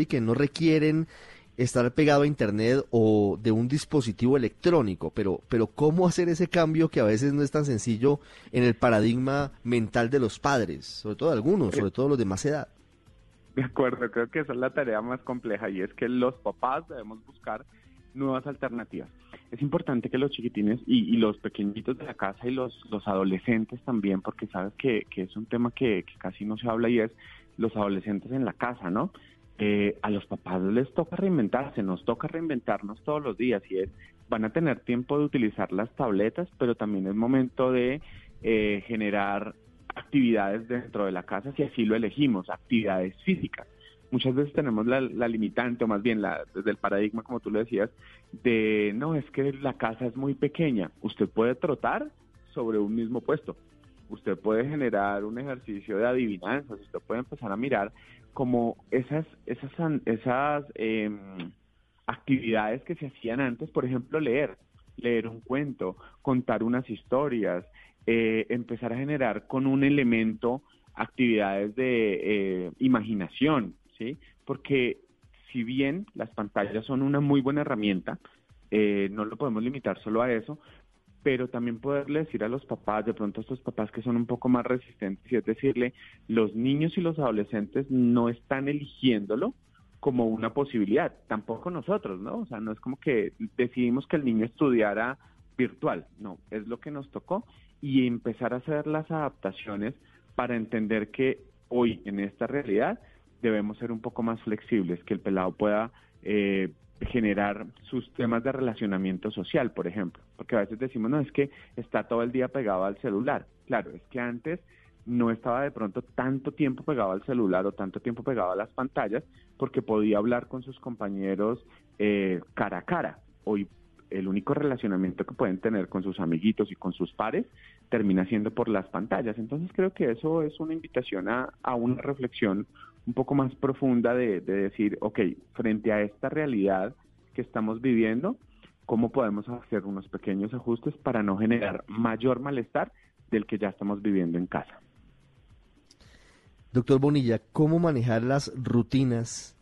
y que no requieren estar pegado a internet o de un dispositivo electrónico, pero, pero ¿cómo hacer ese cambio que a veces no es tan sencillo en el paradigma mental de los padres, sobre todo algunos, sobre todo los de más edad? De acuerdo, creo que esa es la tarea más compleja y es que los papás debemos buscar nuevas alternativas. Es importante que los chiquitines y, los pequeñitos de la casa y los, los adolescentes también, porque sabes que, es un tema que, que casi no se habla y es los adolescentes en la casa, ¿no? Eh, a los papás les toca reinventarse, nos toca reinventarnos todos los días y es, van a tener tiempo de utilizar las tabletas, pero también es momento de eh, generar actividades dentro de la casa si así lo elegimos, actividades físicas. Muchas veces tenemos la, limitante, o más bien la, desde el paradigma, como tú lo decías, de no, es que la casa es muy pequeña. Usted puede trotar sobre un mismo puesto. Usted puede generar un ejercicio de adivinanzas. Usted puede empezar a mirar como esas, esas, esas em, actividades que se hacían antes, por ejemplo, leer, leer un cuento, contar unas historias, eh, empezar a generar con un elemento actividades de eh, imaginación, ¿sí? Porque si bien las pantallas son una muy buena herramienta, eh, no lo podemos limitar solo a eso, pero también poderle decir a los papás, de pronto a estos papás que son un poco más resistentes, y es decirle, los niños y los adolescentes no están eligiéndolo como una posibilidad, tampoco nosotros, ¿no? O sea, no es como que decidimos que el niño estudiara virtual, no, es lo que nos tocó y empezar a hacer las adaptaciones para entender que hoy en esta realidad debemos ser un poco más flexibles, que el pelado pueda eh, generar sus temas de relacionamiento social, por ejemplo, porque a veces decimos, no, es que está todo el día pegado al celular. Claro, es que antes no estaba de pronto tanto tiempo pegado al celular o tanto tiempo pegado a las pantallas porque podía hablar con sus compañeros eh, cara a cara. Hoy el único relacionamiento que pueden tener con sus amiguitos y con sus pares termina siendo por las pantallas. Entonces creo que eso es una invitación a, a una reflexión un poco más profunda de, decir, ok, frente a esta realidad que estamos viviendo, ¿cómo podemos hacer unos pequeños ajustes para no generar mayor malestar del que ya estamos viviendo en casa? Doctor Bonilla, ¿cómo manejar las rutinas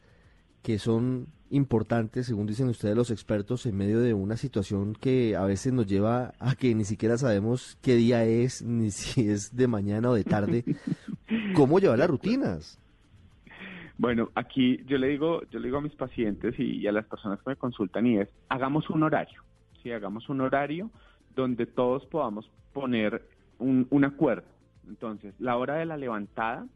que son importantes, según dicen ustedes los expertos, en medio de una situación que a veces nos lleva a que ni siquiera sabemos qué día es, ni si es de mañana o de tarde? ¿Cómo llevar las rutinas? Bueno, aquí yo le digo, yo le digo a mis pacientes y, a las personas que me consultan y es, hagamos un horario, sí, hagamos un horario donde todos podamos poner un, acuerdo. Entonces, la hora de la levantada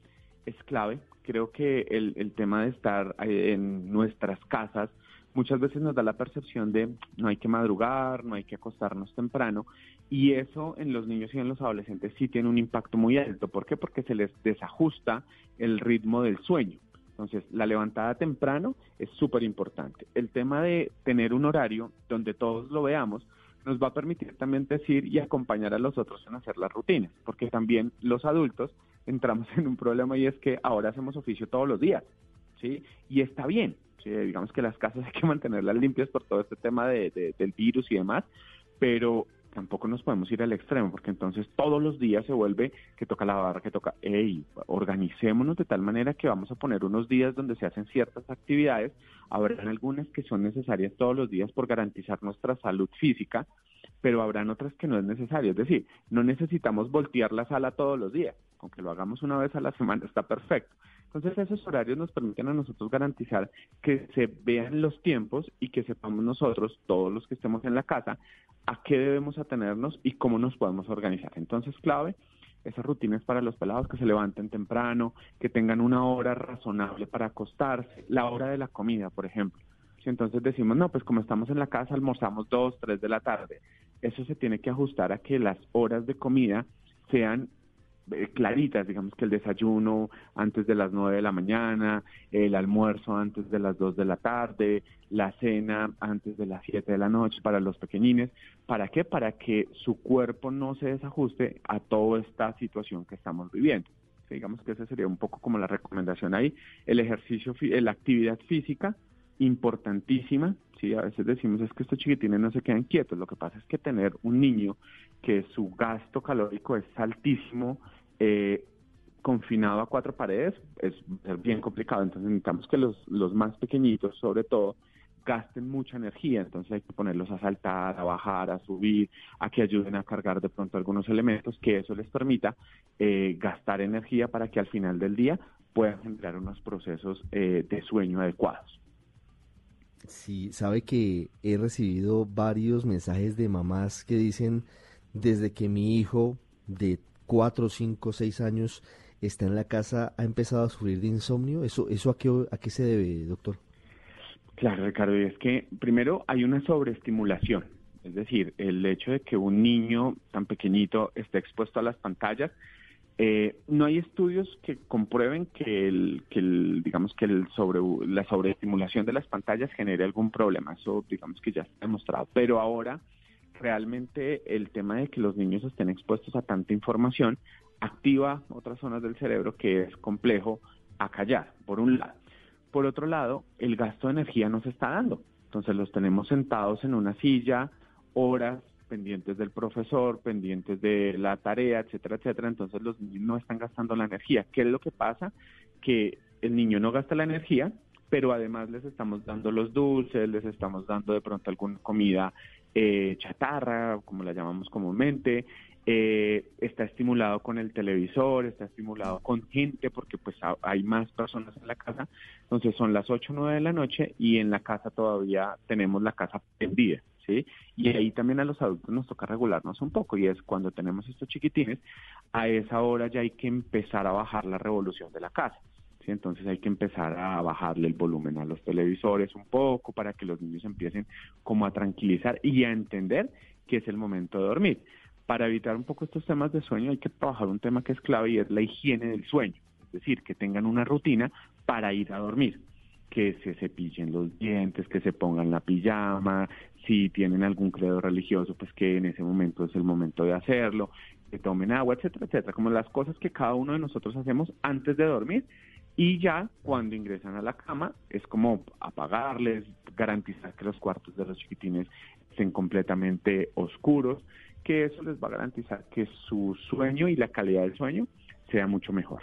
es clave. Creo que el, el tema de estar eh, en nuestras casas muchas veces nos da la percepción de no hay que madrugar, no hay que acostarnos temprano y eso en los niños y en los adolescentes sí tiene un impacto muy alto. ¿Por qué? Porque se les desajusta el ritmo del sueño. Entonces, la levantada temprano es súper importante. El tema de tener un horario donde todos lo veamos nos va a permitir también decir y acompañar a los otros en hacer las rutinas, porque también los adultos entramos en un problema y es que ahora hacemos oficio todos los días, ¿sí? Y está bien, digamos que las casas hay que mantenerlas limpias por todo este tema de, del virus y demás, pero tampoco nos podemos ir al extremo, porque entonces todos los días se vuelve que toca lavar, que toca, hey, organicémonos de tal manera que vamos a poner unos días donde se hacen ciertas actividades, habrán algunas que son necesarias todos los días por garantizar nuestra salud física, pero habrán otras que no es necesario, es decir, no necesitamos voltear la sala todos los días, aunque lo hagamos una vez a la semana está perfecto. Entonces esos horarios nos permiten a nosotros garantizar que se vean los tiempos y que sepamos nosotros, todos los que estemos en la casa, a qué debemos atenernos y cómo nos podemos organizar. Entonces, clave, esas rutinas para los pelados que se levanten temprano, que tengan una hora razonable para acostarse, la hora de la comida, por ejemplo. Si entonces decimos, no, pues como estamos en la casa, almorzamos dos, tres de la tarde, eso se tiene que ajustar a que las horas de comida sean claritas, digamos que el desayuno antes de las 9 de la mañana, el almuerzo antes de las 2 de la tarde, la cena antes de las 7 de la noche para los pequeñines. ¿Para qué? Para que su cuerpo no se desajuste a toda esta situación que estamos viviendo. digamos que esa sería un poco como la recomendación ahí. El ejercicio, la actividad física, importantísima. Sí, a veces decimos es que estos chiquitines no se quedan quietos. Lo que pasa es que tener un niño que su gasto calórico es altísimo, eh, confinado a cuatro paredes es, bien complicado. Entonces necesitamos que los, los más pequeñitos, sobre todo, gasten mucha energía, entonces hay que ponerlos a saltar, a bajar, a subir, a que ayuden a cargar de pronto algunos elementos, que eso les permita eh, gastar energía para que al final del día puedan generar unos procesos eh, de sueño adecuados. Sí, sabe que he recibido varios mensajes de mamás que dicen, desde que mi hijo de 4, 5, 6 años está en la casa, ha empezado a sufrir de insomnio. ¿Eso, eso a, qué, a qué se debe, doctor? Claro, Ricardo, y es que primero hay una sobreestimulación. Es decir, el hecho de que un niño tan pequeñito esté expuesto a las pantallas eh, no hay estudios que comprueben que el, que el digamos que el sobre la sobreestimulación de las pantallas genere algún problema. Eso digamos que ya está demostrado. Pero ahora realmente el tema de que los niños estén expuestos a tanta información activa otras zonas del cerebro que es complejo acallar, por un lado. Por otro lado, el gasto de energía no se está dando. Entonces los tenemos sentados en una silla horas pendientes del profesor, pendientes de la tarea, etcétera, etcétera. Entonces los niños no están gastando la energía. ¿Qué es lo que pasa? Que el niño no gasta la energía, pero además les estamos dando los dulces, les estamos dando de pronto alguna comida eh, chatarra, como la llamamos comúnmente, eh, está estimulado con el televisor, está estimulado con gente, porque pues hay más personas en la casa, entonces son las 8 o 9 de la noche y en la casa todavía tenemos la casa prendida. Y ahí también a los adultos nos toca regularnos un poco y es cuando tenemos estos chiquitines, a esa hora ya hay que empezar a bajar la revolución de la casa. Entonces hay que empezar a bajarle el volumen a los televisores un poco para que los niños empiecen como a tranquilizar y a entender que es el momento de dormir. Para evitar un poco estos temas de sueño hay que trabajar un tema que es clave y es la higiene del sueño, es decir, que tengan una rutina para ir a dormir que se cepillen los dientes, que se pongan la pijama, si tienen algún credo religioso, pues que en ese momento es el momento de hacerlo, que tomen agua, etcétera, etcétera, como las cosas que cada uno de nosotros hacemos antes de dormir y ya cuando ingresan a la cama es como apagarles, garantizar que los cuartos de los chiquitines estén completamente oscuros, que eso les va a garantizar que su sueño y la calidad del sueño sea mucho mejor.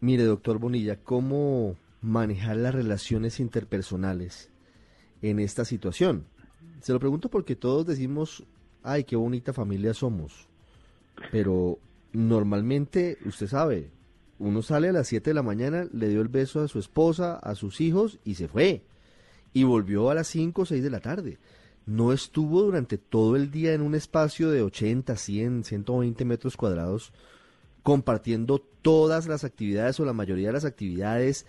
Mire, doctor Bonilla, ¿cómo manejar las relaciones interpersonales en esta situación? Se lo pregunto porque todos decimos, ay, qué bonita familia somos, pero normalmente, usted sabe, uno sale a las 7 de la mañana, le dio el beso a su esposa, a sus hijos y se fue. Y volvió a las 5 o 6 de la tarde. No estuvo durante todo el día en un espacio de 80, 100, 120 metros cuadrados compartiendo todas las actividades o la mayoría de las actividades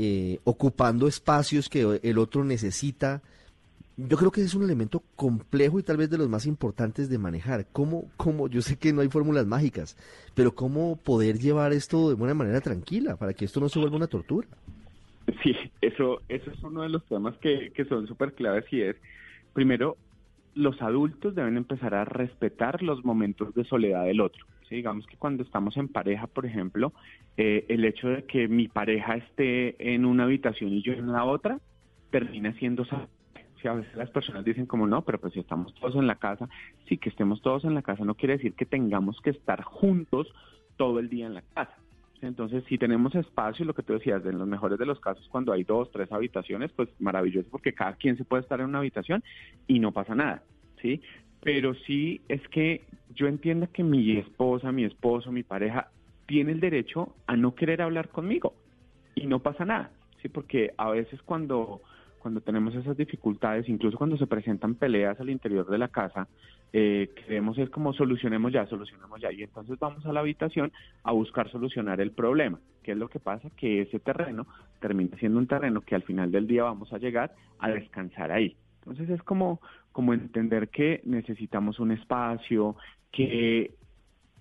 eh, ocupando espacios que el otro necesita. Yo creo que es un elemento complejo y tal vez de los más importantes de manejar. ¿Cómo, cómo, yo sé que no hay fórmulas mágicas, pero cómo poder llevar esto de una manera tranquila para que esto no se vuelva una tortura? Sí, eso, eso es uno de los temas que, que son súper claves y es, primero, los adultos deben empezar a respetar los momentos de soledad del otro. Digamos que cuando estamos en pareja, por ejemplo, eh, el hecho de que mi pareja esté en una habitación y yo en la otra, termina siendo si a veces las personas dicen como no, pero pues si estamos todos en la casa, sí que estemos todos en la casa no quiere decir que tengamos que estar juntos todo el día en la casa. Entonces, si tenemos espacio, lo que tú decías, en los mejores de los casos, cuando hay dos, tres habitaciones, pues maravilloso porque cada quien se puede estar en una habitación y no pasa nada, ¿sí? Pero sí es que yo entienda que mi esposa, mi esposo, mi pareja tiene el derecho a no querer hablar conmigo y no pasa nada, sí, porque a veces cuando cuando tenemos esas dificultades, incluso cuando se presentan peleas al interior de la casa, eh, queremos es como solucionemos ya, solucionemos ya, y entonces vamos a la habitación a buscar solucionar el problema. ¿Qué es lo que pasa? Que ese terreno termina siendo un terreno que al final del día vamos a llegar a descansar ahí. Entonces es como, como entender que necesitamos un espacio, que,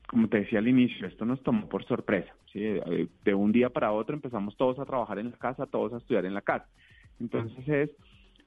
como te decía al inicio, esto nos tomó por sorpresa. Eh, de un día para otro empezamos todos a trabajar en la casa, todos a estudiar en la casa. Entonces es,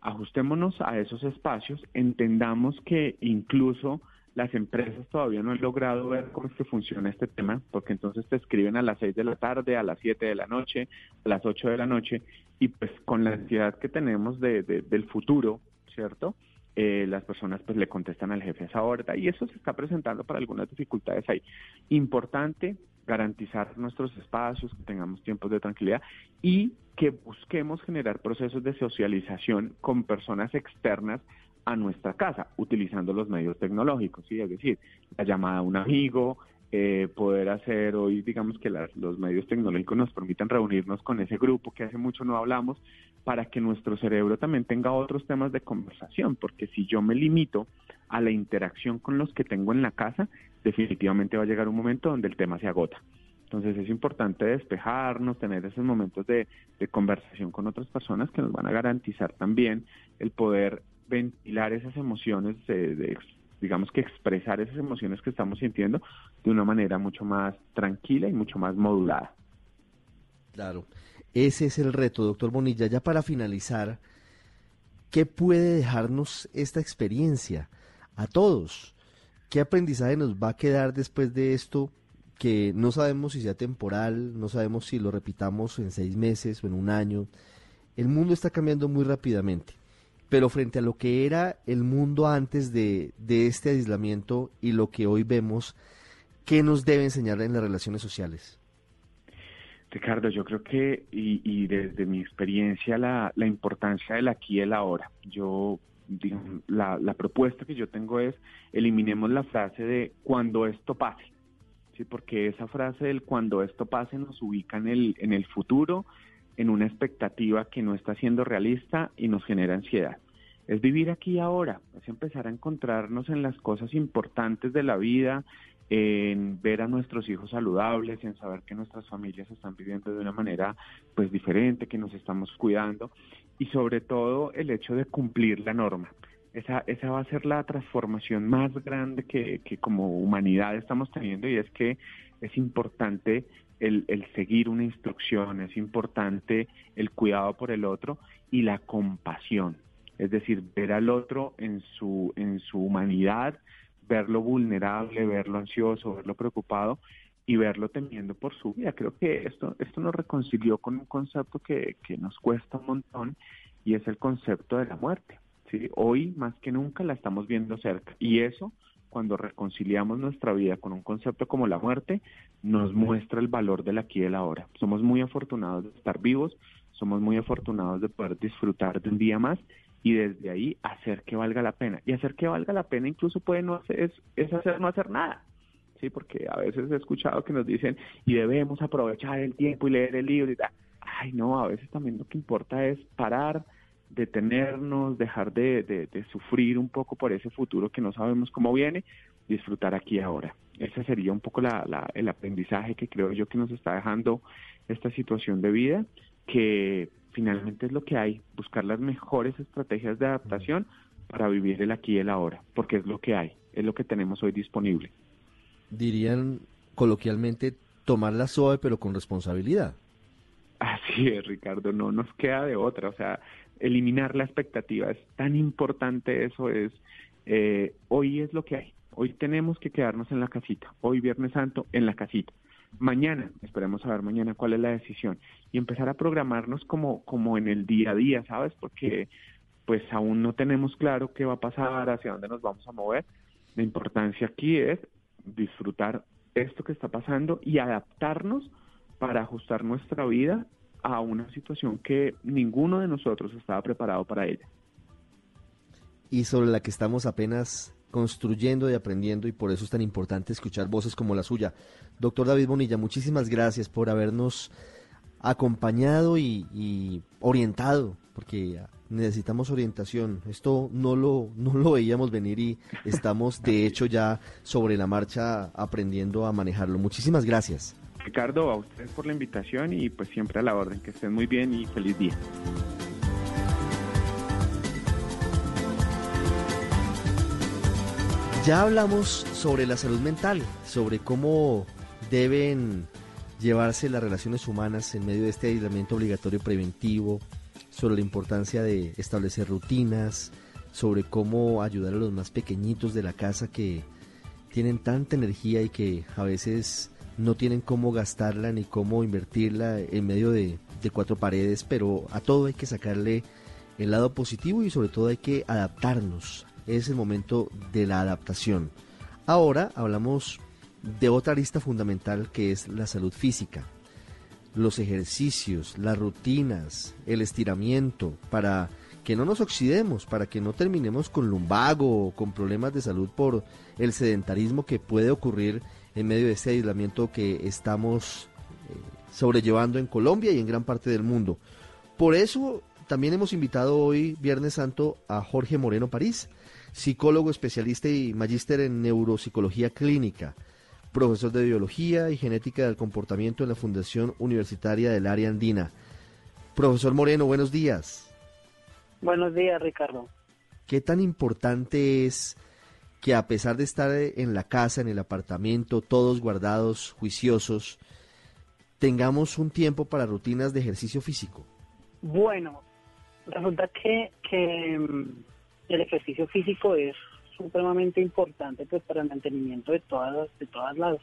ajustémonos a esos espacios, entendamos que incluso las empresas todavía no han logrado ver cómo es que funciona este tema, porque entonces te escriben a las 6 de la tarde, a las 7 de la noche, a las 8 de la noche, y pues con la ansiedad que tenemos de, del futuro, ¿cierto? Eh, las personas pues le contestan al jefe a esa hora y eso se está presentando para algunas dificultades ahí. Importante garantizar nuestros espacios, que tengamos tiempos de tranquilidad y que busquemos generar procesos de socialización con personas externas a nuestra casa, utilizando los medios tecnológicos, ¿sí? es decir, la llamada a un amigo, eh, poder hacer hoy, digamos que los medios tecnológicos nos permitan reunirnos con ese grupo que hace mucho no hablamos, para que nuestro cerebro también tenga otros temas de conversación, porque si yo me limito a la interacción con los que tengo en la casa, definitivamente va a llegar un momento donde el tema se agota. Entonces es importante despejarnos, tener esos momentos de, conversación con otras personas que nos van a garantizar también el poder ventilar esas emociones, de, digamos que expresar esas emociones que estamos sintiendo de una manera mucho más tranquila y mucho más modulada. Claro, ese es el reto, doctor Bonilla. Ya para finalizar, ¿qué puede dejarnos esta experiencia a todos? ¿Qué aprendizaje nos va a quedar después de esto que no sabemos si sea temporal, no sabemos si lo repitamos en seis meses o en un año. El mundo está cambiando muy rápidamente, pero frente a lo que era el mundo antes de, este aislamiento y lo que hoy vemos, ¿qué nos debe enseñar en las relaciones sociales? Ricardo, yo creo que, y, desde mi experiencia, la, importancia del aquí y el ahora. Yo, la, la propuesta que yo tengo es, eliminemos la frase de cuando esto pase porque esa frase del cuando esto pase nos ubica en el, en el futuro, en una expectativa que no está siendo realista y nos genera ansiedad. Es vivir aquí y ahora, es empezar a encontrarnos en las cosas importantes de la vida, en ver a nuestros hijos saludables, en saber que nuestras familias están viviendo de una manera pues diferente, que nos estamos cuidando y sobre todo el hecho de cumplir la norma. Esa, esa va a ser la transformación más grande que, como humanidad estamos teniendo y es que es importante el, el, seguir una instrucción, es importante el cuidado por el otro y la compasión, es decir, ver al otro en su, en su humanidad, verlo vulnerable, verlo ansioso, verlo preocupado y verlo temiendo por su vida. Creo que esto, esto nos reconcilió con un concepto que, que nos cuesta un montón y es el concepto de la muerte. Hoy más que nunca la estamos viendo cerca y eso cuando reconciliamos nuestra vida con un concepto como la muerte, nos muestra el valor del aquí y del ahora. Somos muy afortunados de estar vivos, somos muy afortunados de poder disfrutar de un día más y desde ahí hacer que valga la pena. Y hacer que valga la pena incluso puede no hacer, es, es hacer no hacer nada. Sí, porque a veces he escuchado que nos dicen y debemos aprovechar el tiempo y leer el libro y tal. Ay, no, a veces también lo que importa es parar, detenernos, dejar de, sufrir un poco por ese futuro que no sabemos cómo viene, disfrutar aquí ahora. Ese sería un poco la, la, el aprendizaje que creo yo que nos está dejando esta situación de vida, que finalmente es lo que hay, buscar las mejores estrategias de adaptación para vivir el aquí y el ahora, porque es lo que hay, es lo que tenemos hoy disponible. Dirían coloquialmente, tomar la suave pero con responsabilidad. Así es, Ricardo, no nos queda de otra, o sea, eliminar la expectativa. Es tan importante eso, es eh, hoy es lo que hay. Hoy tenemos que quedarnos en la casita. Hoy Viernes Santo en la casita. Mañana, esperemos saber mañana cuál es la decisión y empezar a programarnos como, como en el día a día, ¿sabes? Porque pues aún no tenemos claro qué va a pasar, hacia dónde nos vamos a mover. La importancia aquí es disfrutar esto que está pasando y adaptarnos para ajustar nuestra vida a una situación que ninguno de nosotros estaba preparado para ella. Y sobre la que estamos apenas construyendo y aprendiendo y por eso es tan importante escuchar voces como la suya. Doctor David Bonilla, muchísimas gracias por habernos acompañado y, orientado, porque necesitamos orientación. Esto no lo, no lo veíamos venir y estamos de hecho ya sobre la marcha aprendiendo a manejarlo. Muchísimas gracias. Ricardo, a ustedes por la invitación y pues siempre a la orden. Que estén muy bien y feliz día. Ya hablamos sobre la salud mental, sobre cómo deben llevarse las relaciones humanas en medio de este aislamiento obligatorio preventivo, sobre la importancia de establecer rutinas, sobre cómo ayudar a los más pequeñitos de la casa que tienen tanta energía y que a veces no tienen cómo gastarla ni cómo invertirla en medio de, cuatro paredes, pero a todo hay que sacarle el lado positivo y sobre todo hay que adaptarnos. Es el momento de la adaptación. Ahora hablamos de otra arista fundamental que es la salud física. Los ejercicios, las rutinas, el estiramiento para que no nos oxidemos, para que no terminemos con lumbago o con problemas de salud por el sedentarismo que puede ocurrir en medio de este aislamiento que estamos eh, sobrellevando en Colombia y en gran parte del mundo. Por eso también hemos invitado hoy, Viernes Santo, a Jorge Moreno París, psicólogo especialista y magíster en neuropsicología clínica, profesor de biología y genética del comportamiento en la Fundación Universitaria del Área Andina. Profesor Moreno, buenos días. Buenos días, Ricardo. ¿Qué tan importante es que a pesar de estar en la casa, en el apartamento, todos guardados, juiciosos, tengamos un tiempo para rutinas de ejercicio físico? Bueno, resulta que, que el ejercicio físico es supremamente importante pues para el mantenimiento de todas de todas las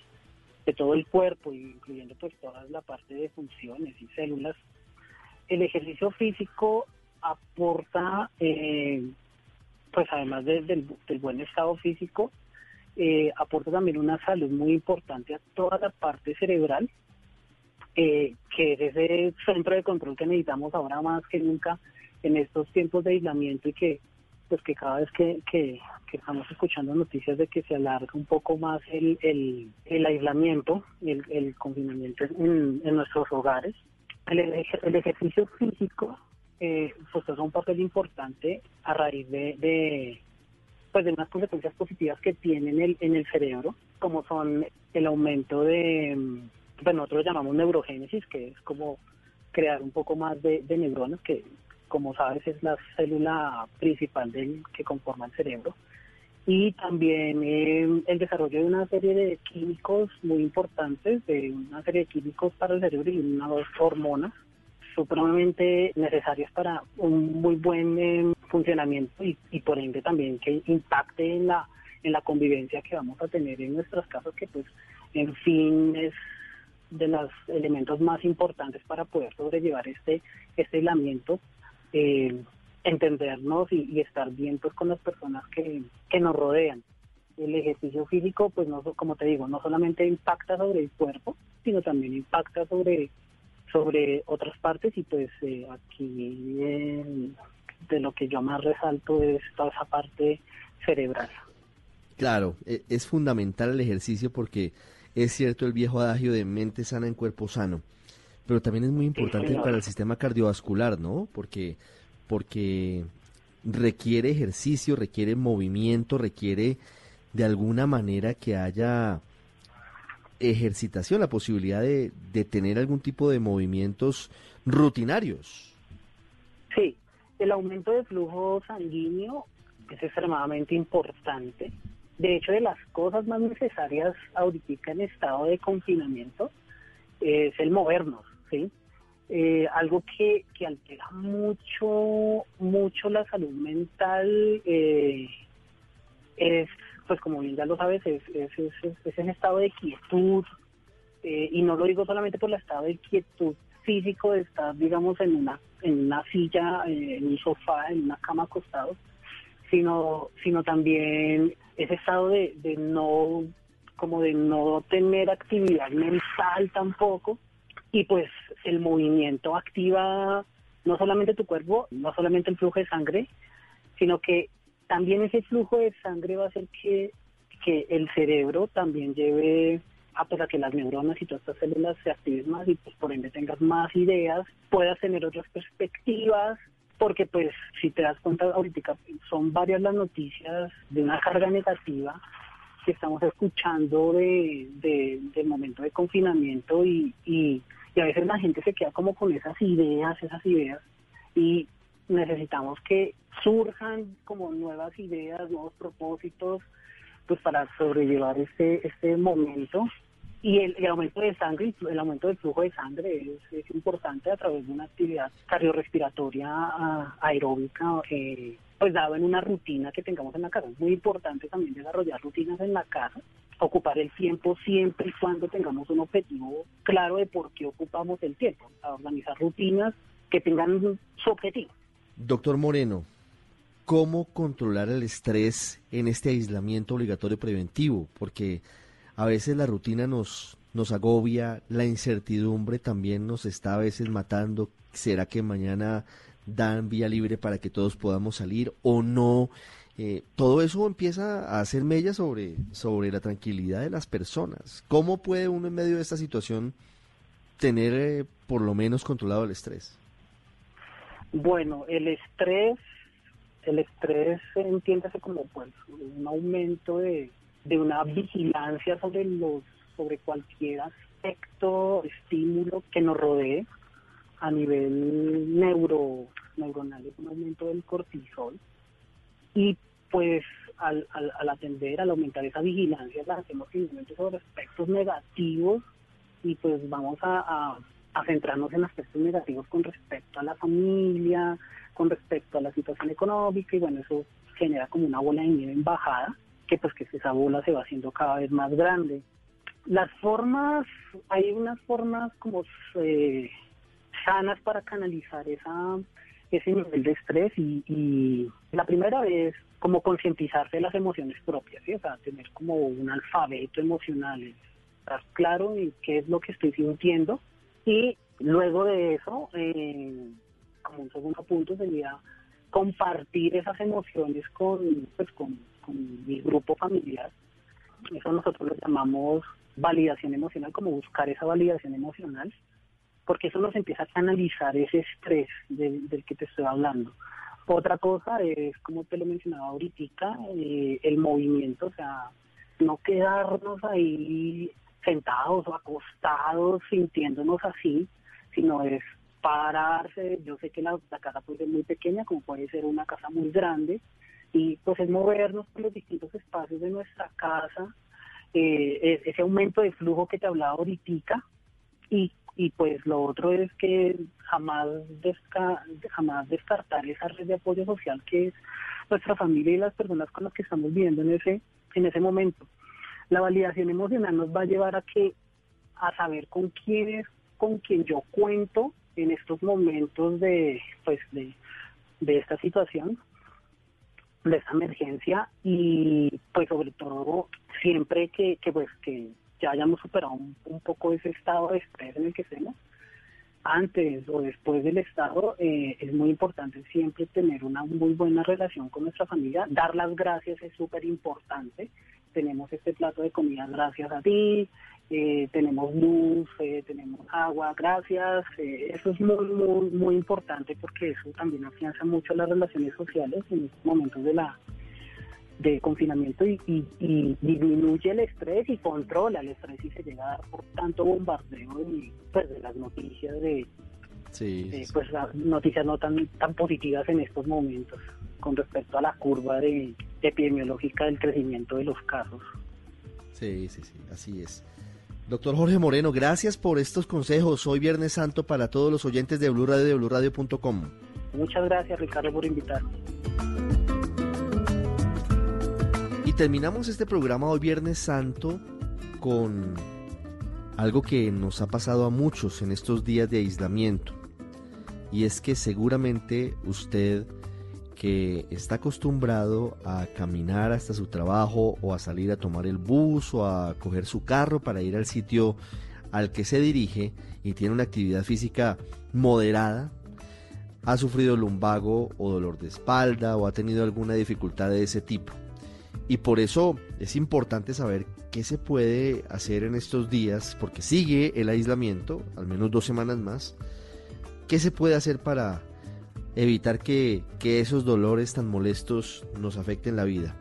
de todo el cuerpo incluyendo pues toda la parte de funciones y células. El ejercicio físico aporta eh, pues además del, buen estado físico eh, aporta también una salud muy importante a toda la parte cerebral eh, que es ese centro de control que necesitamos ahora más que nunca en estos tiempos de aislamiento y que pues que cada vez que, que, estamos escuchando noticias de que se alarga un poco más el, el, el aislamiento, el, el confinamiento en, nuestros hogares, el, el ejercicio físico eh, pues es un papel importante a raíz de, de pues de unas consecuencias positivas que tiene en el, en el cerebro, como son el aumento de, bueno, nosotros lo llamamos neurogénesis, que es como crear un poco más de, de neuronas, que como sabes, es la célula principal del que conforma el cerebro. Y también eh, el desarrollo de una serie de químicos muy importantes, de una serie de químicos para el cerebro y unas hormonas supremamente necesarias para un muy buen eh, funcionamiento y, y, por ende también que impacte en la en la convivencia que vamos a tener en nuestras casas que pues en fin es de los elementos más importantes para poder sobrellevar este este aislamiento eh, entendernos y, estar bien pues con las personas que, que nos rodean. El ejercicio físico, pues no, como te digo, no solamente impacta sobre el cuerpo, sino también impacta sobre sobre otras partes y pues eh, aquí de lo que yo más resalto es toda esa parte cerebral. Claro, e, es fundamental el ejercicio porque es cierto el viejo adagio de mente sana en cuerpo sano pero también es muy importante para el sistema cardiovascular, ¿no? Porque, porque requiere ejercicio, requiere movimiento, requiere de alguna manera que haya ejercitación, la posibilidad de, de tener algún tipo de movimientos rutinarios. Sí, el aumento de flujo sanguíneo es extremadamente importante. De hecho, de las cosas más necesarias ahorita en estado de confinamiento es el movernos. ¿Sí? Eh, algo que, que altera mucho, mucho la salud mental eh, es, pues como bien ya lo sabes, es, es, es, en estado de quietud, eh, y no lo digo solamente por el estado de quietud físico de estar, digamos, en una, en una silla, en un sofá, en una cama acostado, sino, sino también ese estado de, de no, como de no tener actividad mental tampoco, y pues el movimiento activa no solamente tu cuerpo, no solamente el flujo de sangre, sino que también ese flujo de sangre va a hacer que, que el cerebro también lleve a pues, que las neuronas y todas estas células se activen más y pues por ende tengas más ideas, puedas tener otras perspectivas, porque pues si te das cuenta ahorita son varias las noticias de una carga negativa que estamos escuchando de, de del momento de confinamiento y y a veces la gente se queda como con esas ideas, esas ideas, y necesitamos que surjan como nuevas ideas, nuevos propósitos, pues para sobrellevar este, este momento. Y el, aumento de sangre, el aumento del flujo de sangre es, importante a través de una actividad cardiorrespiratoria aeróbica, eh, pues dado en una rutina que tengamos en la casa. Es muy importante también desarrollar rutinas en la casa ocupar el tiempo siempre y cuando tengamos un objetivo claro de por qué ocupamos el tiempo, a organizar rutinas que tengan su objetivo. Doctor Moreno, ¿cómo controlar el estrés en este aislamiento obligatorio preventivo? Porque a veces la rutina nos, nos agobia, la incertidumbre también nos está a veces matando. ¿Será que mañana dan vía libre para que todos podamos salir o no? Eh, todo eso empieza a hacer mella sobre, sobre la tranquilidad de las personas. ¿Cómo puede uno en medio de esta situación tener eh, por lo menos controlado el estrés? Bueno, el estrés, el estrés entiéndase como pues un aumento de, de una vigilancia sobre los, sobre cualquier aspecto, estímulo que nos rodee a nivel neuro, neuronal, es un aumento del cortisol y pues al, al, atender, al aumentar esa vigilancia, la hacemos simplemente sobre aspectos negativos y pues vamos a, a, centrarnos en aspectos negativos con respecto a la familia, con respecto a la situación económica y bueno, eso genera como una bola de nieve en bajada, que pues que esa bola se va haciendo cada vez más grande. Las formas, hay unas formas como eh, sanas para canalizar esa ese nivel de estrés y, la primera vez como concientizarse de las emociones propias, o sea, tener como un alfabeto emocional, estar claro en qué es lo que estoy sintiendo y luego de eso, eh, como un segundo punto sería compartir esas emociones con, pues, con mi grupo familiar. Eso nosotros lo llamamos validación emocional, como buscar esa validación emocional porque eso nos empieza a canalizar ese estrés del, que te estoy hablando. Otra cosa es, como te lo mencionaba ahorita, eh, el movimiento, o sea, no quedarnos ahí sentados o acostados sintiéndonos así, sino es pararse. Yo sé que la, casa puede ser muy pequeña, como puede ser una casa muy grande, y pues es movernos por los distintos espacios de nuestra casa, eh, ese aumento de flujo que te hablaba ahorita, y y pues lo otro es que jamás jamás descartar esa red de apoyo social que es nuestra familia y las personas con las que estamos viviendo en ese en ese momento. La validación emocional nos va a llevar a que a saber con quién es con quien yo cuento en estos momentos de pues de, de esta situación de esta emergencia y pues sobre todo siempre que, que pues que ya hayamos superado un, poco ese estado de estrés en el que estemos, antes o después del estado, eh, es muy importante siempre tener una muy buena relación con nuestra familia. Dar las gracias es súper importante. Tenemos este plato de comida gracias a ti, eh, tenemos luz, eh, tenemos agua, gracias. eso es muy, muy, muy importante porque eso también afianza mucho las relaciones sociales en estos momentos de la de confinamiento y, disminuye el estrés y controla el estrés y se llega a dar por tanto bombardeo y, pues, de las noticias de, pues las noticias no tan tan positivas en estos momentos con respecto a la curva de, epidemiológica del crecimiento de los casos. Sí, sí, sí, así es. Doctor Jorge Moreno, gracias por estos consejos. Hoy Viernes Santo para todos los oyentes de Blue Radio de BlueRadio.com. Muchas gracias, Ricardo, por invitarme terminamos este programa hoy Viernes Santo con algo que nos ha pasado a muchos en estos días de aislamiento. Y es que seguramente usted que está acostumbrado a caminar hasta su trabajo o a salir a tomar el bus o a coger su carro para ir al sitio al que se dirige y tiene una actividad física moderada, ha sufrido lumbago o dolor de espalda o ha tenido alguna dificultad de ese tipo. Y por eso es importante saber qué se puede hacer en estos días, porque sigue el aislamiento, al menos dos semanas más. ¿Qué se puede hacer para evitar que, esos dolores tan molestos nos afecten la vida?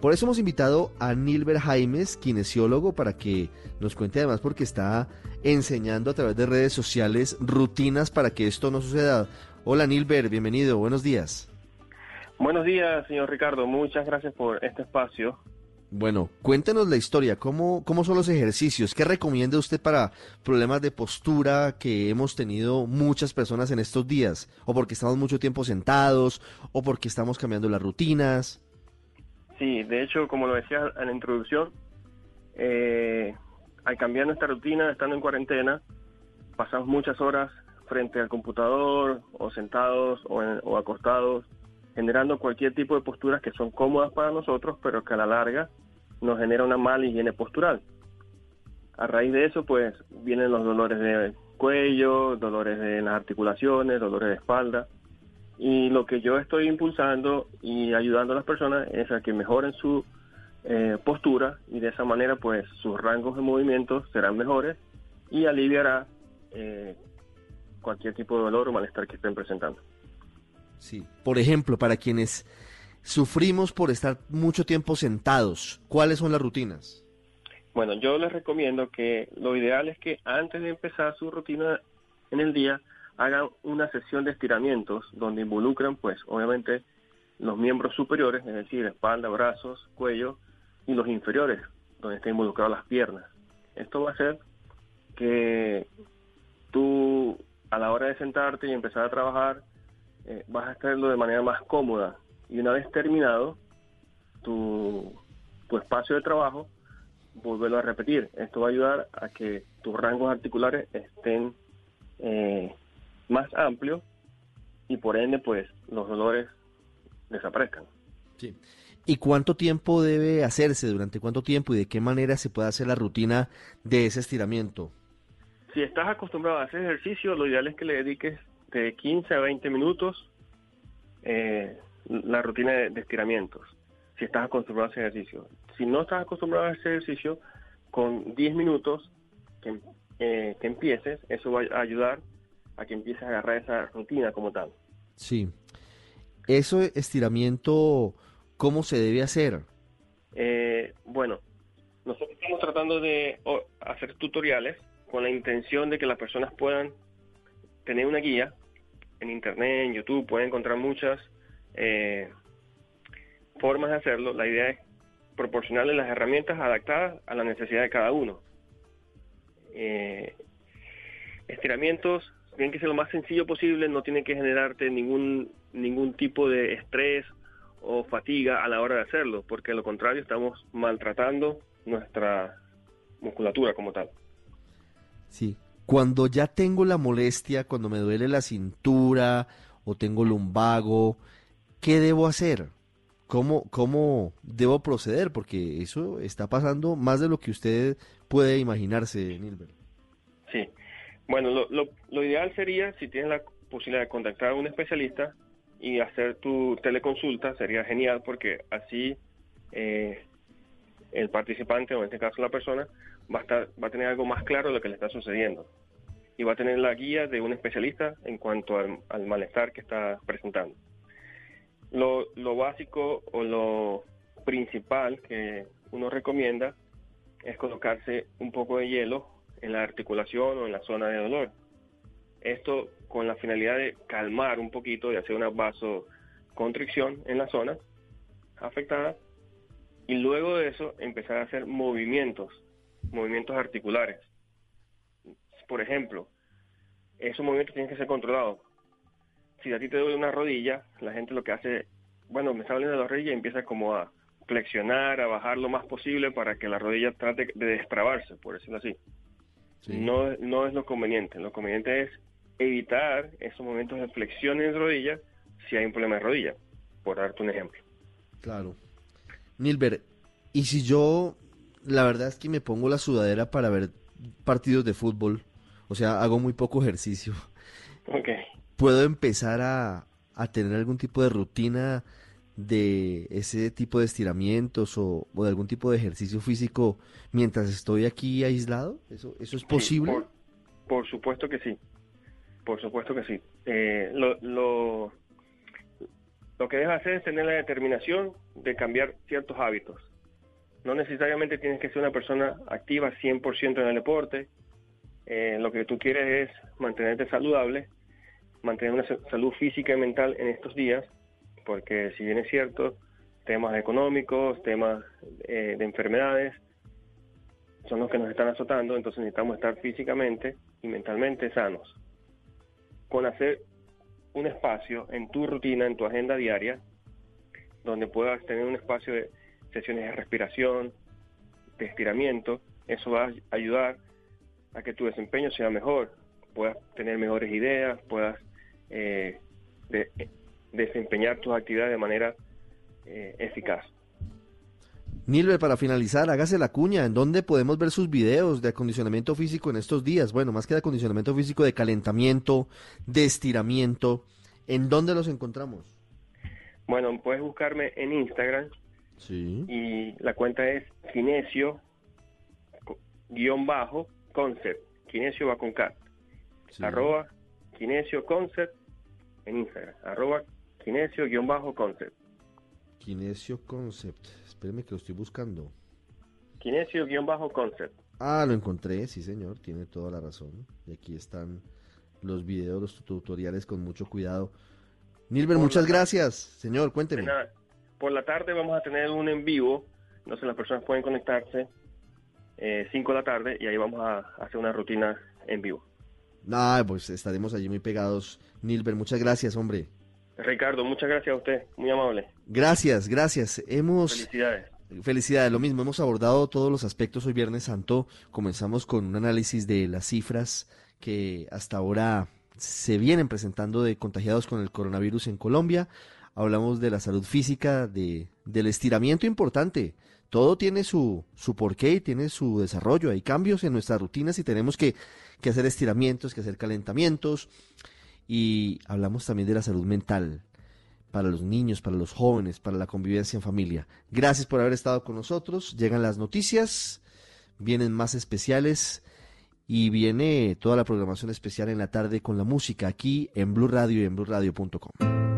Por eso hemos invitado a Nilber Jaimes, kinesiólogo, para que nos cuente además porque está enseñando a través de redes sociales rutinas para que esto no suceda. Hola Nilber, bienvenido, buenos días. Buenos días, señor Ricardo. Muchas gracias por este espacio. Bueno, cuéntenos la historia. ¿Cómo, ¿Cómo son los ejercicios? ¿Qué recomienda usted para problemas de postura que hemos tenido muchas personas en estos días? ¿O porque estamos mucho tiempo sentados? ¿O porque estamos cambiando las rutinas? Sí, de hecho, como lo decía en la introducción, eh, al cambiar nuestra rutina, estando en cuarentena, pasamos muchas horas frente al computador o sentados o, o acostados generando cualquier tipo de posturas que son cómodas para nosotros, pero que a la larga nos genera una mala higiene postural. A raíz de eso, pues vienen los dolores de cuello, dolores de las articulaciones, dolores de espalda. Y lo que yo estoy impulsando y ayudando a las personas es a que mejoren su eh, postura y de esa manera pues sus rangos de movimientos serán mejores y aliviará eh, cualquier tipo de dolor o malestar que estén presentando. Sí, por ejemplo, para quienes sufrimos por estar mucho tiempo sentados, ¿cuáles son las rutinas? Bueno, yo les recomiendo que lo ideal es que antes de empezar su rutina en el día hagan una sesión de estiramientos donde involucran pues obviamente los miembros superiores, es decir, espalda, brazos, cuello y los inferiores, donde están involucradas las piernas. Esto va a hacer que tú a la hora de sentarte y empezar a trabajar eh, vas a hacerlo de manera más cómoda y una vez terminado tu, tu espacio de trabajo, volverlo a repetir. Esto va a ayudar a que tus rangos articulares estén eh, más amplios y por ende pues los dolores desaparezcan. Sí. ¿Y cuánto tiempo debe hacerse? ¿Durante cuánto tiempo y de qué manera se puede hacer la rutina de ese estiramiento? Si estás acostumbrado a hacer ejercicio, lo ideal es que le dediques de 15 a 20 minutos eh, la rutina de, estiramientos, si estás acostumbrado a hacer ejercicio. Si no estás acostumbrado a hacer ejercicio, con 10 minutos que, eh, que empieces, eso va a ayudar a que empieces a agarrar esa rutina como tal. Sí. Eso estiramiento ¿Cómo se debe hacer? Eh, bueno, nosotros estamos tratando de hacer tutoriales con la intención de que las personas puedan tener una guía en internet, en YouTube, pueden encontrar muchas eh, formas de hacerlo. La idea es proporcionarles las herramientas adaptadas a la necesidad de cada uno. Eh, estiramientos tienen que ser lo más sencillo posible, no tienen que generarte ningún ningún tipo de estrés o fatiga a la hora de hacerlo, porque a lo contrario estamos maltratando nuestra musculatura como tal. Sí, cuando ya tengo la molestia, cuando me duele la cintura o tengo lumbago, ¿qué debo hacer? ¿Cómo, ¿Cómo debo proceder? Porque eso está pasando más de lo que usted puede imaginarse, Nilbert. Sí, bueno, lo, lo, lo ideal sería, si tienes la posibilidad de contactar a un especialista, y hacer tu teleconsulta sería genial porque así eh, el participante, o en este caso la persona, va a, tener algo más claro de lo que le está sucediendo y va a tener la guía de un especialista en cuanto al, malestar que está presentando. Lo, básico o lo principal que uno recomienda es colocarse un poco de hielo en la articulación o en la zona de dolor. Esto con la finalidad de calmar un poquito y hacer una vasoconstricción en la zona afectada y luego de eso empezar a hacer movimientos, movimientos articulares. Por ejemplo, esos movimientos tienen que ser controlados. Si a ti te duele una rodilla, la gente lo que hace, bueno, me está doliendo la rodilla y empieza como a flexionar, a bajar lo más posible para que la rodilla trate de destrabarse, por decirlo así. No, no es lo conveniente. Lo conveniente es evitar esos momentos de flexión en rodilla si hay un problema de rodilla, por darte un ejemplo. Claro. Nilber, y si yo, la verdad es que me pongo la sudadera para ver partidos de fútbol, o sea, hago muy poco ejercicio. Okay. ¿Puedo empezar a, a tener algún tipo de rutina de ese tipo de estiramientos o, de algún tipo de ejercicio físico mientras estoy aquí aislado? ¿Eso, eso es posible? por, supuesto que sí. Por supuesto que sí. Eh, lo, lo, lo que debes hacer es tener la determinación de cambiar ciertos hábitos. No necesariamente tienes que ser una persona activa 100% en el deporte. Eh, lo que tú quieres es mantenerte saludable, mantener una salud física y mental en estos días, porque si bien es cierto, temas económicos, temas eh, de enfermedades, son los que nos están azotando, entonces necesitamos estar físicamente y mentalmente sanos con hacer un espacio en tu rutina, en tu agenda diaria, donde puedas tener un espacio de sesiones de respiración, de estiramiento, eso va a ayudar a que tu desempeño sea mejor, puedas tener mejores ideas, puedas eh, desempeñar tus actividades de manera eh, eficaz. Nilber, para finalizar, hágase la cuña. ¿En dónde podemos ver sus videos de acondicionamiento físico en estos días? Bueno, más que de acondicionamiento físico, de calentamiento, de estiramiento. ¿En dónde los encontramos? Bueno, puedes buscarme en Instagram. Sí. Y la cuenta es kinesio guion bajo concept. Kinesio va con K. Arroba kinesio concept en Instagram. Arroba kinesio guion bajo concept. Kinesio Concept. Espéreme que lo estoy buscando. Kinesio-concept. Ah, lo encontré, sí señor, tiene toda la razón. Y aquí están los videos, los tutoriales con mucho cuidado. Nilber, muchas gracias. Señor, cuénteme. Por la tarde vamos a tener un en vivo, no sé, las personas pueden conectarse 5 eh, de la tarde y ahí vamos a hacer una rutina en vivo. Ah, pues estaremos allí muy pegados. Nilber, muchas gracias, hombre. Ricardo, muchas gracias a usted, muy amable. Gracias, gracias. Hemos... Felicidades. Felicidades, lo mismo, hemos abordado todos los aspectos hoy Viernes Santo. Comenzamos con un análisis de las cifras que hasta ahora se vienen presentando de contagiados con el coronavirus en Colombia. Hablamos de la salud física, de, del estiramiento importante. Todo tiene su, su porqué y tiene su desarrollo. Hay cambios en nuestras rutinas y tenemos que, que hacer estiramientos, que hacer calentamientos y hablamos también de la salud mental para los niños, para los jóvenes, para la convivencia en familia. Gracias por haber estado con nosotros. Llegan las noticias, vienen más especiales y viene toda la programación especial en la tarde con la música aquí en Blue Radio y en BlueRadio.com.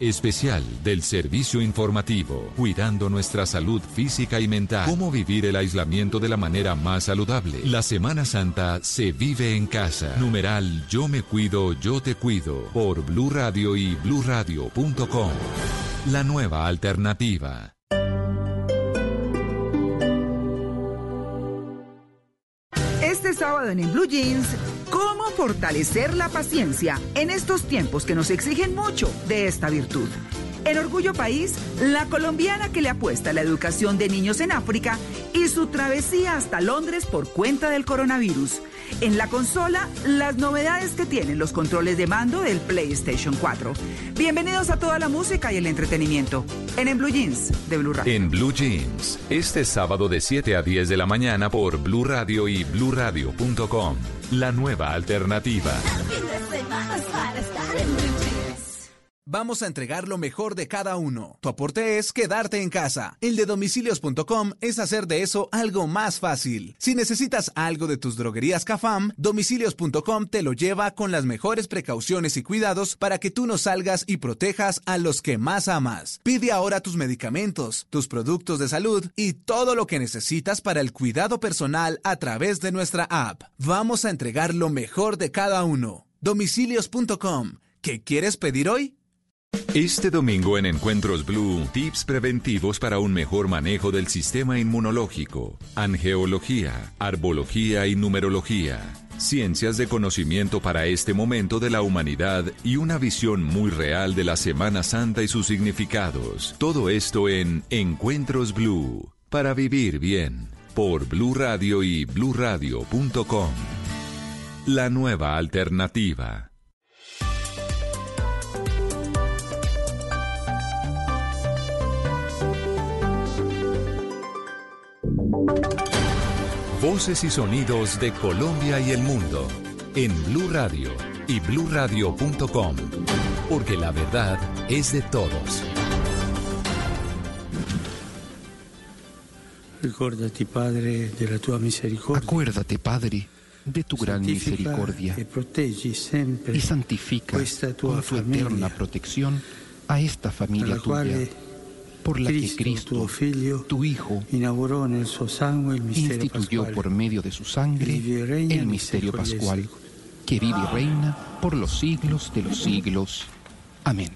Especial del servicio informativo, cuidando nuestra salud física y mental. Cómo vivir el aislamiento de la manera más saludable. La Semana Santa se vive en casa. Numeral Yo me cuido, yo te cuido. Por Blue Radio y bluradio.com. La nueva alternativa. Este sábado en Blue Jeans ¿Cómo fortalecer la paciencia en estos tiempos que nos exigen mucho de esta virtud? En Orgullo País, la colombiana que le apuesta a la educación de niños en África y su travesía hasta Londres por cuenta del coronavirus. En la consola, las novedades que tienen los controles de mando del PlayStation 4. Bienvenidos a toda la música y el entretenimiento en En Blue Jeans de Blue Radio. En Blue Jeans, este sábado de 7 a 10 de la mañana por Blue Radio y bluradio.com. La nueva alternativa. Vamos a entregar lo mejor de cada uno. Tu aporte es quedarte en casa. El de domicilios.com es hacer de eso algo más fácil. Si necesitas algo de tus droguerías Cafam, domicilios.com te lo lleva con las mejores precauciones y cuidados para que tú no salgas y protejas a los que más amas. Pide ahora tus medicamentos, tus productos de salud y todo lo que necesitas para el cuidado personal a través de nuestra app. Vamos a entregar lo mejor de cada uno. Domicilios.com. ¿Qué quieres pedir hoy? Este domingo en Encuentros Blue, tips preventivos para un mejor manejo del sistema inmunológico, angeología, arbología y numerología, ciencias de conocimiento para este momento de la humanidad y una visión muy real de la Semana Santa y sus significados. Todo esto en Encuentros Blue, para vivir bien, por Blue Radio y bluradio.com. La nueva alternativa. Voces y sonidos de Colombia y el mundo en Blue Radio y bluradio.com, porque la verdad es de todos. Acuérdate, Padre, de la tua misericordia. Acuérdate, Padre, de tu gran misericordia y santifica con tu eterna protección a esta familia tuya por la que Cristo, tu Hijo, instituyó por medio de su sangre el misterio pascual, que vive y reina por los siglos de los siglos. Amén.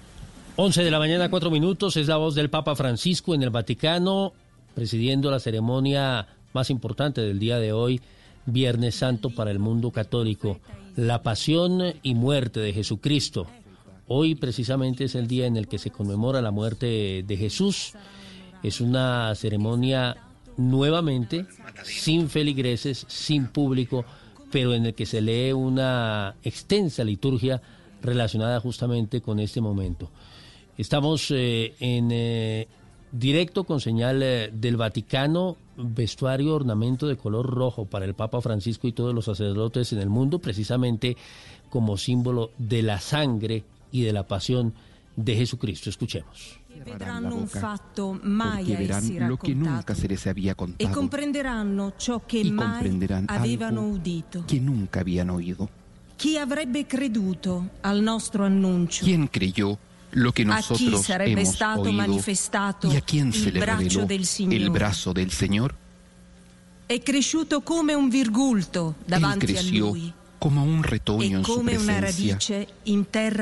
11 de la mañana, cuatro minutos, es la voz del Papa Francisco en el Vaticano, presidiendo la ceremonia más importante del día de hoy, Viernes Santo para el mundo católico, la pasión y muerte de Jesucristo. Hoy precisamente es el día en el que se conmemora la muerte de Jesús. Es una ceremonia nuevamente sin feligreses, sin público, pero en el que se lee una extensa liturgia relacionada justamente con este momento. Estamos eh, en eh, directo con señal eh, del Vaticano, vestuario, ornamento de color rojo para el Papa Francisco y todos los sacerdotes en el mundo, precisamente como símbolo de la sangre y de la pasión de Jesucristo. Escuchemos. Vedranno un fatto mai lo que nunca se les había contado. E comprenderanno ciò che mai avevano udito. Que nunca habían oído. Chi avrebbe creduto al nostro annuncio? ¿Quién creyó lo que nosotros hemos oído? ¿Y a quién se le reveló el brazo del Señor? È cresciuto come un virgulto davanti a lui como un retoño en su presencia,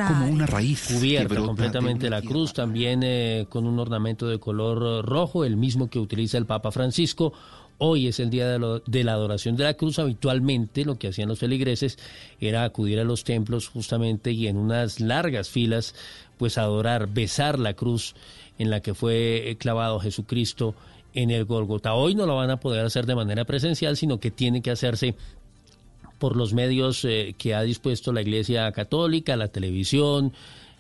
como una raíz cubierta completamente la cruz, también eh, con un ornamento de color rojo, el mismo que utiliza el Papa Francisco. Hoy es el día de, de, la adoración de la cruz. Habitualmente lo que hacían los feligreses era acudir a los templos justamente y en unas largas filas, pues adorar, besar la cruz en la que fue clavado Jesucristo en el Golgota. Hoy no lo van a poder hacer de manera presencial, sino que tiene que hacerse por los medios eh, que ha dispuesto la Iglesia Católica, la televisión,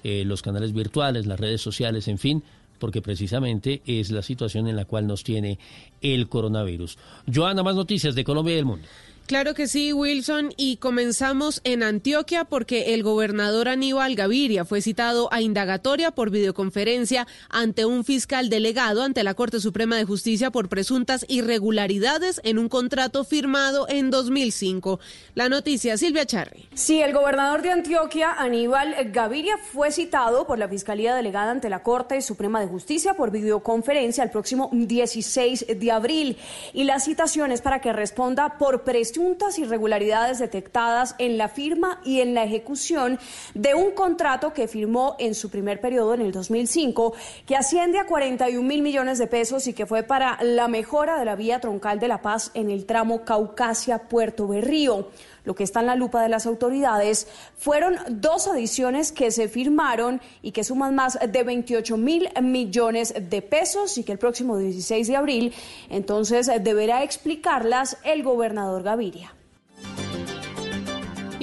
eh, los canales virtuales, las redes sociales, en fin, porque precisamente es la situación en la cual nos tiene el coronavirus. Joana, más noticias de Colombia y del mundo. Claro que sí, Wilson, y comenzamos en Antioquia porque el gobernador Aníbal Gaviria fue citado a indagatoria por videoconferencia ante un fiscal delegado ante la Corte Suprema de Justicia por presuntas irregularidades en un contrato firmado en 2005. La noticia, Silvia Charri. Sí, el gobernador de Antioquia, Aníbal Gaviria, fue citado por la Fiscalía Delegada ante la Corte Suprema de Justicia por videoconferencia el próximo 16 de abril. Y la citación es para que responda por presuntas presuntas irregularidades detectadas en la firma y en la ejecución de un contrato que firmó en su primer periodo en el 2005, que asciende a 41 mil millones de pesos y que fue para la mejora de la vía troncal de La Paz en el tramo Caucasia-Puerto Berrío. Lo que está en la lupa de las autoridades fueron dos adiciones que se firmaron y que suman más de 28 mil millones de pesos y que el próximo 16 de abril entonces deberá explicarlas el gobernador Gaviria.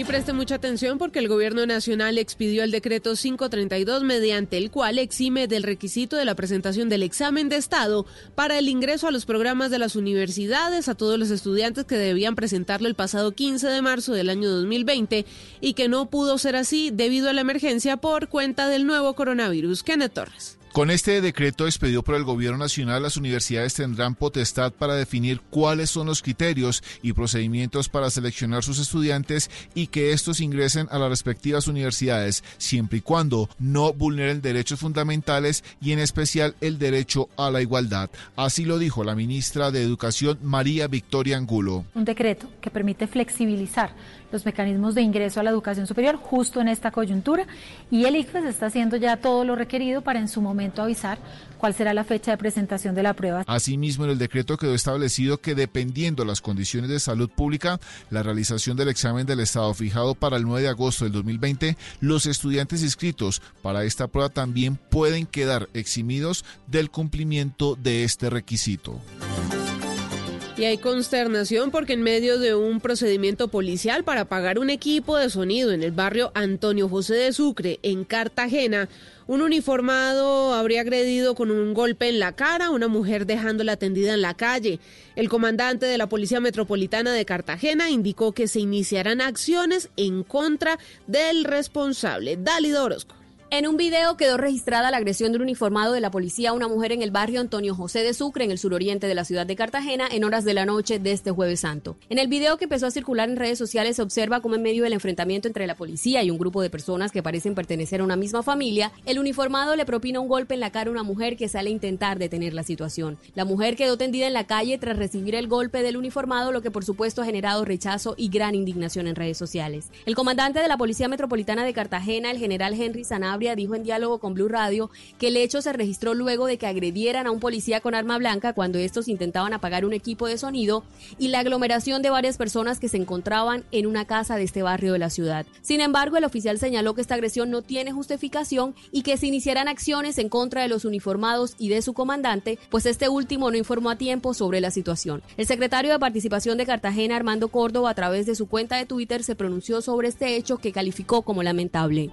Y preste mucha atención porque el Gobierno Nacional expidió el decreto 532 mediante el cual exime del requisito de la presentación del examen de Estado para el ingreso a los programas de las universidades a todos los estudiantes que debían presentarlo el pasado 15 de marzo del año 2020 y que no pudo ser así debido a la emergencia por cuenta del nuevo coronavirus. Kenneth Torres. Con este decreto expedido por el Gobierno Nacional, las universidades tendrán potestad para definir cuáles son los criterios y procedimientos para seleccionar sus estudiantes y que estos ingresen a las respectivas universidades, siempre y cuando no vulneren derechos fundamentales y en especial el derecho a la igualdad. Así lo dijo la ministra de Educación, María Victoria Angulo. Un decreto que permite flexibilizar los mecanismos de ingreso a la educación superior justo en esta coyuntura y el ICFES está haciendo ya todo lo requerido para en su momento avisar cuál será la fecha de presentación de la prueba. Asimismo, en el decreto quedó establecido que dependiendo las condiciones de salud pública, la realización del examen del Estado fijado para el 9 de agosto del 2020, los estudiantes inscritos para esta prueba también pueden quedar eximidos del cumplimiento de este requisito. Y hay consternación porque en medio de un procedimiento policial para pagar un equipo de sonido en el barrio Antonio José de Sucre, en Cartagena, un uniformado habría agredido con un golpe en la cara a una mujer dejándola tendida en la calle. El comandante de la Policía Metropolitana de Cartagena indicó que se iniciarán acciones en contra del responsable. Dálido Orozco. En un video quedó registrada la agresión de un uniformado de la policía a una mujer en el barrio Antonio José de Sucre, en el suroriente de la ciudad de Cartagena, en horas de la noche de este jueves santo. En el video que empezó a circular en redes sociales se observa cómo en medio del enfrentamiento entre la policía y un grupo de personas que parecen pertenecer a una misma familia, el uniformado le propina un golpe en la cara a una mujer que sale a intentar detener la situación. La mujer quedó tendida en la calle tras recibir el golpe del uniformado, lo que por supuesto ha generado rechazo y gran indignación en redes sociales. El comandante de la Policía Metropolitana de Cartagena, el general Henry Sanabria, Dijo en diálogo con Blue Radio que el hecho se registró luego de que agredieran a un policía con arma blanca cuando estos intentaban apagar un equipo de sonido y la aglomeración de varias personas que se encontraban en una casa de este barrio de la ciudad. Sin embargo, el oficial señaló que esta agresión no tiene justificación y que se iniciarán acciones en contra de los uniformados y de su comandante, pues este último no informó a tiempo sobre la situación. El secretario de Participación de Cartagena, Armando Córdoba, a través de su cuenta de Twitter, se pronunció sobre este hecho que calificó como lamentable.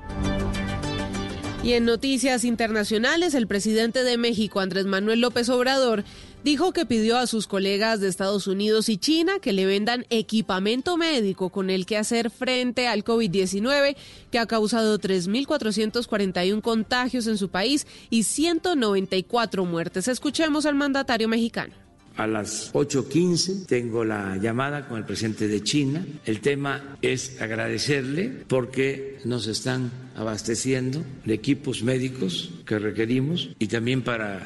Y en noticias internacionales, el presidente de México, Andrés Manuel López Obrador, dijo que pidió a sus colegas de Estados Unidos y China que le vendan equipamiento médico con el que hacer frente al COVID-19, que ha causado 3.441 contagios en su país y 194 muertes. Escuchemos al mandatario mexicano. A las 8.15 tengo la llamada con el presidente de China. El tema es agradecerle porque nos están abasteciendo de equipos médicos que requerimos y también para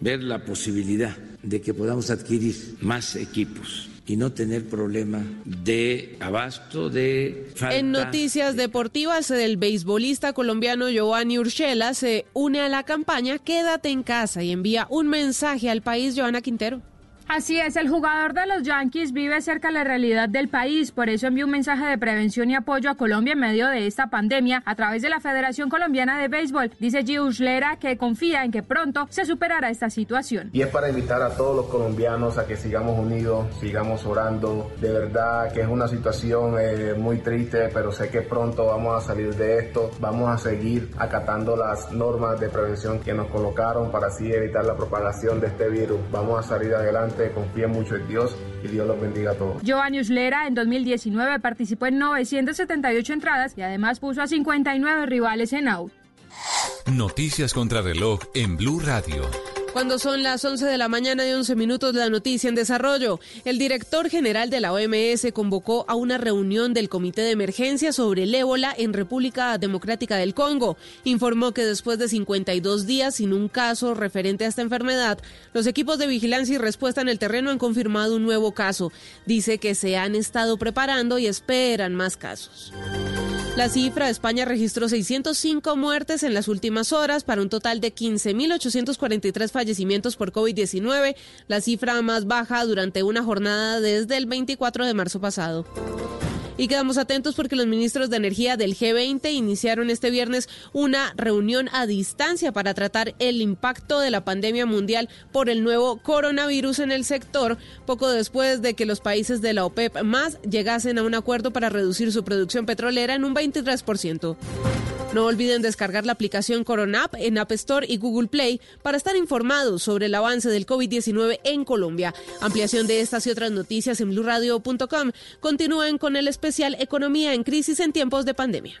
ver la posibilidad de que podamos adquirir más equipos y no tener problema de abasto, de falta. En noticias deportivas, el beisbolista colombiano Giovanni Urshela se une a la campaña Quédate en casa y envía un mensaje al país, Joana Quintero. Así es, el jugador de los Yankees vive cerca la realidad del país, por eso envió un mensaje de prevención y apoyo a Colombia en medio de esta pandemia a través de la Federación Colombiana de Béisbol. Dice Giuslera que confía en que pronto se superará esta situación. Y es para invitar a todos los colombianos a que sigamos unidos, sigamos orando. De verdad que es una situación eh, muy triste, pero sé que pronto vamos a salir de esto. Vamos a seguir acatando las normas de prevención que nos colocaron para así evitar la propagación de este virus. Vamos a salir adelante confía mucho en Dios y Dios los bendiga a todos. Giovanni Uslera en 2019 participó en 978 entradas y además puso a 59 rivales en out. Noticias contra reloj en Blue Radio. Cuando son las 11 de la mañana y 11 minutos la noticia en desarrollo, el director general de la OMS convocó a una reunión del Comité de Emergencia sobre el ébola en República Democrática del Congo. Informó que después de 52 días sin un caso referente a esta enfermedad, los equipos de vigilancia y respuesta en el terreno han confirmado un nuevo caso. Dice que se han estado preparando y esperan más casos. La cifra, España registró 605 muertes en las últimas horas para un total de 15.843 fallecimientos por COVID-19, la cifra más baja durante una jornada desde el 24 de marzo pasado. Y quedamos atentos porque los ministros de Energía del G20 iniciaron este viernes una reunión a distancia para tratar el impacto de la pandemia mundial por el nuevo coronavirus en el sector, poco después de que los países de la OPEP más llegasen a un acuerdo para reducir su producción petrolera en un 23%. No olviden descargar la aplicación Coronap en App Store y Google Play para estar informados sobre el avance del COVID-19 en Colombia. Ampliación de estas y otras noticias en blurradio.com. Continúen con el especial Economía en crisis en tiempos de pandemia.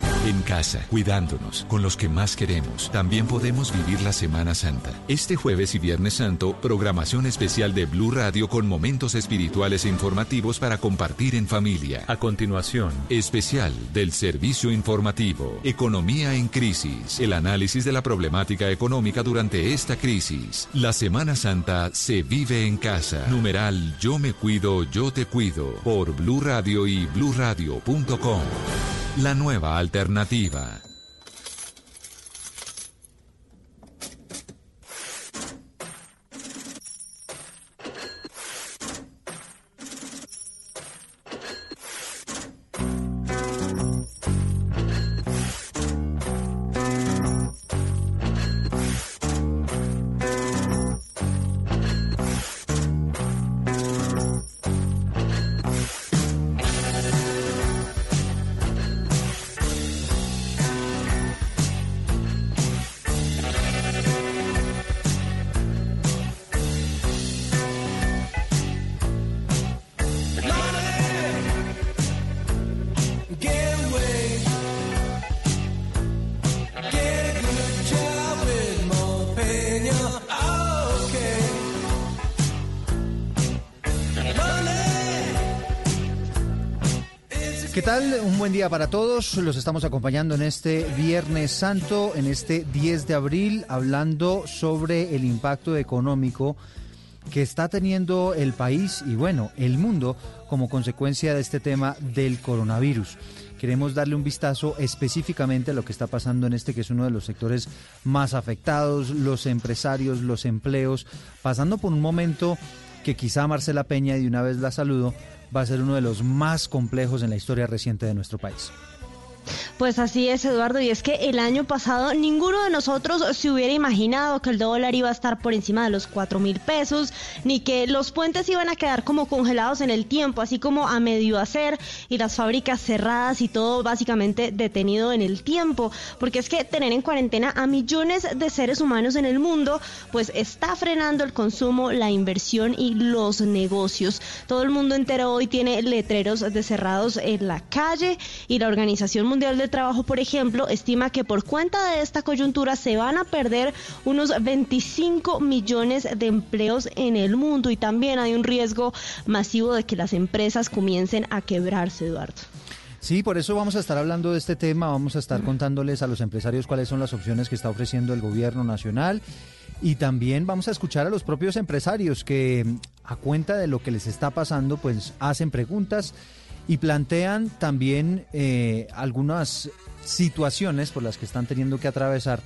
En casa, cuidándonos, con los que más queremos, también podemos vivir la Semana Santa. Este jueves y Viernes Santo, programación especial de Blue Radio con momentos espirituales e informativos para compartir en familia. A continuación, especial del servicio informativo, Economía en crisis, el análisis de la problemática económica durante esta crisis. La Semana Santa se vive en casa. Numeral Yo me cuido, yo te cuido, por Blue Radio y bluradio.com. La nueva alternativa. Día para todos. Los estamos acompañando en este Viernes Santo, en este 10 de abril, hablando sobre el impacto económico que está teniendo el país y bueno, el mundo como consecuencia de este tema del coronavirus. Queremos darle un vistazo específicamente a lo que está pasando en este, que es uno de los sectores más afectados, los empresarios, los empleos, pasando por un momento que quizá Marcela Peña, y de una vez la saludo, va a ser uno de los más complejos en la historia reciente de nuestro país. Pues así es, Eduardo, y es que el año pasado ninguno de nosotros se hubiera imaginado que el dólar iba a estar por encima de los cuatro mil pesos, ni que los puentes iban a quedar como congelados en el tiempo, así como a medio hacer, y las fábricas cerradas y todo básicamente detenido en el tiempo, porque es que tener en cuarentena a millones de seres humanos en el mundo, pues está frenando el consumo, la inversión y los negocios. Todo el mundo entero hoy tiene letreros de cerrados en la calle y la Organización Mundial del Trabajo, por ejemplo, estima que por cuenta de esta coyuntura se van a perder unos 25 millones de empleos en el mundo y también hay un riesgo masivo de que las empresas comiencen a quebrarse, Eduardo. Sí, por eso vamos a estar hablando de este tema, vamos a estar contándoles a los empresarios cuáles son las opciones que está ofreciendo el gobierno nacional y también vamos a escuchar a los propios empresarios que a cuenta de lo que les está pasando pues hacen preguntas y plantean también eh, algunas situaciones por las que están teniendo que atravesar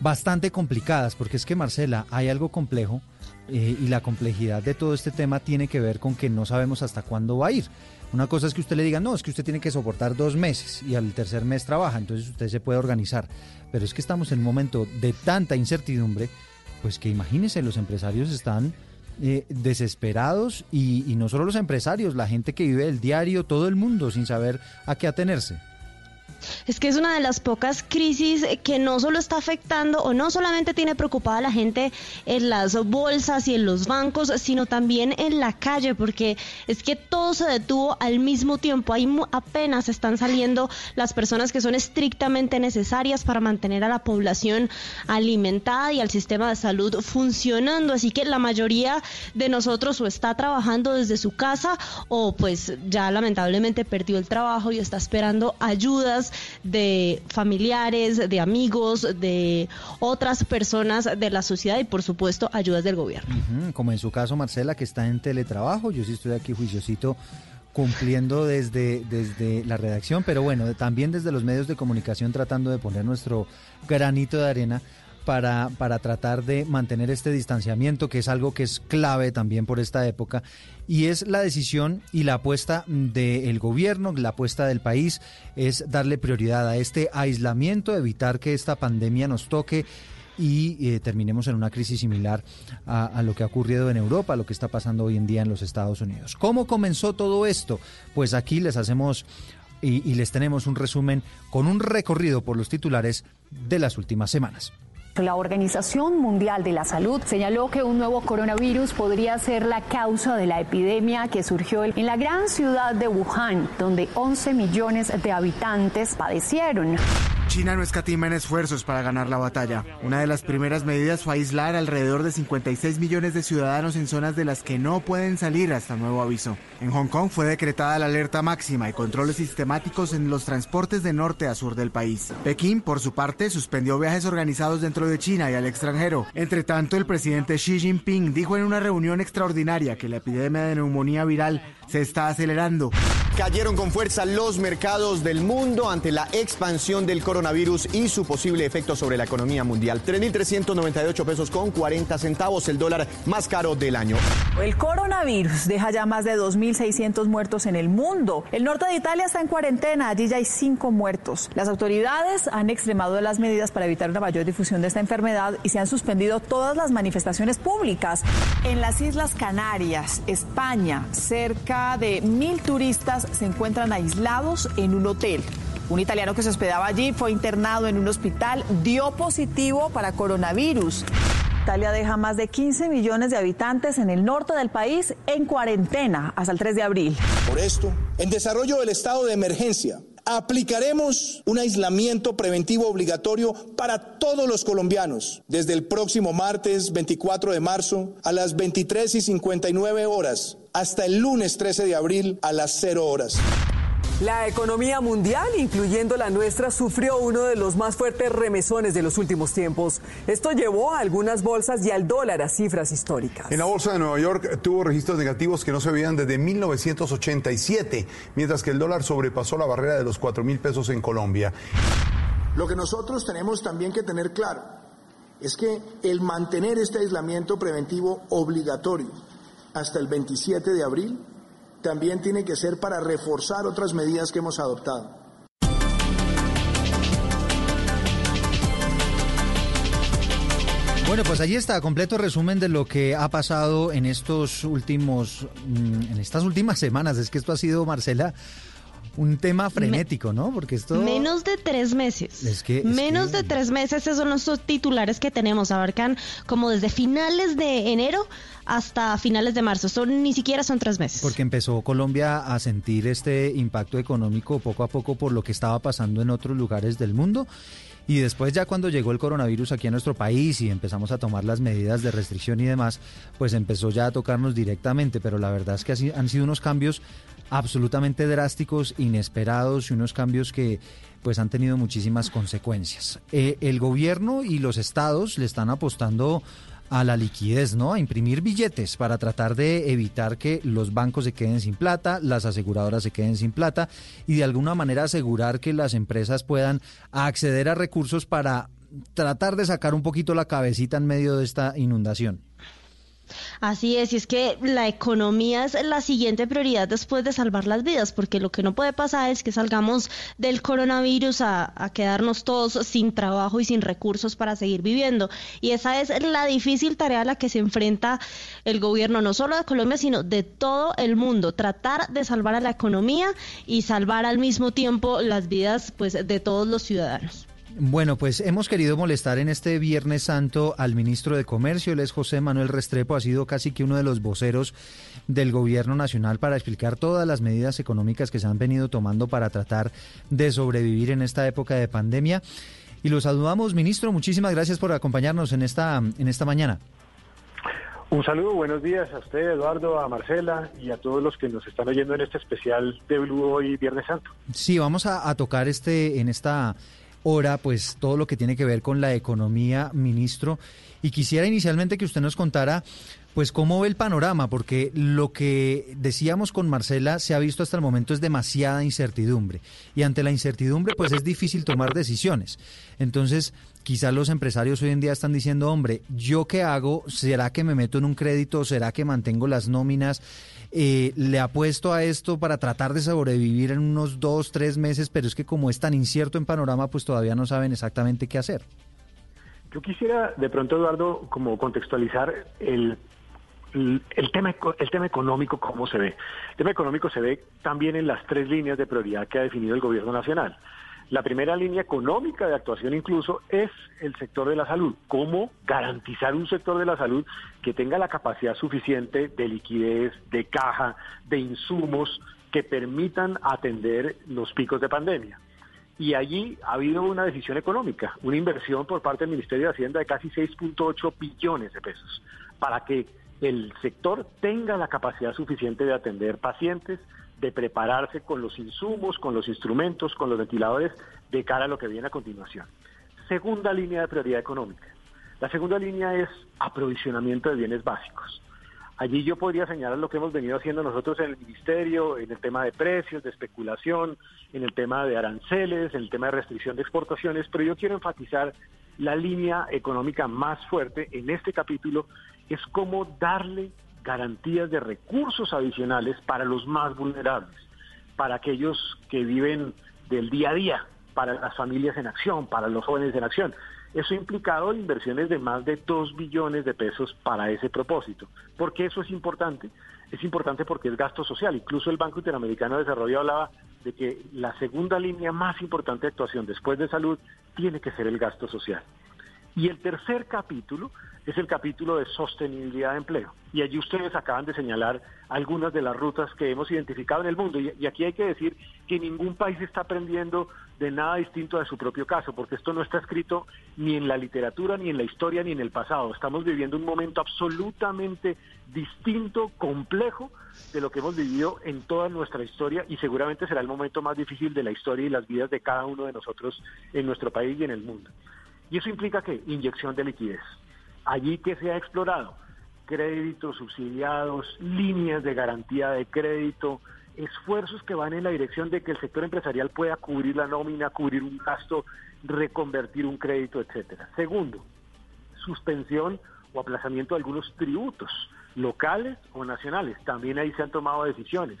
bastante complicadas, porque es que Marcela, hay algo complejo eh, y la complejidad de todo este tema tiene que ver con que no sabemos hasta cuándo va a ir. Una cosa es que usted le diga, no, es que usted tiene que soportar dos meses y al tercer mes trabaja, entonces usted se puede organizar. Pero es que estamos en un momento de tanta incertidumbre, pues que imagínense, los empresarios están eh, desesperados y, y no solo los empresarios, la gente que vive el diario, todo el mundo sin saber a qué atenerse. Es que es una de las pocas crisis que no solo está afectando o no solamente tiene preocupada a la gente en las bolsas y en los bancos, sino también en la calle, porque es que todo se detuvo al mismo tiempo. Ahí apenas están saliendo las personas que son estrictamente necesarias para mantener a la población alimentada y al sistema de salud funcionando. Así que la mayoría de nosotros o está trabajando desde su casa o pues ya lamentablemente perdió el trabajo y está esperando ayudas de familiares, de amigos, de otras personas de la sociedad y por supuesto ayudas del gobierno. como en su caso Marcela que está en teletrabajo, yo sí estoy aquí juiciosito cumpliendo desde, desde la redacción, pero bueno, también desde los medios de comunicación tratando de poner nuestro granito de arena para, para tratar de mantener este distanciamiento, que es algo que es clave también por esta época, y es la decisión y la apuesta del gobierno, la apuesta del país, es darle prioridad a este aislamiento, evitar que esta pandemia nos toque y eh, terminemos en una crisis similar a, lo que ha ocurrido en Europa, a lo que está pasando hoy en día en los Estados Unidos. ¿Cómo comenzó todo esto? Pues aquí les hacemos y les tenemos un resumen con un recorrido por los titulares de las últimas semanas. La Organización Mundial de la Salud señaló que un nuevo coronavirus podría ser la causa de la epidemia que surgió en la gran ciudad de Wuhan, donde 11 millones de habitantes padecieron. China no escatima en esfuerzos para ganar la batalla. Una de las primeras medidas fue aislar alrededor de 56 millones de ciudadanos en zonas de las que no pueden salir hasta nuevo aviso. En Hong Kong fue decretada la alerta máxima y controles sistemáticos en los transportes de norte a sur del país. Pekín, por su parte, suspendió viajes organizados dentro de China y al extranjero. Entre tanto, el presidente Xi Jinping dijo en una reunión extraordinaria que la epidemia de neumonía viral se está acelerando. Cayeron con fuerza los mercados del mundo ante la expansión del coronavirus y su posible efecto sobre la economía mundial. 3.398 pesos con 40 centavos, el dólar más caro del año. El coronavirus deja ya más de 2.600 muertos en el mundo. El norte de Italia está en cuarentena, allí ya hay cinco muertos. Las autoridades han extremado las medidas para evitar una mayor difusión de esta enfermedad y se han suspendido todas las manifestaciones públicas. En las Islas Canarias, España, cerca de mil turistas se encuentran aislados en un hotel. Un italiano que se hospedaba allí fue internado en un hospital, dio positivo para coronavirus. Italia deja más de 15 millones de habitantes en el norte del país en cuarentena hasta el 3 de abril. Por esto, en desarrollo del estado de emergencia, aplicaremos un aislamiento preventivo obligatorio para todos los colombianos desde el próximo martes 24 de marzo a las 23 y 59 horas hasta el lunes 13 de abril a las 0 horas. La economía mundial, incluyendo la nuestra, sufrió uno de los más fuertes remesones de los últimos tiempos. Esto llevó a algunas bolsas y al dólar a cifras históricas. En la bolsa de Nueva York tuvo registros negativos que no se veían desde 1987, mientras que el dólar sobrepasó la barrera de los 4 mil pesos en Colombia. Lo que nosotros tenemos también que tener claro es que el mantener este aislamiento preventivo obligatorio hasta el 27 de abril también tiene que ser para reforzar otras medidas que hemos adoptado. Bueno, pues allí está, completo resumen de lo que ha pasado en estos últimos, mm, en estas últimas semanas. Es que esto ha sido, Marcela, un tema frenético, ¿no? Porque esto... Menos de tres meses. Es que... Menos de tres meses, esos son los titulares que tenemos. Abarcan como desde finales de enero hasta finales de marzo. Son, ni siquiera son tres meses. Porque empezó Colombia a sentir este impacto económico poco a poco por lo que estaba pasando en otros lugares del mundo. Y después ya cuando llegó el coronavirus aquí a nuestro país y empezamos a tomar las medidas de restricción y demás, pues empezó ya a tocarnos directamente. Pero la verdad es que así han sido unos cambios absolutamente drásticos, inesperados y unos cambios que pues han tenido muchísimas consecuencias. Eh, el gobierno y los estados le están apostando a la liquidez, ¿no? A imprimir billetes para tratar de evitar que los bancos se queden sin plata, las aseguradoras se queden sin plata y de alguna manera asegurar que las empresas puedan acceder a recursos para tratar de sacar un poquito la cabecita en medio de esta inundación. Así es, y es que la economía es la siguiente prioridad después de salvar las vidas, porque lo que no puede pasar es que salgamos del coronavirus a, quedarnos todos sin trabajo y sin recursos para seguir viviendo. Y esa es la difícil tarea a la que se enfrenta el gobierno, no solo de Colombia, sino de todo el mundo, tratar de salvar a la economía y salvar al mismo tiempo las vidas pues, de todos los ciudadanos. Bueno, pues hemos querido molestar en este Viernes Santo al ministro de Comercio, él es José Manuel Restrepo, ha sido casi que uno de los voceros del gobierno nacional para explicar todas las medidas económicas que se han venido tomando para tratar de sobrevivir en esta época de pandemia. Y lo saludamos, ministro, muchísimas gracias por acompañarnos en esta, en esta mañana. Un saludo, buenos días a usted, Eduardo, a Marcela y a todos los que nos están oyendo en este especial de Blue hoy Viernes Santo. Sí, vamos a, a tocar este en esta hora, pues todo lo que tiene que ver con la economía, ministro. Y quisiera inicialmente que usted nos contara, pues cómo ve el panorama, porque lo que decíamos con Marcela se ha visto hasta el momento es demasiada incertidumbre. Y ante la incertidumbre, pues es difícil tomar decisiones. Entonces, quizás los empresarios hoy en día están diciendo, hombre, ¿yo qué hago? ¿Será que me meto en un crédito? ¿Será que mantengo las nóminas? Eh, le apuesto a esto para tratar de sobrevivir en unos dos, tres meses, pero es que como es tan incierto en panorama, pues todavía no saben exactamente qué hacer. Yo quisiera de pronto, Eduardo, como contextualizar el, el, tema, el tema económico, cómo se ve. El tema económico se ve también en las tres líneas de prioridad que ha definido el gobierno nacional. La primera línea económica de actuación incluso es el sector de la salud. ¿Cómo garantizar un sector de la salud que tenga la capacidad suficiente de liquidez, de caja, de insumos que permitan atender los picos de pandemia? Y allí ha habido una decisión económica, una inversión por parte del Ministerio de Hacienda de casi 6.8 billones de pesos para que el sector tenga la capacidad suficiente de atender pacientes, de prepararse con los insumos, con los instrumentos, con los ventiladores de cara a lo que viene a continuación. Segunda línea de prioridad económica. La segunda línea es aprovisionamiento de bienes básicos. Allí yo podría señalar lo que hemos venido haciendo nosotros en el Ministerio, en el tema de precios, de especulación, en el tema de aranceles, en el tema de restricción de exportaciones, pero yo quiero enfatizar la línea económica más fuerte en este capítulo, es cómo darle garantías de recursos adicionales para los más vulnerables, para aquellos que viven del día a día, para las familias en acción, para los jóvenes en acción. Eso ha implicado inversiones de más de 2 billones de pesos para ese propósito. ¿Por qué eso es importante? Es importante porque es gasto social. Incluso el Banco Interamericano de Desarrollo hablaba de que la segunda línea más importante de actuación después de salud tiene que ser el gasto social. Y el tercer capítulo es el capítulo de sostenibilidad de empleo. Y allí ustedes acaban de señalar algunas de las rutas que hemos identificado en el mundo. Y, aquí hay que decir que ningún país está aprendiendo de nada distinto de su propio caso, porque esto no está escrito ni en la literatura, ni en la historia, ni en el pasado. Estamos viviendo un momento absolutamente distinto, complejo, de lo que hemos vivido en toda nuestra historia y seguramente será el momento más difícil de la historia y las vidas de cada uno de nosotros en nuestro país y en el mundo. Y eso implica que inyección de liquidez allí que se ha explorado, créditos subsidiados, líneas de garantía de crédito, esfuerzos que van en la dirección de que el sector empresarial pueda cubrir la nómina, cubrir un gasto, reconvertir un crédito, etcétera. Segundo, suspensión o aplazamiento de algunos tributos locales o nacionales. También ahí se han tomado decisiones.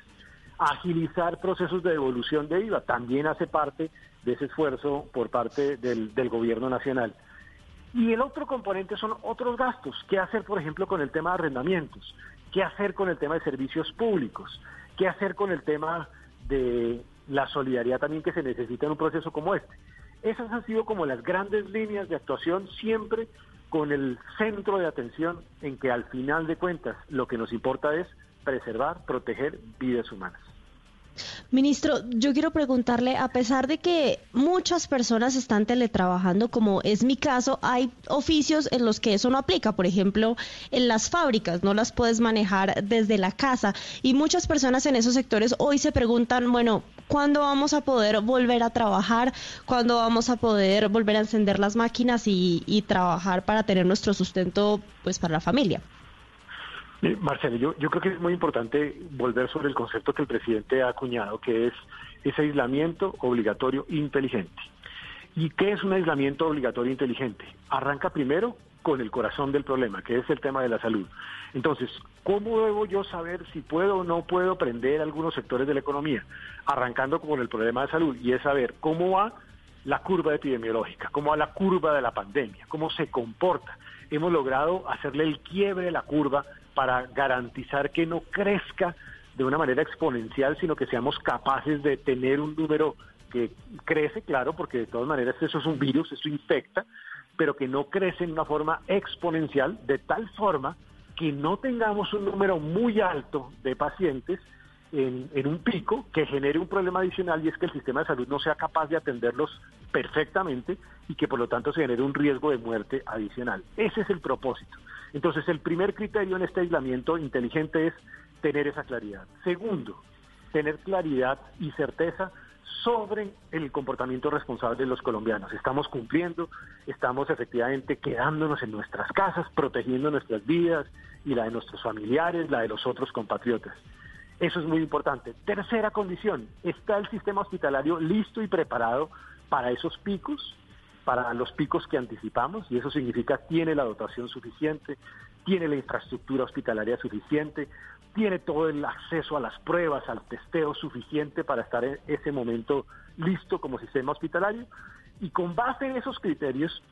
Agilizar procesos de devolución de IVA también hace parte de ese esfuerzo por parte del, del gobierno nacional. Y el otro componente son otros gastos. ¿Qué hacer, por ejemplo, con el tema de arrendamientos? ¿Qué hacer con el tema de servicios públicos? ¿Qué hacer con el tema de la solidaridad también que se necesita en un proceso como este? Esas han sido como las grandes líneas de actuación siempre con el centro de atención en que al final de cuentas lo que nos importa es preservar, proteger vidas humanas. Ministro, yo quiero preguntarle, a pesar de que muchas personas están teletrabajando, como es mi caso, hay oficios en los que eso no aplica. Por ejemplo, en las fábricas no las puedes manejar desde la casa. Y muchas personas en esos sectores hoy se preguntan, bueno, ¿cuándo vamos a poder volver a trabajar? ¿Cuándo vamos a poder volver a encender las máquinas y, y trabajar para tener nuestro sustento pues para la familia? Marcelo, yo, yo creo que es muy importante volver sobre el concepto que el presidente ha acuñado, que es ese aislamiento obligatorio inteligente. ¿Y qué es un aislamiento obligatorio inteligente? Arranca primero con el corazón del problema, que es el tema de la salud. Entonces, ¿cómo debo yo saber si puedo o no puedo prender algunos sectores de la economía? Arrancando con el problema de salud, y es saber cómo va la curva epidemiológica, cómo va la curva de la pandemia, cómo se comporta. Hemos logrado hacerle el quiebre de la curva para garantizar que no crezca de una manera exponencial, sino que seamos capaces de tener un número que crece, claro, porque de todas maneras eso es un virus, eso infecta, pero que no crece en una forma exponencial, de tal forma que no tengamos un número muy alto de pacientes en, en, un pico que genere un problema adicional y es que el sistema de salud no sea capaz de atenderlos perfectamente y que por lo tanto se genere un riesgo de muerte adicional. Ese es el propósito. Entonces, el primer criterio en este aislamiento inteligente es tener esa claridad. Segundo, tener claridad y certeza sobre el comportamiento responsable de los colombianos. Estamos cumpliendo, estamos efectivamente quedándonos en nuestras casas, protegiendo nuestras vidas y la de nuestros familiares, la de los otros compatriotas. Eso es muy importante. Tercera condición, está el sistema hospitalario listo y preparado para esos picos para los picos que anticipamos y eso significa tiene la dotación suficiente, tiene la infraestructura hospitalaria suficiente, tiene todo el acceso a las pruebas, al testeo suficiente para estar en ese momento listo como sistema hospitalario. Y con base en esos criterios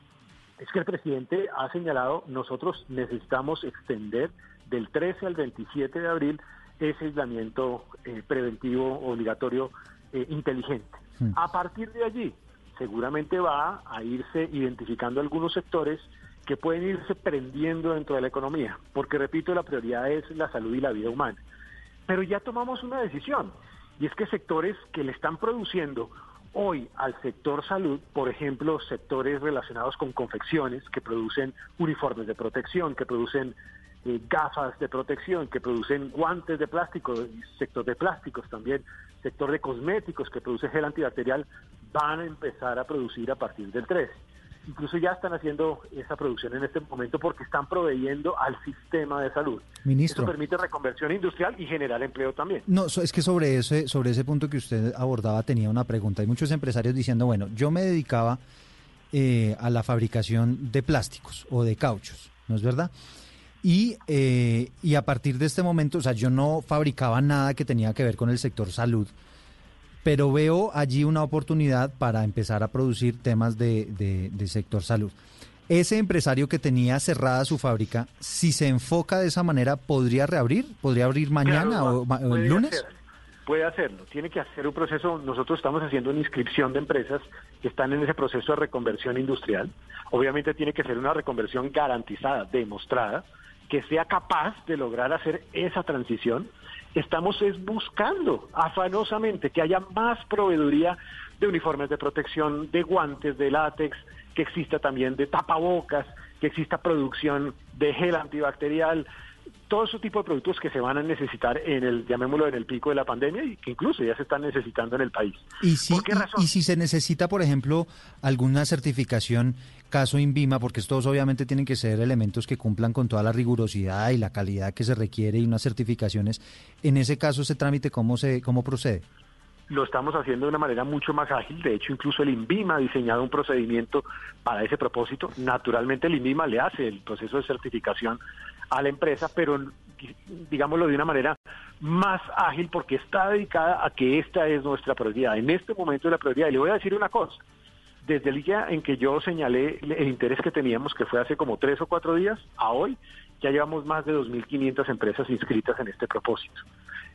es que el presidente ha señalado nosotros necesitamos extender del 13 al 27 de abril ese aislamiento eh, preventivo obligatorio eh, inteligente. A partir de allí, seguramente va a irse identificando algunos sectores que pueden irse prendiendo dentro de la economía, porque repito, la prioridad es la salud y la vida humana. Pero ya tomamos una decisión, y es que sectores que le están produciendo hoy al sector salud, por ejemplo, sectores relacionados con confecciones que producen uniformes de protección, que producen eh, gafas de protección, que producen guantes de plástico, sector de plásticos también, sector de cosméticos que produce gel antibacterial, van a empezar a producir a partir del 13. Incluso ya están haciendo esa producción en este momento porque están proveyendo al sistema de salud. Ministro. Eso permite reconversión industrial y generar empleo también. No, es que sobre ese, sobre ese punto que usted abordaba tenía una pregunta. Hay muchos empresarios diciendo, bueno, yo me dedicaba eh, a la fabricación de plásticos o de cauchos, ¿no es verdad? Y, eh, y a partir de este momento, o sea, yo no fabricaba nada que tenía que ver con el sector salud pero veo allí una oportunidad para empezar a producir temas de, sector salud. Ese empresario que tenía cerrada su fábrica, si se enfoca de esa manera, ¿podría reabrir? ¿Podría abrir mañana o, el lunes? puede hacerlo. Tiene que hacer un proceso, nosotros estamos haciendo una inscripción de empresas que están en ese proceso de reconversión industrial. Obviamente tiene que ser una reconversión garantizada, demostrada, que sea capaz de lograr hacer esa transición. Estamos es buscando afanosamente que haya más proveeduría de uniformes de protección, de guantes, de látex, que exista también de tapabocas, que exista producción de gel antibacterial, todo ese tipo de productos que se van a necesitar en el, llamémoslo, en el pico de la pandemia y que incluso ya se están necesitando en el país. ¿Y si, y, si se necesita, por ejemplo, alguna certificación, caso INVIMA, porque estos obviamente tienen que ser elementos que cumplan con toda la rigurosidad y la calidad que se requiere y unas certificaciones, en ese caso, ese trámite, ¿cómo, se, cómo procede? lo estamos haciendo de una manera mucho más ágil. De hecho, incluso el INVIMA ha diseñado un procedimiento para ese propósito. Naturalmente, el INVIMA le hace el proceso de certificación a la empresa, pero digámoslo de una manera más ágil porque está dedicada a que esta es nuestra prioridad. En este momento es la prioridad. Y le voy a decir una cosa. Desde el día en que yo señalé el interés que teníamos, que fue hace como tres o cuatro días, a hoy ya llevamos más de 2.500 empresas inscritas en este propósito.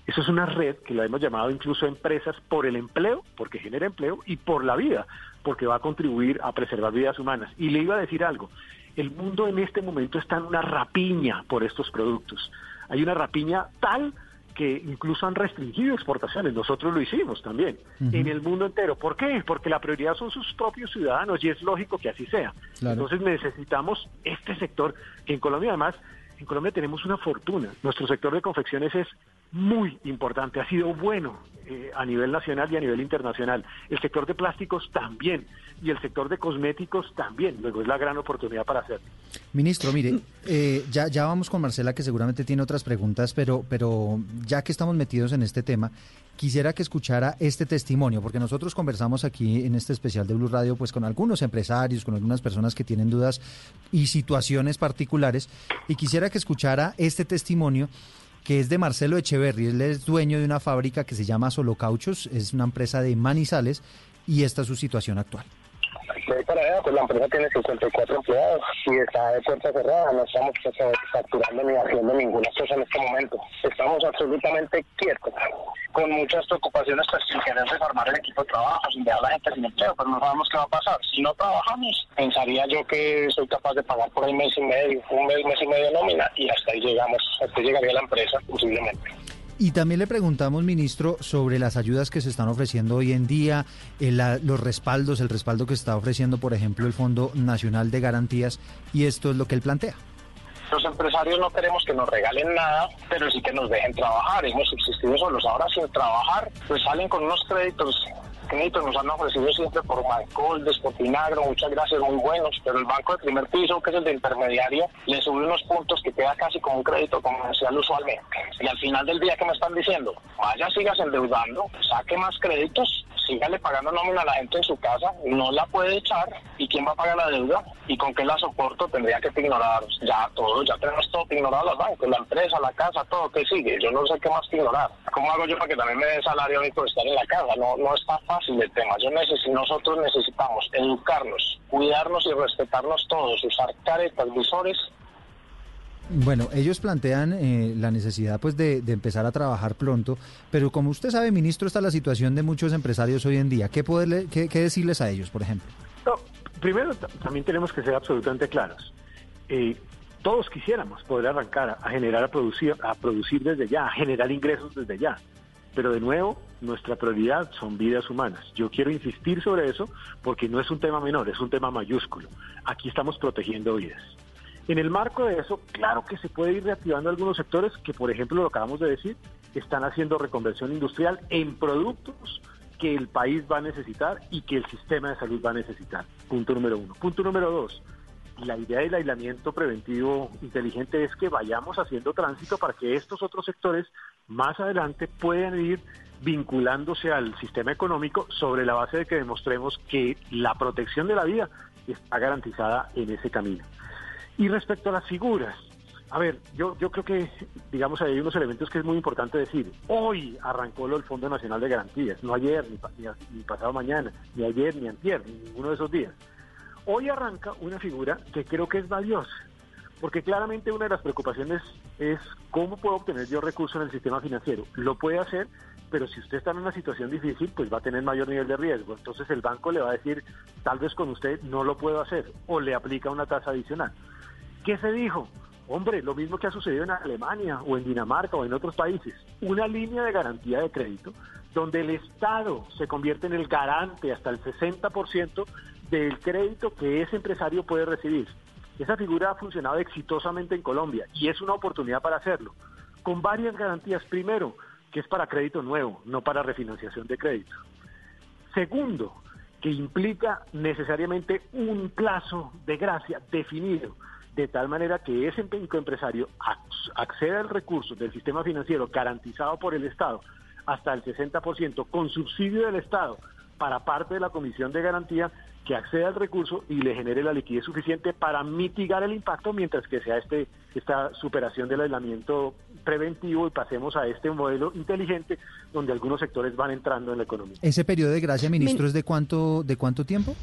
Eso es una red que la hemos llamado incluso empresas por el empleo, porque genera empleo, y por la vida, porque va a contribuir a preservar vidas humanas. Y le iba a decir algo, el mundo en este momento está en una rapiña por estos productos. Hay una rapiña tal que incluso han restringido exportaciones, nosotros lo hicimos también, en el mundo entero. ¿Por qué? Porque la prioridad son sus propios ciudadanos y es lógico que así sea. Entonces necesitamos este sector, que en Colombia además, en Colombia tenemos una fortuna. Nuestro sector de confecciones es muy importante, ha sido bueno eh, a nivel nacional y a nivel internacional. El sector de plásticos también y el sector de cosméticos también. Luego es la gran oportunidad para hacerlo. Ministro, mire, eh, ya, ya vamos con Marcela que seguramente tiene otras preguntas, pero, pero ya que estamos metidos en este tema, quisiera que escuchara este testimonio, porque nosotros conversamos aquí en este especial de Blue Radio pues con algunos empresarios, con algunas personas que tienen dudas y situaciones particulares, y quisiera que escuchara este testimonio que es de Marcelo Echeverry. Él es dueño de una fábrica que se llama Solo Cauchos, es una empresa de Manizales y esta es su situación actual pues la empresa tiene 54 empleados y está de puerta cerrada, no estamos pues, facturando ni haciendo ninguna cosa en este momento. Estamos absolutamente quietos, con muchas preocupaciones pues sin querer reformar el equipo de trabajo, sin dejar a la gente sin empleo, pero no sabemos qué va a pasar. Si no trabajamos, pensaría yo que soy capaz de pagar por ahí mes y medio, un mes, mes y medio nómina y hasta ahí llegamos, hasta ahí llegaría la empresa posiblemente. Y también le preguntamos, ministro, sobre las ayudas que se están ofreciendo hoy en día, los respaldos, el respaldo que está ofreciendo, por ejemplo, el Fondo Nacional de Garantías, y esto es lo que él plantea. Los empresarios no queremos que nos regalen nada, pero sí que nos dejen trabajar. Hemos subsistido solos. Ahora sin trabajar, pues salen con unos créditos créditos nos han ofrecido siempre por Malcoldes, por Pinagro, muchas gracias, muy buenos, pero el banco de primer piso, que es el de intermediario, le sube unos puntos que queda casi como un crédito comercial usualmente. Y al final del día, ¿qué me están diciendo? Vaya, sigas endeudando, saque más créditos, sígale pagando nómina a la gente en su casa, no la puede echar, ¿y quién va a pagar la deuda? ¿Y con qué la soporto? Tendría que ignorar ya todo, ya tenemos todo ignorado los bancos, la empresa, la casa, todo, que sigue? Yo no sé qué más ignorar. ¿Cómo hago yo para que también me dé salario a mí por estar en la casa? No, no está fácil el tema. Yo nosotros necesitamos educarnos, cuidarnos y respetarnos todos, usar caretas, visores bueno, ellos plantean eh, la necesidad pues de, empezar a trabajar pronto, pero como usted sabe, ministro, está la situación de muchos empresarios hoy en día. ¿Qué, poderle, qué, decirles a ellos, por ejemplo? primero, también tenemos que ser absolutamente claros. Eh, todos quisiéramos poder arrancar a generar, a producir, a producir desde ya, a generar ingresos desde ya. Pero de nuevo, nuestra prioridad son vidas humanas. Yo quiero insistir sobre eso porque no es un tema menor, es un tema mayúsculo. Aquí estamos protegiendo vidas. En el marco de eso, claro que se puede ir reactivando algunos sectores que, por ejemplo, lo acabamos de decir, están haciendo reconversión industrial en productos que el país va a necesitar y que el sistema de salud va a necesitar. Punto número uno. Punto número dos. La idea del aislamiento preventivo inteligente es que vayamos haciendo tránsito para que estos otros sectores más adelante puedan ir vinculándose al sistema económico sobre la base de que demostremos que la protección de la vida está garantizada en ese camino. Y respecto a las figuras, a ver, yo, yo creo que, digamos, hay unos elementos que es muy importante decir. Hoy arrancó el Fondo Nacional de Garantías, no ayer, ni, ni, pasado mañana, ni ayer, ni antier, ni ninguno de esos días. Hoy arranca una figura que creo que es valiosa, porque claramente una de las preocupaciones es cómo puedo obtener yo recursos en el sistema financiero. Lo puede hacer, pero si usted está en una situación difícil, pues va a tener mayor nivel de riesgo. Entonces el banco le va a decir, tal vez con usted no lo puedo hacer, o le aplica una tasa adicional. ¿Qué se dijo? Hombre, lo mismo que ha sucedido en Alemania o en Dinamarca o en otros países, una línea de garantía de crédito donde el Estado se convierte en el garante hasta el 60% del crédito que ese empresario puede recibir. Esa figura ha funcionado exitosamente en Colombia y es una oportunidad para hacerlo, con varias garantías. Primero, que es para crédito nuevo, no para refinanciación de crédito. Segundo, que implica necesariamente un plazo de gracia definido, de tal manera que ese empresario acceda al recurso del sistema financiero garantizado por el Estado hasta el 60% con subsidio del Estado para parte de la comisión de garantía que acceda al recurso y le genere la liquidez suficiente para mitigar el impacto mientras que sea este esta superación del aislamiento preventivo y pasemos a este modelo inteligente donde algunos sectores van entrando en la economía. ¿Ese periodo de gracia, ministro, es de cuánto, de cuánto tiempo?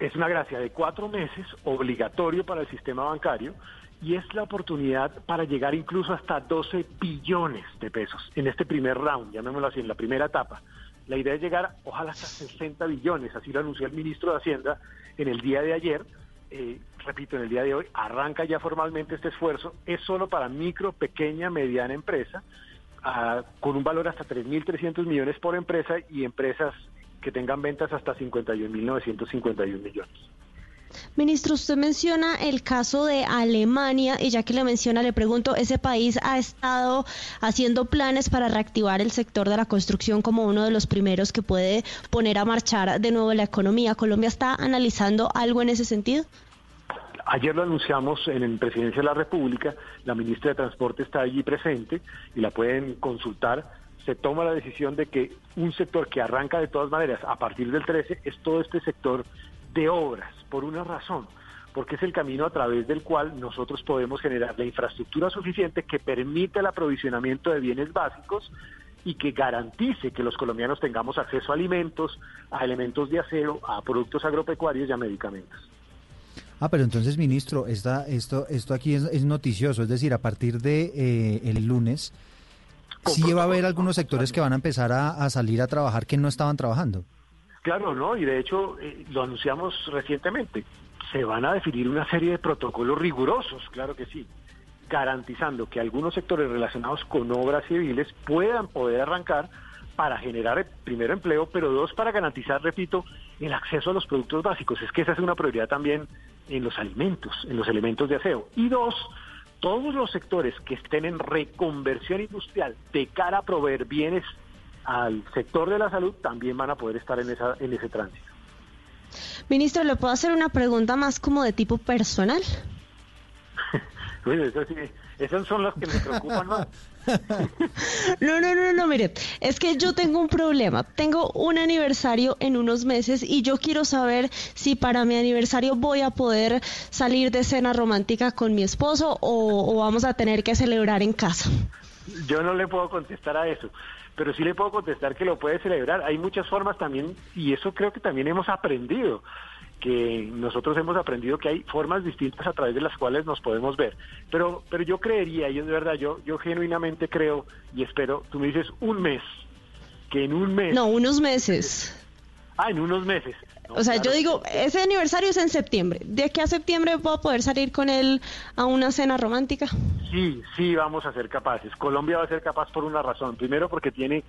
Es una gracia de cuatro meses, obligatorio para el sistema bancario, y es la oportunidad para llegar incluso hasta 12 billones de pesos en este primer round, llamémoslo así, en la primera etapa. La idea es llegar, ojalá, hasta 60 billones, así lo anunció el ministro de Hacienda en el día de ayer. Eh, repito, en el día de hoy arranca ya formalmente este esfuerzo. Es solo para micro, pequeña, mediana empresa, ah, con un valor hasta 3.300 millones por empresa y empresas que tengan ventas hasta 51.951 millones. Ministro, usted menciona el caso de Alemania y ya que le menciona, le pregunto, ¿ese país ha estado haciendo planes para reactivar el sector de la construcción como uno de los primeros que puede poner a marchar de nuevo la economía? ¿Colombia está analizando algo en ese sentido? Ayer lo anunciamos en Presidencia de la República, la ministra de Transporte está allí presente y la pueden consultar. Se toma la decisión de que un sector que arranca de todas maneras a partir del 13 es todo este sector de obras, por una razón, porque es el camino a través del cual nosotros podemos generar la infraestructura suficiente que permita el aprovisionamiento de bienes básicos y que garantice que los colombianos tengamos acceso a alimentos, a elementos de aseo, a productos agropecuarios y a medicamentos. Ah, pero entonces, ministro, esta, esto, esto aquí es, noticioso, es decir, a partir de eh, el lunes, sí va a haber algunos sectores que van a empezar a salir a trabajar que no estaban trabajando. Claro, ¿no? Y de hecho eh, lo anunciamos recientemente. Se van a definir una serie de protocolos rigurosos, claro que sí, garantizando que algunos sectores relacionados con obras civiles puedan poder arrancar para generar primero empleo, pero dos para garantizar, repito, el acceso a los productos básicos. Es que esa es una prioridad también en los alimentos, en los elementos de aseo. Y dos, todos los sectores que estén en reconversión industrial de cara a proveer bienes al sector de la salud también van a poder estar en, esa, en ese tránsito. Ministro, ¿le puedo hacer una pregunta más como de tipo personal? bueno, eso sí, esas son las que me preocupan más. No, no, no, no, mire, es que yo tengo un problema. Tengo un aniversario en unos meses y yo quiero saber si para mi aniversario voy a poder salir de cena romántica con mi esposo o, o vamos a tener que celebrar en casa. Yo no le puedo contestar a eso pero sí le puedo contestar que lo puede celebrar. Hay muchas formas también, y eso creo que también hemos aprendido, que nosotros hemos aprendido que hay formas distintas a través de las cuales nos podemos ver. Pero, pero yo creería, y de verdad, yo, yo genuinamente creo y espero, tú me dices un mes, que en un mes... No, unos meses. Ah, en unos meses o sea, yo digo, ese aniversario es en septiembre. ¿De aquí a septiembre puedo poder salir con él a una cena romántica? Sí, sí, vamos a ser capaces. Colombia va a ser capaz por una razón. Primero, porque tiene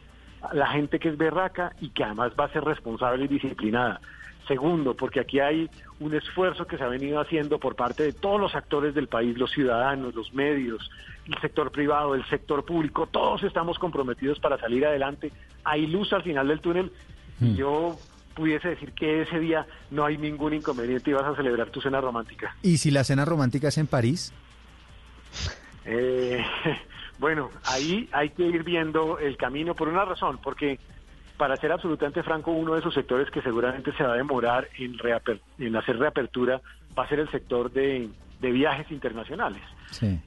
la gente que es berraca y que además va a ser responsable y disciplinada. Segundo, porque aquí hay un esfuerzo que se ha venido haciendo por parte de todos los actores del país, los ciudadanos, los medios, el sector privado, el sector público, todos estamos comprometidos para salir adelante. Hay luz al final del túnel. y mm. Yo pudiese decir que ese día no hay ningún inconveniente y vas a celebrar tu cena romántica. ¿Y si la cena romántica es en París? Eh, bueno, ahí hay que ir viendo el camino por una razón, porque para ser absolutamente franco, uno de esos sectores que seguramente se va a demorar en, en hacer reapertura va a ser el sector de, viajes internacionales.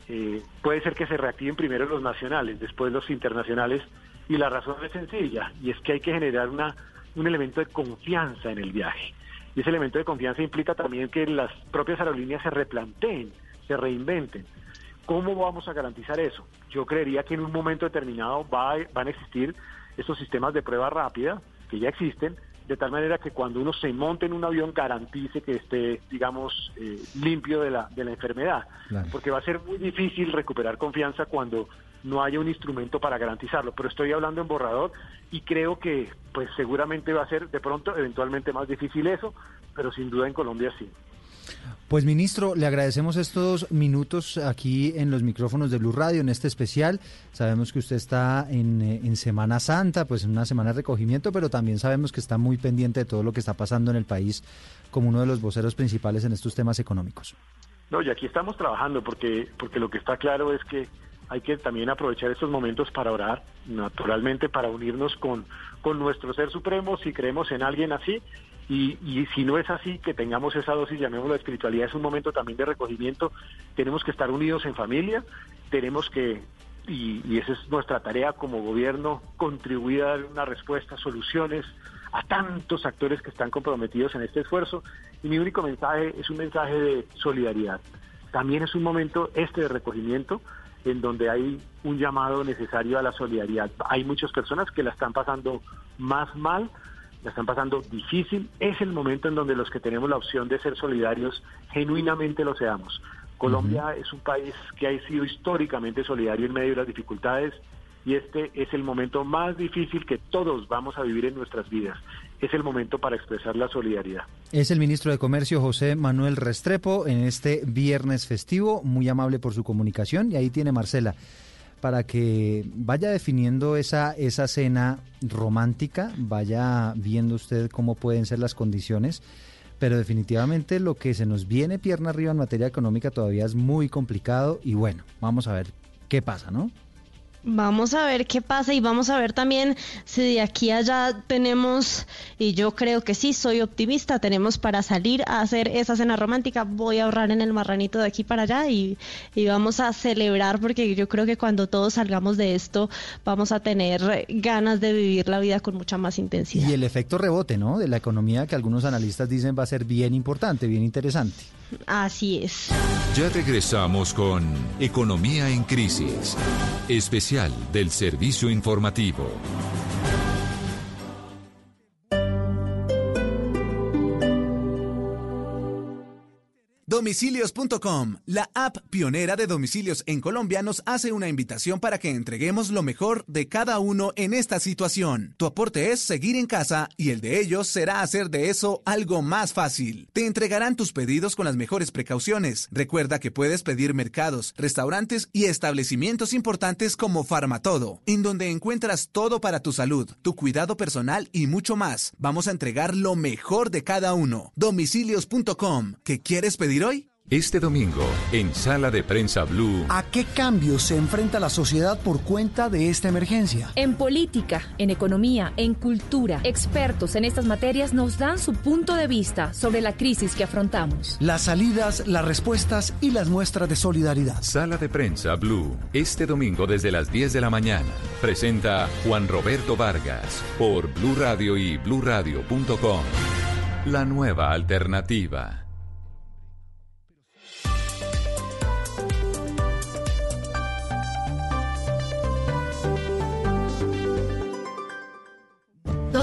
Eh, puede ser que se reactiven primero los nacionales, después los internacionales, y la razón es sencilla, y es que hay que generar una un elemento de confianza en el viaje. Y ese elemento de confianza implica también que las propias aerolíneas se replanteen, se reinventen. ¿Cómo vamos a garantizar eso? Yo creería que en un momento determinado va, van a existir estos sistemas de prueba rápida que ya existen, de tal manera que cuando uno se monte en un avión garantice que esté, digamos, eh, limpio de la, de la enfermedad, porque va a ser muy difícil recuperar confianza cuando no haya un instrumento para garantizarlo. Pero estoy hablando en borrador y creo que, pues, seguramente va a ser de pronto, eventualmente más difícil eso, pero sin duda en Colombia sí. Pues ministro, le agradecemos estos minutos aquí en los micrófonos de Blue Radio en este especial. Sabemos que usted está en, eh, en, Semana Santa, pues en una semana de recogimiento, pero también sabemos que está muy pendiente de todo lo que está pasando en el país como uno de los voceros principales en estos temas económicos. No, y aquí estamos trabajando porque porque lo que está claro es que hay que también aprovechar estos momentos para orar, naturalmente para unirnos con, con nuestro Ser Supremo si creemos en alguien así y, y, si no es así, que tengamos esa dosis, llamémoslo espiritualidad, es un momento también de recogimiento, tenemos que estar unidos en familia, tenemos que, y, y esa es nuestra tarea como gobierno, contribuir a dar una respuesta, soluciones a tantos actores que están comprometidos en este esfuerzo. Y mi único mensaje es un mensaje de solidaridad. También es un momento este de recogimiento en donde hay un llamado necesario a la solidaridad. Hay muchas personas que la están pasando más mal, la están pasando difícil, es el momento en donde los que tenemos la opción de ser solidarios genuinamente lo seamos. Colombia es un país que ha sido históricamente solidario en medio de las dificultades y este es el momento más difícil que todos vamos a vivir en nuestras vidas. Es el momento para expresar la solidaridad. Es el ministro de Comercio José Manuel Restrepo en este viernes festivo, muy amable por su comunicación y ahí tiene Marcela para que vaya definiendo esa, esa cena romántica, vaya viendo usted cómo pueden ser las condiciones, pero definitivamente lo que se nos viene pierna arriba en materia económica todavía es muy complicado y bueno, vamos a ver qué pasa, ¿no? Vamos a ver qué pasa y vamos a ver también si de aquí a allá tenemos, y yo creo que sí, soy optimista, tenemos para salir a hacer esa cena romántica. Voy a ahorrar en el marranito de aquí para allá y, y vamos a celebrar porque yo creo que cuando todos salgamos de esto vamos a tener ganas de vivir la vida con mucha más intensidad. Y el efecto rebote, ¿no? De la economía que algunos analistas dicen va a ser bien importante, bien interesante. Así es. Ya regresamos con Economía en Crisis, especial del Servicio Informativo. Domicilios.com, la app pionera de domicilios en Colombia, nos hace una invitación para que entreguemos lo mejor de cada uno en esta situación. Tu aporte es seguir en casa y el de ellos será hacer de eso algo más fácil. Te entregarán tus pedidos con las mejores precauciones. Recuerda que puedes pedir mercados, restaurantes y establecimientos importantes como Farmatodo, en donde encuentras todo para tu salud, tu cuidado personal y mucho más. Vamos a entregar lo mejor de cada uno. Domicilios.com, ¿qué quieres pedir hoy? Este domingo, en Sala de Prensa Blue. ¿A qué cambios se enfrenta la sociedad por cuenta de esta emergencia? En política, en economía, en cultura, expertos en estas materias nos dan su punto de vista sobre la crisis que afrontamos. Las salidas, las respuestas y las muestras de solidaridad. Sala de Prensa Blue, este domingo desde las 10 de la mañana. Presenta Juan Roberto Vargas por Blue Radio y bluradio.com. La nueva alternativa.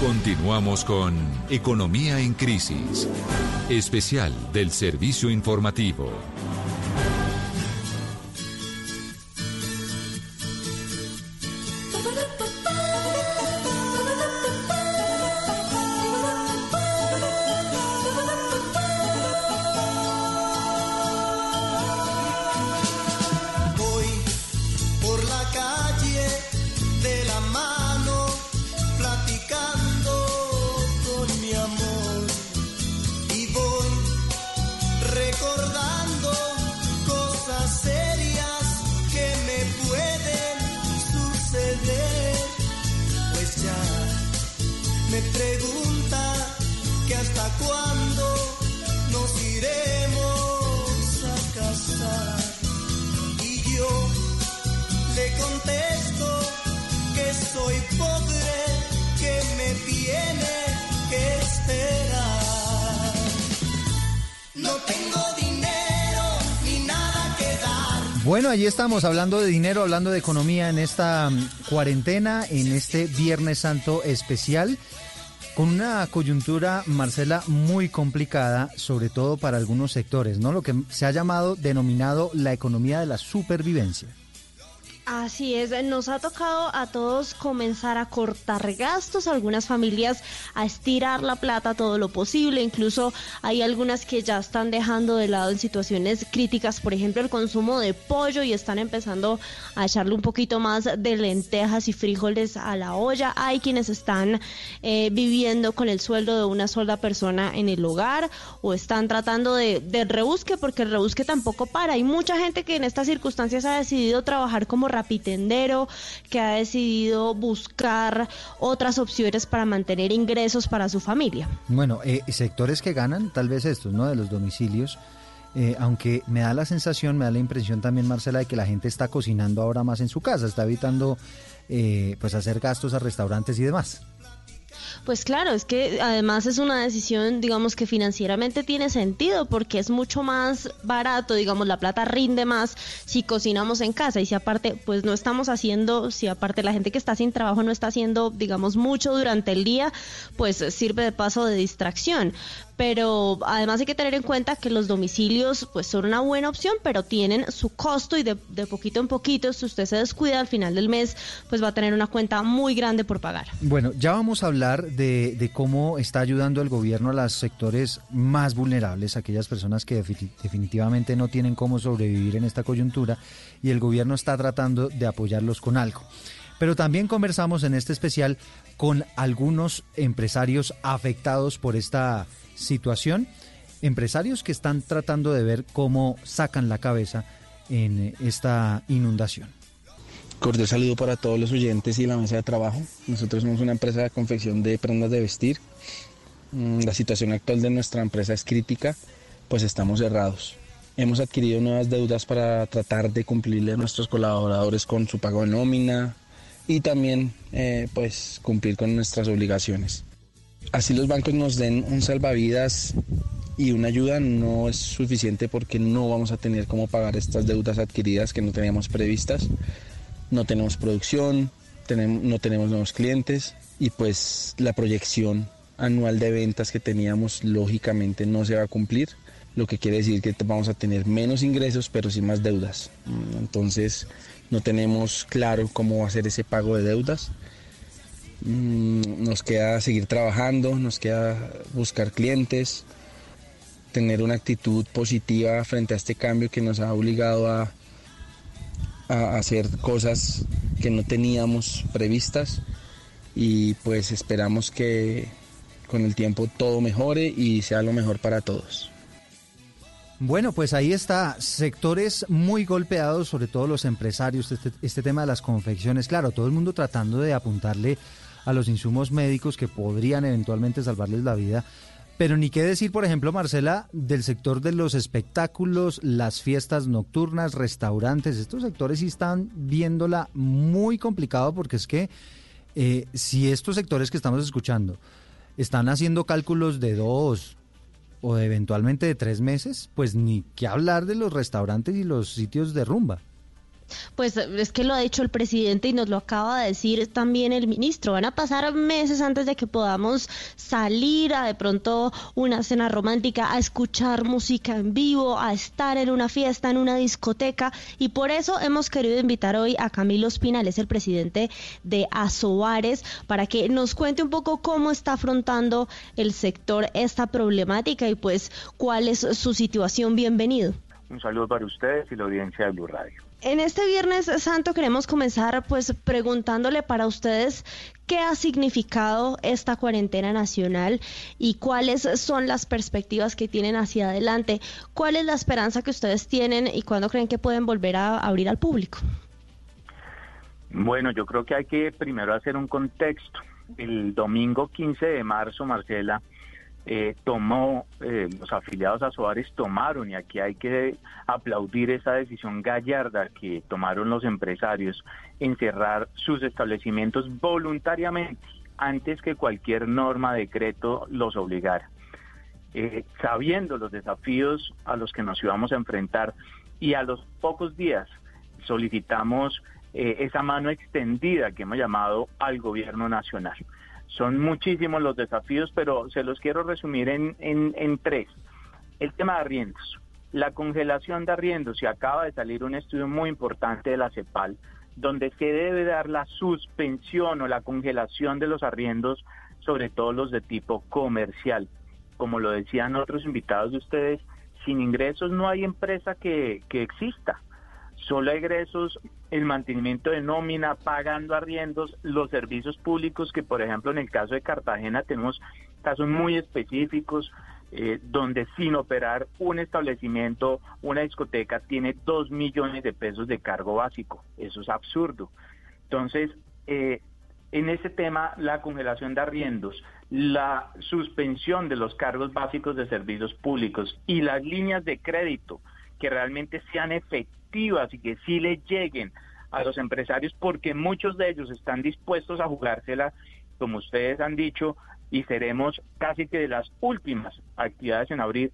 Continuamos con Economía en Crisis, especial del Servicio Informativo. Allí estamos hablando de dinero, hablando de economía en esta mm, cuarentena, en este Viernes Santo especial, con una coyuntura, Marcela, muy complicada, sobre todo para algunos sectores, ¿no? Lo que se ha llamado, denominado la economía de la supervivencia. Así es, nos ha tocado a todos comenzar a cortar gastos, algunas familias a estirar la plata todo lo posible, incluso hay algunas que ya están dejando de lado en situaciones críticas, por ejemplo el consumo de pollo y están empezando a echarle un poquito más de lentejas y frijoles a la olla, hay quienes están eh, viviendo con el sueldo de una sola persona en el hogar o están tratando de, del rebusque porque el rebusque tampoco para, hay mucha gente que en estas circunstancias ha decidido trabajar como rapitendero, que ha decidido buscar otras opciones para mantener ingresos para su familia. Bueno, eh, sectores que ganan, tal vez estos, ¿no? De los domicilios. eh, aunque me da la sensación, me da la impresión también, Marcela, de que la gente está cocinando ahora más en su casa, está evitando eh, pues hacer gastos a restaurantes y demás. Pues claro, es que además es una decisión, digamos que financieramente tiene sentido porque es mucho más barato, digamos, la plata rinde más si cocinamos en casa y si aparte, pues no estamos haciendo, si aparte la gente que está sin trabajo no está haciendo, digamos, mucho durante el día, pues sirve de paso de distracción. Pero además hay que tener en cuenta que los domicilios pues son una buena opción, pero tienen su costo y de, de poquito en poquito, si usted se descuida al final del mes, pues va a tener una cuenta muy grande por pagar. Bueno, ya vamos a hablar de, de cómo está ayudando el gobierno a los sectores más vulnerables, aquellas personas que defi- definitivamente no tienen cómo sobrevivir en esta coyuntura y el gobierno está tratando de apoyarlos con algo. Pero también conversamos en este especial con algunos empresarios afectados por esta situación, empresarios que están tratando de ver cómo sacan la cabeza en esta inundación. Cordial saludo para todos los oyentes y la mesa de trabajo. Nosotros somos una empresa de confección de prendas de vestir. Mm, La situación actual de nuestra empresa es crítica, pues estamos cerrados. Hemos adquirido nuevas deudas para tratar de cumplirle a nuestros colaboradores con su pago de nómina y también eh, pues cumplir con nuestras obligaciones. Así los bancos nos den un salvavidas y una ayuda no es suficiente porque no vamos a tener cómo pagar estas deudas adquiridas que no teníamos previstas no tenemos producción, no tenemos nuevos clientes y pues la proyección anual de ventas que teníamos lógicamente no se va a cumplir, lo que quiere decir que vamos a tener menos ingresos pero sí más deudas. Mm, Entonces no tenemos claro cómo va a ser ese pago de deudas. Mm, Nos queda seguir trabajando, nos queda buscar clientes, tener una actitud positiva frente a este cambio que nos ha obligado a, hacer cosas que no teníamos previstas. Y pues esperamos que con el tiempo todo mejore y sea lo mejor para todos. Bueno, pues ahí está, sectores muy golpeados, sobre todo los empresarios, este, este tema de las confecciones, claro, todo el mundo tratando de apuntarle a los insumos médicos que podrían eventualmente salvarles la vida. Pero ni qué decir, por ejemplo, Marcela, del sector de los espectáculos, las fiestas nocturnas, restaurantes. Estos sectores sí están viéndola muy complicado porque es que eh, si estos sectores que estamos escuchando están haciendo cálculos de dos o de eventualmente de tres meses, pues ni qué hablar de los restaurantes y los sitios de rumba. Pues es que lo ha dicho el presidente y nos lo acaba de decir también el ministro. Van a pasar meses antes de que podamos salir a de pronto una cena romántica, a escuchar música en vivo, a estar en una fiesta, en una discoteca. Y por eso hemos querido invitar hoy a Camilo Espinal, es el presidente de Asobares, para que nos cuente un poco cómo está afrontando el sector esta problemática y pues cuál es su situación. Bienvenido. Un saludo para ustedes y la audiencia de Blue Radio. En este Viernes Santo queremos comenzar pues preguntándole para ustedes qué ha significado esta cuarentena nacional y cuáles son las perspectivas que tienen hacia adelante. ¿Cuál es la esperanza que ustedes tienen y cuándo creen que pueden volver a abrir al público? Bueno, yo creo que hay que primero hacer un contexto. El domingo 15 de marzo, Marcela, eh, tomó, eh, los afiliados a Soares tomaron, y aquí hay que aplaudir esa decisión gallarda que tomaron los empresarios en cerrar sus establecimientos voluntariamente antes que cualquier norma, decreto los obligara. Eh, sabiendo los desafíos a los que nos íbamos a enfrentar y a los pocos días solicitamos esa mano extendida que hemos llamado al gobierno nacional. Son muchísimos los desafíos, pero se los quiero resumir en, en, tres. El tema de arriendos. La congelación de arriendos, y acaba de salir un estudio muy importante de la CEPAL, donde se debe dar la suspensión o la congelación de los arriendos, sobre todo los de tipo comercial. Como lo decían otros invitados de ustedes, sin ingresos no hay empresa que, que exista. Solo egresos, el mantenimiento de nómina, pagando arriendos, los servicios públicos, que por ejemplo en el caso de Cartagena tenemos casos muy específicos, eh, donde sin operar un establecimiento, una discoteca, tiene dos millones de pesos de cargo básico. Eso es absurdo. Entonces, eh, en ese tema, la congelación de arriendos, la suspensión de los cargos básicos de servicios públicos y las líneas de crédito que realmente sean efectivas y que sí le lleguen a los empresarios porque muchos de ellos están dispuestos a jugársela, como ustedes han dicho, y seremos casi que de las últimas actividades en abrir.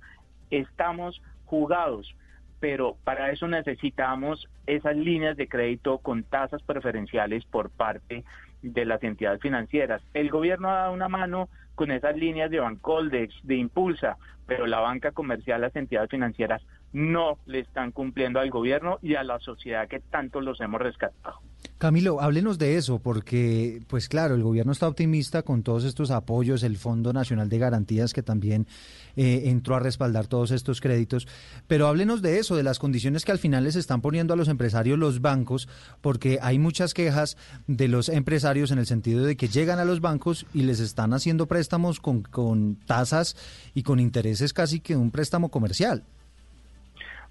Estamos jugados, pero para eso necesitamos esas líneas de crédito con tasas preferenciales por parte de las entidades financieras. El gobierno ha dado una mano con esas líneas de Bancoldex, de Impulsa, pero la banca comercial, las entidades financieras no le están cumpliendo al gobierno y a la sociedad que tanto los hemos rescatado. Camilo, háblenos de eso, porque, pues claro, el gobierno está optimista con todos estos apoyos, el Fondo Nacional de Garantías que también eh, entró a respaldar todos estos créditos, pero háblenos de eso, de las condiciones que al final les están poniendo a los empresarios los bancos, porque hay muchas quejas de los empresarios en el sentido de que llegan a los bancos y les están haciendo préstamos con, con tasas y con intereses casi que un préstamo comercial.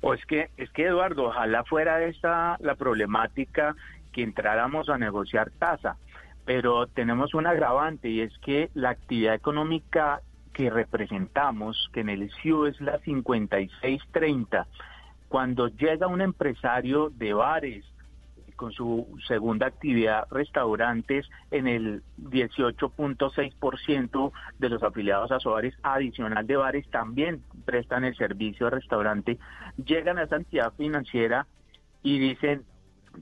O es que, es que Eduardo, ojalá fuera esta la problemática que entráramos a negociar tasa, pero tenemos un agravante y es que la actividad económica que representamos, que en el CIU es la 5630, cuando llega un empresario de bares, con su segunda actividad, restaurantes, en el 18.6% de los afiliados a Soares, adicional de bares, también prestan el servicio de restaurante, llegan a esa entidad financiera y dicen,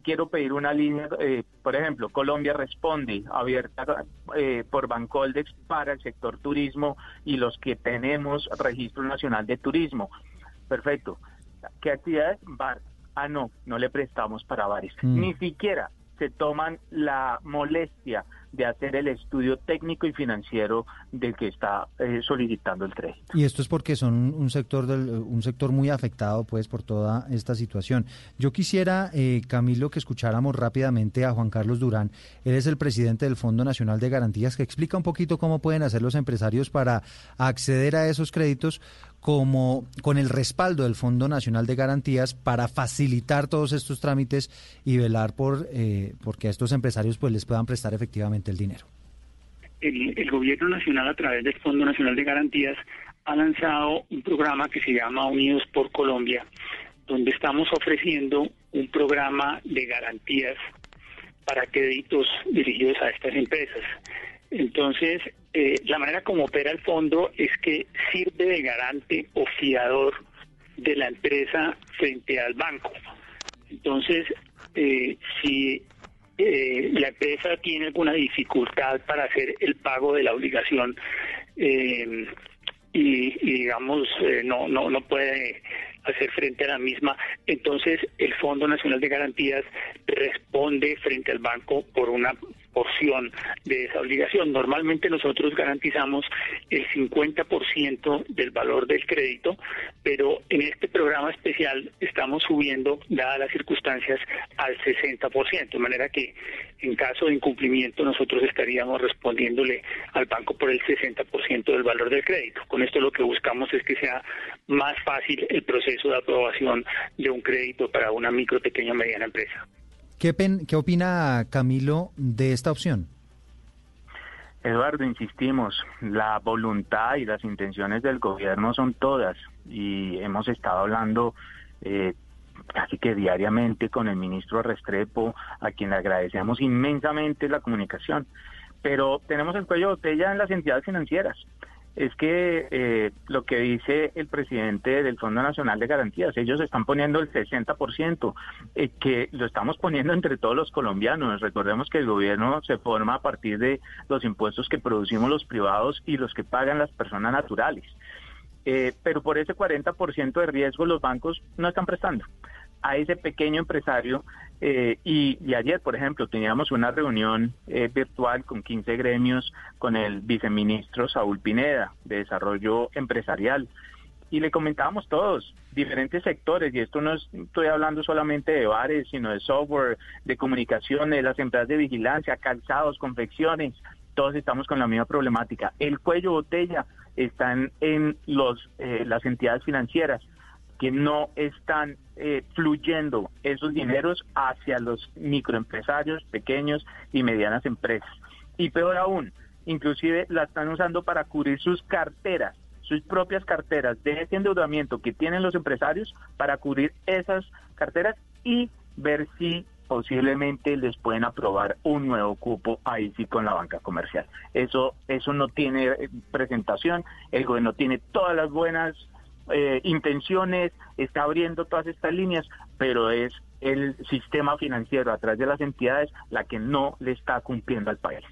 quiero pedir una línea, eh, por ejemplo, Colombia Responde, abierta eh, por Bancoldex para el sector turismo y los que tenemos Registro Nacional de Turismo. Perfecto. ¿Qué actividades? Bar, ah, no, no le prestamos para bares. Mm. Ni siquiera se toman la molestia de hacer el estudio técnico y financiero del que está eh, solicitando el crédito. Y esto es porque son un sector del, un sector muy afectado pues por toda esta situación. Yo quisiera eh, Camilo que escucháramos rápidamente a Juan Carlos Durán. Él es el presidente del Fondo Nacional de Garantías que explica un poquito cómo pueden hacer los empresarios para acceder a esos créditos como con el respaldo del Fondo Nacional de Garantías para facilitar todos estos trámites y velar por eh, porque a estos empresarios pues les puedan prestar efectivamente el dinero. El, gobierno nacional a través del Fondo Nacional de Garantías ha lanzado un programa que se llama Unidos por Colombia, donde estamos ofreciendo un programa de garantías para créditos dirigidos a estas empresas. Entonces, eh, la manera como opera el fondo es que sirve de garante o fiador de la empresa frente al banco. Entonces, eh, si eh, la empresa tiene alguna dificultad para hacer el pago de la obligación y, digamos no no no puede hacer frente a la misma. Entonces el Fondo Nacional de Garantías responde frente al banco por una porción de esa obligación. Normalmente nosotros garantizamos el 50% del valor del crédito, pero en este programa especial estamos subiendo, dadas las circunstancias, al 60%, de manera que en caso de incumplimiento nosotros estaríamos respondiéndole al banco por el 60% del valor del crédito. Con esto lo que buscamos es que sea más fácil el proceso de aprobación de un crédito para una micro, pequeña o mediana empresa. ¿Qué, opina Camilo de esta opción? Eduardo, insistimos, la voluntad y las intenciones del gobierno son todas y hemos estado hablando eh, casi que diariamente con el ministro Restrepo, a quien le agradecemos inmensamente la comunicación. Pero tenemos el cuello de botella en las entidades financieras es que eh, lo que dice el presidente del Fondo Nacional de Garantías, ellos están poniendo el 60%, eh, que lo estamos poniendo entre todos los colombianos. Recordemos que el gobierno se forma a partir de los impuestos que producimos los privados y los que pagan las personas naturales. Eh, pero por ese 40% de riesgo los bancos no están prestando a ese pequeño empresario. Eh, y, ayer, por ejemplo, teníamos una reunión eh, virtual con 15 gremios con el viceministro Saúl Pineda de Desarrollo Empresarial. Y le comentábamos todos, diferentes sectores, y esto no estoy hablando solamente de bares, sino de software, de comunicaciones, las empresas de vigilancia, calzados, confecciones, todos estamos con la misma problemática. El cuello botella están en los, eh, las entidades financieras que no están eh, fluyendo esos dineros hacia los microempresarios, pequeños y medianas empresas. Y peor aún, inclusive la están usando para cubrir sus carteras, sus propias carteras de ese endeudamiento que tienen los empresarios para cubrir esas carteras y ver si posiblemente les pueden aprobar un nuevo cupo ahí sí con la banca comercial. Eso eso no tiene eh, presentación, el gobierno tiene todas las buenas eh, intenciones, está abriendo todas estas líneas, pero es el sistema financiero a través de las entidades la que no le está cumpliendo al país.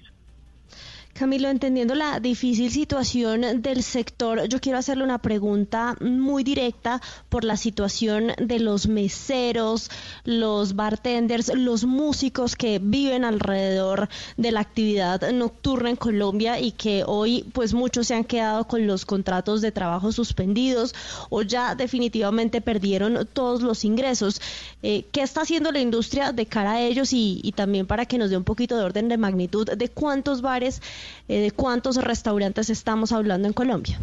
Camilo, entendiendo la difícil situación del sector, yo quiero hacerle una pregunta muy directa por la situación de los meseros, los bartenders, los músicos que viven alrededor de la actividad nocturna en Colombia y que hoy pues muchos se han quedado con los contratos de trabajo suspendidos o ya definitivamente perdieron todos los ingresos. Eh, ¿Qué está haciendo la industria de cara a ellos y, y también para que nos dé un poquito de orden de magnitud de cuántos bares eh, ¿De cuántos restaurantes estamos hablando en Colombia?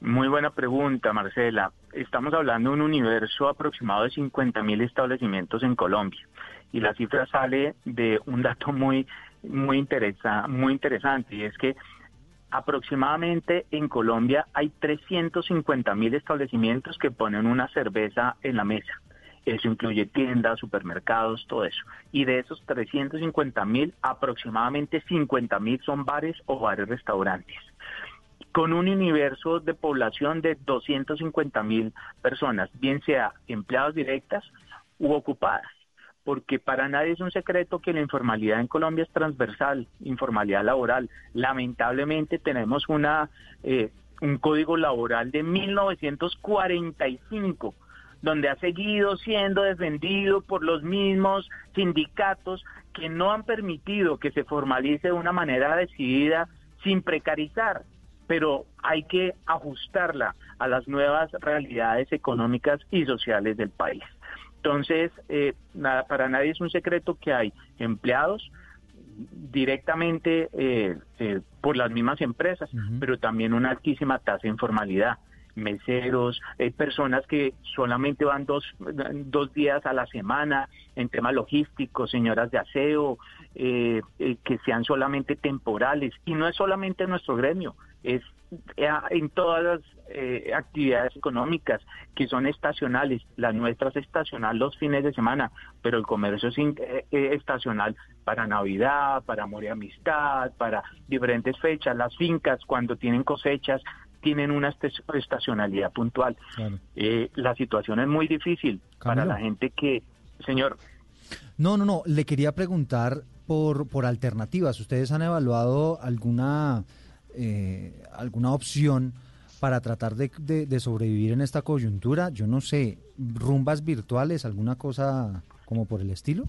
Muy buena pregunta, Marcela. Estamos hablando de un universo aproximado de 50 mil establecimientos en Colombia. Y la cifra sale de un dato muy, muy, interesa, muy interesante, y es que aproximadamente en Colombia hay 350 mil establecimientos que ponen una cerveza en la mesa. Eso incluye tiendas, supermercados, todo eso. Y de esos 350 mil, aproximadamente 50 mil son bares o bares restaurantes. Con un universo de población de 250 mil personas, bien sea empleados directas u ocupadas. Porque para nadie es un secreto que la informalidad en Colombia es transversal, informalidad laboral. Lamentablemente tenemos una, eh, un código laboral de 1945 donde ha seguido siendo defendido por los mismos sindicatos que no han permitido que se formalice de una manera decidida sin precarizar, pero hay que ajustarla a las nuevas realidades económicas y sociales del país. Entonces, eh, nada, para nadie es un secreto que hay empleados directamente eh, eh, por las mismas empresas, pero también una altísima tasa de informalidad meseros, hay personas que solamente van dos, dos días a la semana en temas logísticos, señoras de aseo, eh, eh, que sean solamente temporales. Y no es solamente en nuestro gremio, es eh, en todas las actividades económicas que son estacionales. La nuestra es estacional los fines de semana, pero el comercio es estacional para Navidad, para amor y amistad, para diferentes fechas. Las fincas cuando tienen cosechas tienen una estacionalidad puntual. Eh, la situación es muy difícil para la gente que, señor. No, no, no, le quería preguntar por, por alternativas. ¿Ustedes han evaluado alguna, eh, alguna opción para tratar de, de, sobrevivir en esta coyuntura? Yo no sé, rumbas virtuales, alguna cosa como por el estilo.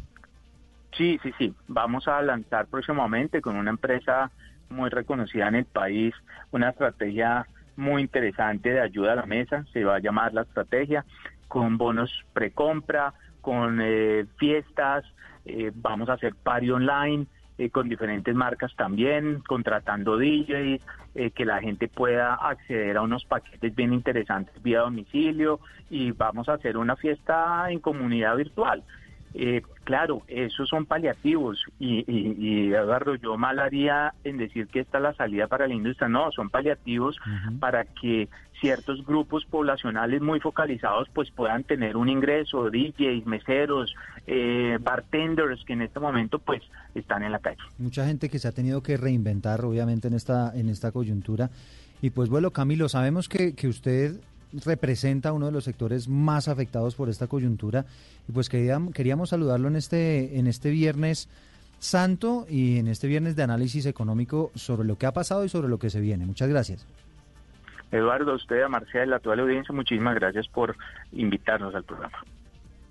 Sí, sí, sí. Vamos a lanzar próximamente con una empresa muy reconocida en el país una estrategia muy interesante de ayuda a la mesa, se va a llamar la estrategia, con bonos precompra, con eh, fiestas, eh, vamos a hacer party online eh, con diferentes marcas también, contratando DJs, que la gente pueda acceder a unos paquetes bien interesantes vía domicilio y vamos a hacer una fiesta en comunidad virtual. Eh, claro, esos son paliativos y, y, y, Eduardo, yo mal haría en decir que esta es la salida para la industria. No, son paliativos para que ciertos grupos poblacionales muy focalizados pues puedan tener un ingreso, DJs, meseros, eh, bartenders que en este momento pues están en la calle. Mucha gente que se ha tenido que reinventar obviamente en esta, en esta coyuntura. Y pues bueno, Camilo, sabemos que, que usted representa uno de los sectores más afectados por esta coyuntura y pues queríamos, queríamos saludarlo en este, en este viernes santo y en este viernes de análisis económico sobre lo que ha pasado y sobre lo que se viene. Muchas gracias. Eduardo, a usted, a Marcela, a toda la audiencia, muchísimas gracias por invitarnos al programa.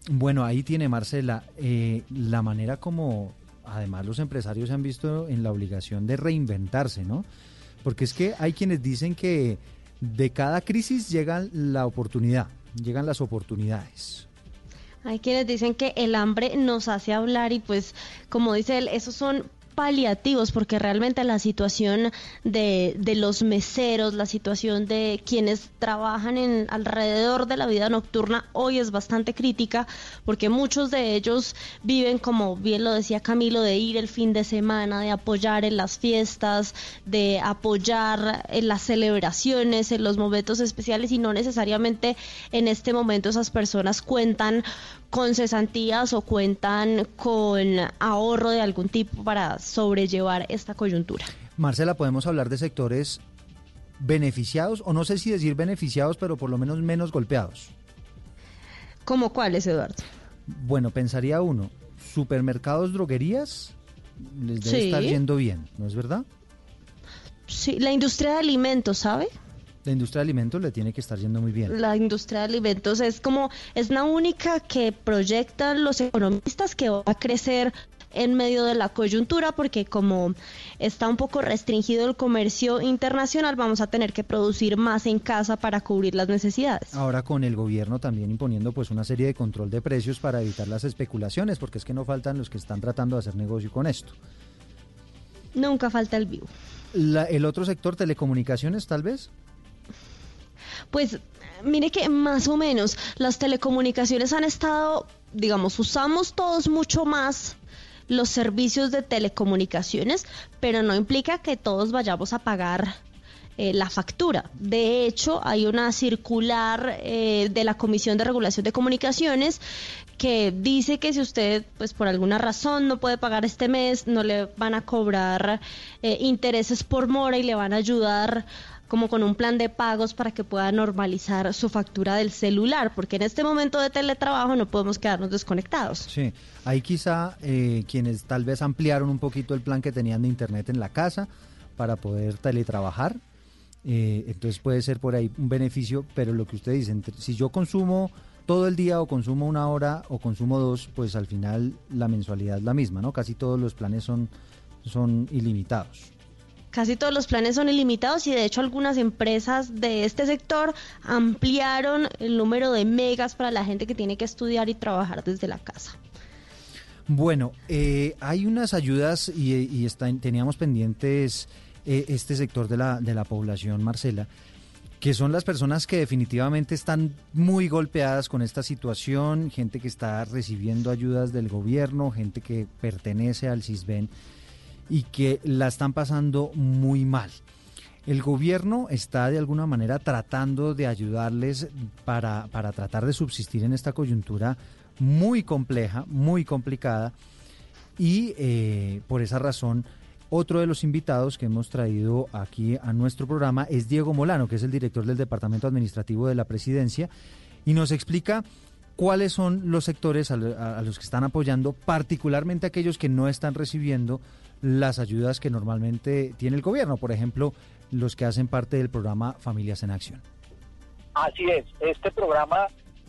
Bueno, ahí tiene Marcela eh, la manera como además los empresarios se han visto en la obligación de reinventarse, ¿no? Porque es que hay quienes dicen que de cada crisis llega la oportunidad, llegan las oportunidades. Hay quienes dicen que el hambre nos hace hablar y pues como dice él, esos son paliativos, porque realmente la situación de, de, los meseros, la situación de quienes trabajan en alrededor de la vida nocturna hoy es bastante crítica, porque muchos de ellos viven, como bien lo decía Camilo, de ir el fin de semana, de apoyar en las fiestas, de apoyar en las celebraciones, en los momentos especiales y no necesariamente en este momento esas personas cuentan con cesantías o cuentan con ahorro de algún tipo para sobrellevar esta coyuntura. Marcela, podemos hablar de sectores beneficiados, o no sé si decir beneficiados, pero por lo menos menos golpeados. ¿Cómo cuáles, Eduardo? Bueno, pensaría uno, supermercados, droguerías, les debe estar yendo bien, ¿no es verdad? Sí, la industria de alimentos, ¿sabe? La industria de alimentos le tiene que estar yendo muy bien. La industria de alimentos es como, es la única que proyectan los economistas que va a crecer en medio de la coyuntura porque como está un poco restringido el comercio internacional vamos a tener que producir más en casa para cubrir las necesidades. Ahora con el gobierno también imponiendo pues una serie de control de precios para evitar las especulaciones porque es que no faltan los que están tratando de hacer negocio con esto. Nunca falta el vivo. el otro sector telecomunicaciones tal vez. Pues mire que más o menos las telecomunicaciones han estado, digamos, usamos todos mucho más los servicios de telecomunicaciones, pero no implica que todos vayamos a pagar eh, la factura. De hecho, hay una circular eh, de la Comisión de Regulación de Comunicaciones que dice que si usted, pues por alguna razón no puede pagar este mes, no le van a cobrar eh, intereses por mora y le van a ayudar como con un plan de pagos para que pueda normalizar su factura del celular, porque en este momento de teletrabajo no podemos quedarnos desconectados. Sí, ahí quizá eh, quienes tal vez ampliaron un poquito el plan que tenían de internet en la casa para poder teletrabajar, eh, entonces puede ser por ahí un beneficio, pero lo que usted dice, si yo consumo todo el día o consumo una hora o consumo dos, pues al final la mensualidad es la misma, ¿no? Casi todos los planes son, son ilimitados. Casi todos los planes son ilimitados y de hecho algunas empresas de este sector ampliaron el número de megas para la gente que tiene que estudiar y trabajar desde la casa. Bueno, eh, hay unas ayudas y, teníamos pendientes eh, este sector de la, de la población, Marcela, que son las personas que definitivamente están muy golpeadas con esta situación, gente que está recibiendo ayudas del gobierno, gente que pertenece al CISBEN y que la están pasando muy mal. El gobierno está de alguna manera tratando de ayudarles para, para tratar de subsistir en esta coyuntura muy compleja, muy complicada y eh, por esa razón otro de los invitados que hemos traído aquí a nuestro programa es Diego Molano, que es el director del Departamento Administrativo de la Presidencia, y nos explica cuáles son los sectores a, los que están apoyando, particularmente aquellos que no están recibiendo las ayudas que normalmente tiene el gobierno, por ejemplo, los que hacen parte del programa Familias en Acción. Así es, este programa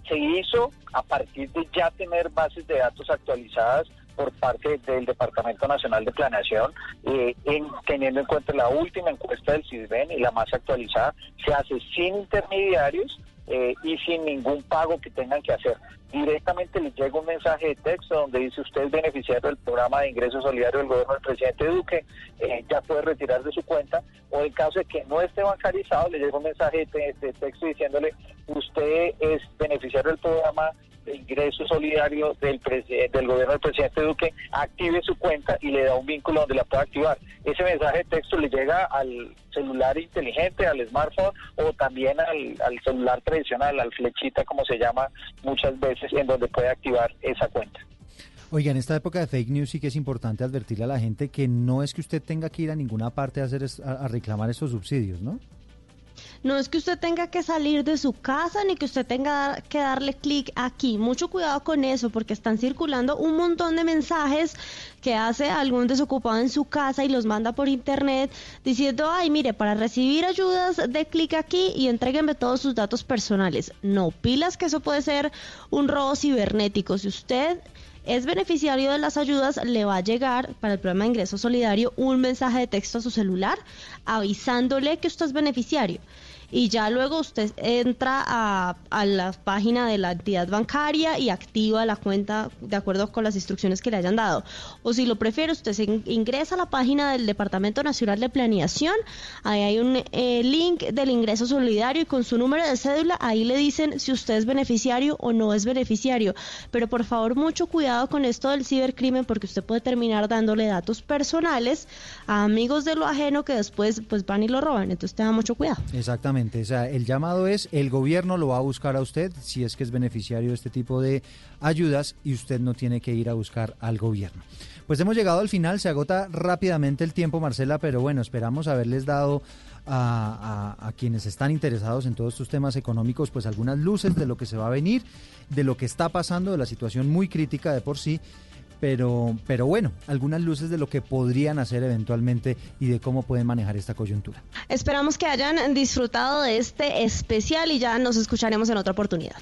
se hizo a partir de ya tener bases de datos actualizadas por parte del Departamento Nacional de Planeación, eh, en, teniendo en cuenta la última encuesta del CISBEN y la más actualizada, se hace sin intermediarios eh, y sin ningún pago que tengan que hacer. Directamente les llega un mensaje de texto donde dice usted es beneficiario del programa de ingreso solidario del gobierno del presidente Duque, eh, ya puede retirar de su cuenta, o en caso de que no esté bancarizado, le llega un mensaje de, texto diciéndole usted es beneficiario del programa ingreso solidario del, del gobierno del presidente Duque active su cuenta y le da un vínculo donde la pueda activar. Ese mensaje de texto le llega al celular inteligente, al smartphone o también al, al celular tradicional, al flechita como se llama muchas veces, en donde puede activar esa cuenta. Oiga, en esta época de fake news sí que es importante advertirle a la gente que no es que usted tenga que ir a ninguna parte a, hacer, a reclamar esos subsidios, ¿no? No es que usted tenga que salir de su casa ni que usted tenga que darle clic aquí. Mucho cuidado con eso porque están circulando un montón de mensajes que hace algún desocupado en su casa y los manda por internet diciendo, ay, mire, para recibir ayudas, de clic aquí y entréguenme todos sus datos personales. No, pilas que eso puede ser un robo cibernético. Si usted es beneficiario de las ayudas, le va a llegar para el programa de ingreso solidario un mensaje de texto a su celular avisándole que usted es beneficiario y ya luego usted entra a, la página de la entidad bancaria y activa la cuenta de acuerdo con las instrucciones que le hayan dado. O si lo prefiere, usted se ingresa a la página del Departamento Nacional de Planeación, ahí hay un eh, link del ingreso solidario y con su número de cédula, ahí le dicen si usted es beneficiario o no es beneficiario. Pero por favor, mucho cuidado con esto del cibercrimen porque usted puede terminar dándole datos personales a amigos de lo ajeno que después pues van y lo roban. Entonces tenga mucho cuidado. Exactamente. El llamado es, el gobierno lo va a buscar a usted si es que es beneficiario de este tipo de ayudas y usted no tiene que ir a buscar al gobierno. Pues hemos llegado al final, se agota rápidamente el tiempo, Marcela, pero bueno, esperamos haberles dado a, a, quienes están interesados en todos estos temas económicos, pues algunas luces de lo que se va a venir, de lo que está pasando, de la situación muy crítica de por sí pero, pero bueno, algunas luces de lo que podrían hacer eventualmente y de cómo pueden manejar esta coyuntura. Esperamos que hayan disfrutado de este especial y ya nos escucharemos en otra oportunidad.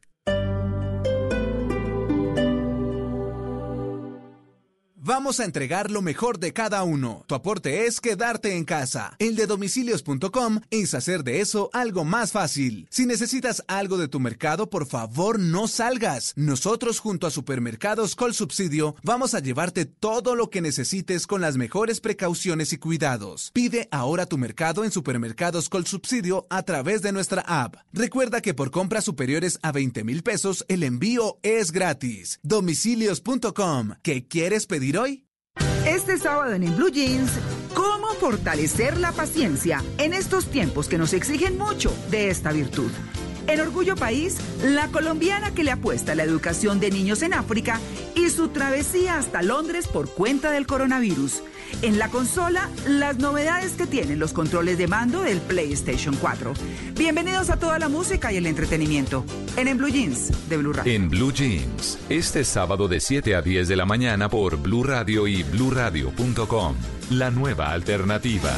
Vamos a entregar lo mejor de cada uno. Tu aporte es quedarte en casa. El de domicilios.com es hacer de eso algo más fácil. Si necesitas algo de tu mercado, por favor no salgas. Nosotros junto a Supermercados Col Subsidio vamos a llevarte todo lo que necesites con las mejores precauciones y cuidados. Pide ahora tu mercado en Supermercados Col Subsidio a través de nuestra app. Recuerda que por compras superiores a 20 mil pesos el envío es gratis. Domicilios.com. ¿Qué quieres pedir? hoy? Este sábado en, Blue Jeans, ¿cómo fortalecer la paciencia en estos tiempos que nos exigen mucho de esta virtud? En Orgullo País, la colombiana que le apuesta a la educación de niños en África y su travesía hasta Londres por cuenta del coronavirus. En la consola, las novedades que tienen los controles de mando del PlayStation 4. Bienvenidos a toda la música y el entretenimiento en En Blue Jeans de Blue Radio. En Blue Jeans, este sábado de 7 a 10 de la mañana por Blue Radio y bluradio.com. La nueva alternativa.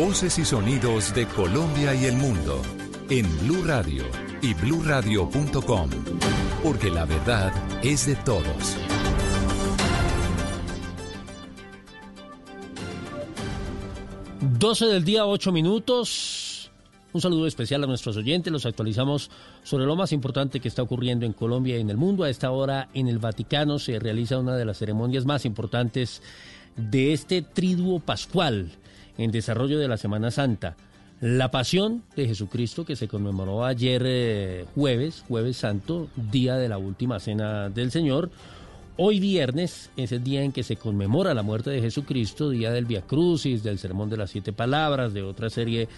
Voces y sonidos de Colombia y el mundo en Blue Radio y bluradio.com, porque la verdad es de todos. Doce del día, ocho minutos. Un saludo especial a nuestros oyentes. Los actualizamos sobre lo más importante que está ocurriendo en Colombia y en el mundo. A esta hora en el Vaticano se realiza una de las ceremonias más importantes de este triduo pascual en desarrollo de la Semana Santa. La pasión de Jesucristo que se conmemoró ayer eh, jueves, jueves santo, día de la última cena del Señor. Hoy viernes es el día en que se conmemora la muerte de Jesucristo, día del Via Crucis, del Sermón de las Siete Palabras, de otra serie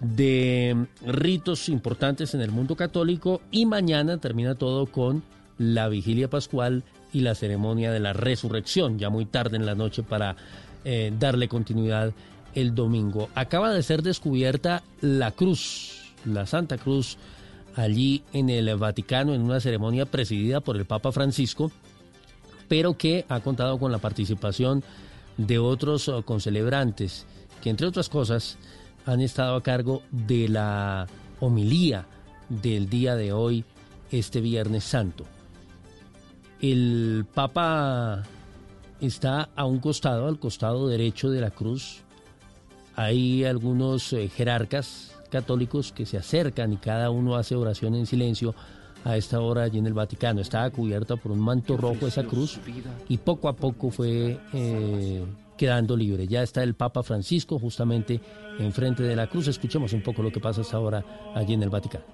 de ritos importantes en el mundo católico y mañana termina todo con la vigilia pascual y la ceremonia de la resurrección, ya muy tarde en la noche para eh, darle continuidad el domingo. Acaba de ser descubierta la cruz, la Santa Cruz, allí en el Vaticano en una ceremonia presidida por el Papa Francisco, pero que ha contado con la participación de otros uh, concelebrantes, que entre otras cosas han estado a cargo de la homilía del día de hoy, este Viernes Santo. El Papa está a un costado, al costado derecho de la cruz. Hay algunos eh, jerarcas católicos que se acercan y cada uno hace oración en silencio a esta hora allí en el Vaticano. Estaba cubierta por un manto rojo esa cruz y poco a poco fue eh, quedando libre. Ya está el Papa Francisco justamente enfrente de la cruz. Escuchemos un poco lo que pasa hasta ahora allí en el Vaticano.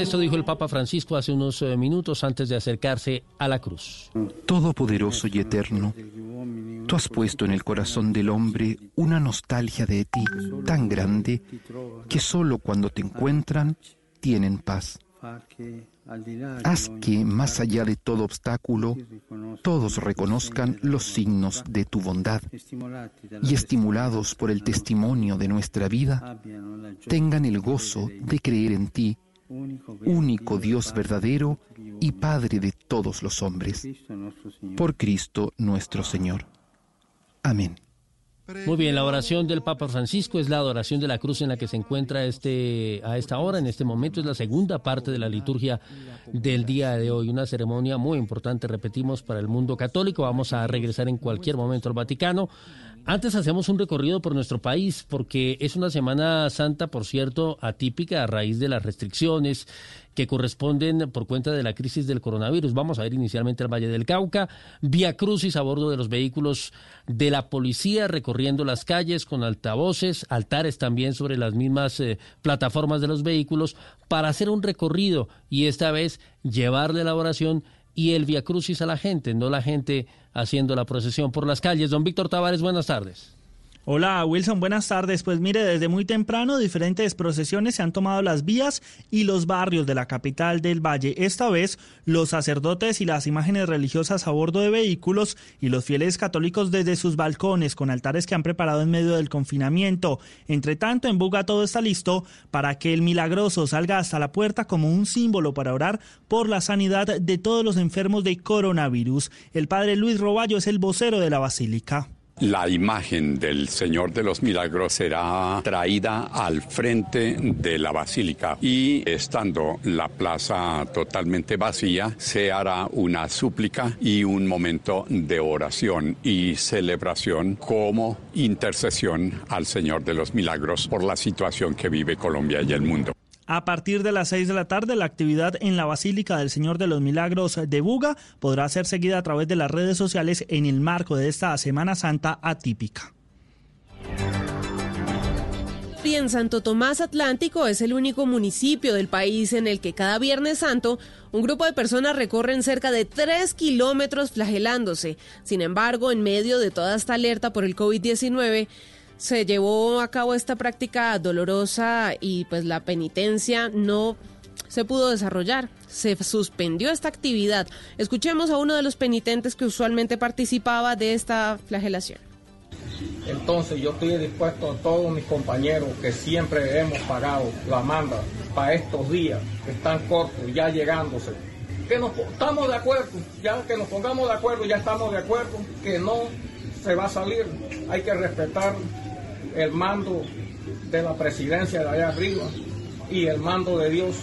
Esto dijo el Papa Francisco hace unos eh, minutos antes de acercarse a la cruz. Todopoderoso y eterno, tú has puesto en el corazón del hombre una nostalgia de ti tan grande que solo cuando te encuentran tienen paz. Haz que, más allá de todo obstáculo, todos reconozcan los signos de tu bondad y, estimulados por el testimonio de nuestra vida, tengan el gozo de creer en ti único Dios verdadero y Padre de todos los hombres. Por Cristo nuestro Señor. Amén. Muy bien, la oración del Papa Francisco es la adoración de la cruz en la que se encuentra este, a esta hora, en este momento. Es la segunda parte de la liturgia del día de hoy. Una ceremonia muy importante, repetimos, para el mundo católico. Vamos a regresar en cualquier momento al Vaticano. Antes hacemos un recorrido por nuestro país porque es una Semana Santa, por cierto, atípica a raíz de las restricciones que corresponden por cuenta de la crisis del coronavirus. Vamos a ver inicialmente el Valle del Cauca, vía crucis a bordo de los vehículos de la policía recorriendo las calles con altavoces, altares también sobre las mismas eh, plataformas de los vehículos para hacer un recorrido y esta vez llevarle la oración y el vía crucis a la gente, no la gente haciendo la procesión por las calles. Don Víctor Tavares, buenas tardes. Hola Wilson, buenas tardes. Pues mire, desde muy temprano diferentes procesiones se han tomado las vías y los barrios de la capital del Valle. Esta vez los sacerdotes y las imágenes religiosas a bordo de vehículos y los fieles católicos desde sus balcones con altares que han preparado en medio del confinamiento. Entre tanto, en Buga todo está listo para que el milagroso salga hasta la puerta como un símbolo para orar por la sanidad de todos los enfermos de coronavirus. El padre Luis Roballo es el vocero de la basílica. La imagen del Señor de los Milagros será traída al frente de la basílica y estando la plaza totalmente vacía, se hará una súplica y un momento de oración y celebración como intercesión al Señor de los Milagros por la situación que vive Colombia y el mundo. A partir de las 6 de la tarde, la actividad en la Basílica del Señor de los Milagros de Buga podrá ser seguida a través de las redes sociales en el marco de esta Semana Santa atípica. Y en Santo Tomás Atlántico es el único municipio del país en el que cada Viernes Santo un grupo de personas recorren cerca de 3 kilómetros flagelándose. Sin embargo, en medio de toda esta alerta por el COVID-19, se llevó a cabo esta práctica dolorosa y pues la penitencia no se pudo desarrollar. Se suspendió esta actividad. Escuchemos a uno de los penitentes que usualmente participaba de esta flagelación. Entonces yo estoy dispuesto a todos mis compañeros que siempre hemos pagado la manda para estos días que están cortos, ya llegándose. Que nos estamos de acuerdo, ya que nos pongamos de acuerdo, ya estamos de acuerdo, que no se va a salir. Hay que respetar el mando de la presidencia de allá arriba y el mando de Dios.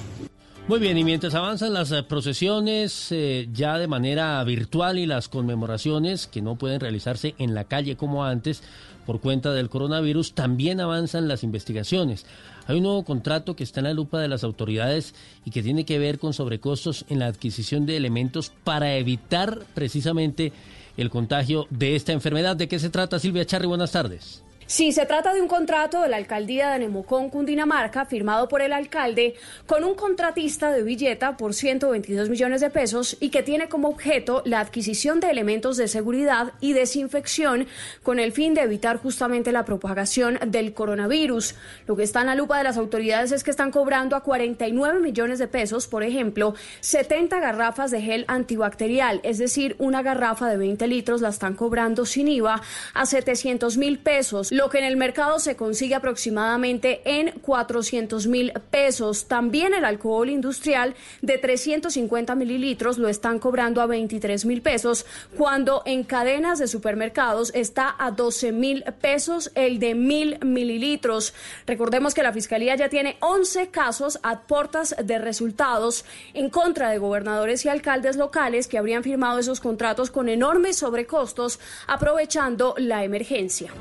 Muy bien, y mientras avanzan las eh, procesiones eh, ya de manera virtual y las conmemoraciones que no pueden realizarse en la calle como antes por cuenta del coronavirus, también avanzan las investigaciones. Hay un nuevo contrato que está en la lupa de las autoridades y que tiene que ver con sobrecostos en la adquisición de elementos para evitar precisamente el contagio de esta enfermedad. ¿De qué se trata, Silvia Charri? Buenas tardes. Sí, se trata de un contrato de la alcaldía de Nemocón, Cundinamarca, firmado por el alcalde con un contratista de billeta por 122 millones de pesos y que tiene como objeto la adquisición de elementos de seguridad y desinfección con el fin de evitar justamente la propagación del coronavirus. Lo que está en la lupa de las autoridades es que están cobrando a 49 millones de pesos, por ejemplo, 70 garrafas de gel antibacterial, es decir, una garrafa de 20 litros la están cobrando sin IVA a 700 mil pesos lo que en el mercado se consigue aproximadamente en 400 mil pesos. También el alcohol industrial de 350 mililitros lo están cobrando a 23 mil pesos, cuando en cadenas de supermercados está a 12 mil pesos el de mil mililitros. Recordemos que la Fiscalía ya tiene 11 casos a puertas de resultados en contra de gobernadores y alcaldes locales que habrían firmado esos contratos con enormes sobrecostos aprovechando la emergencia.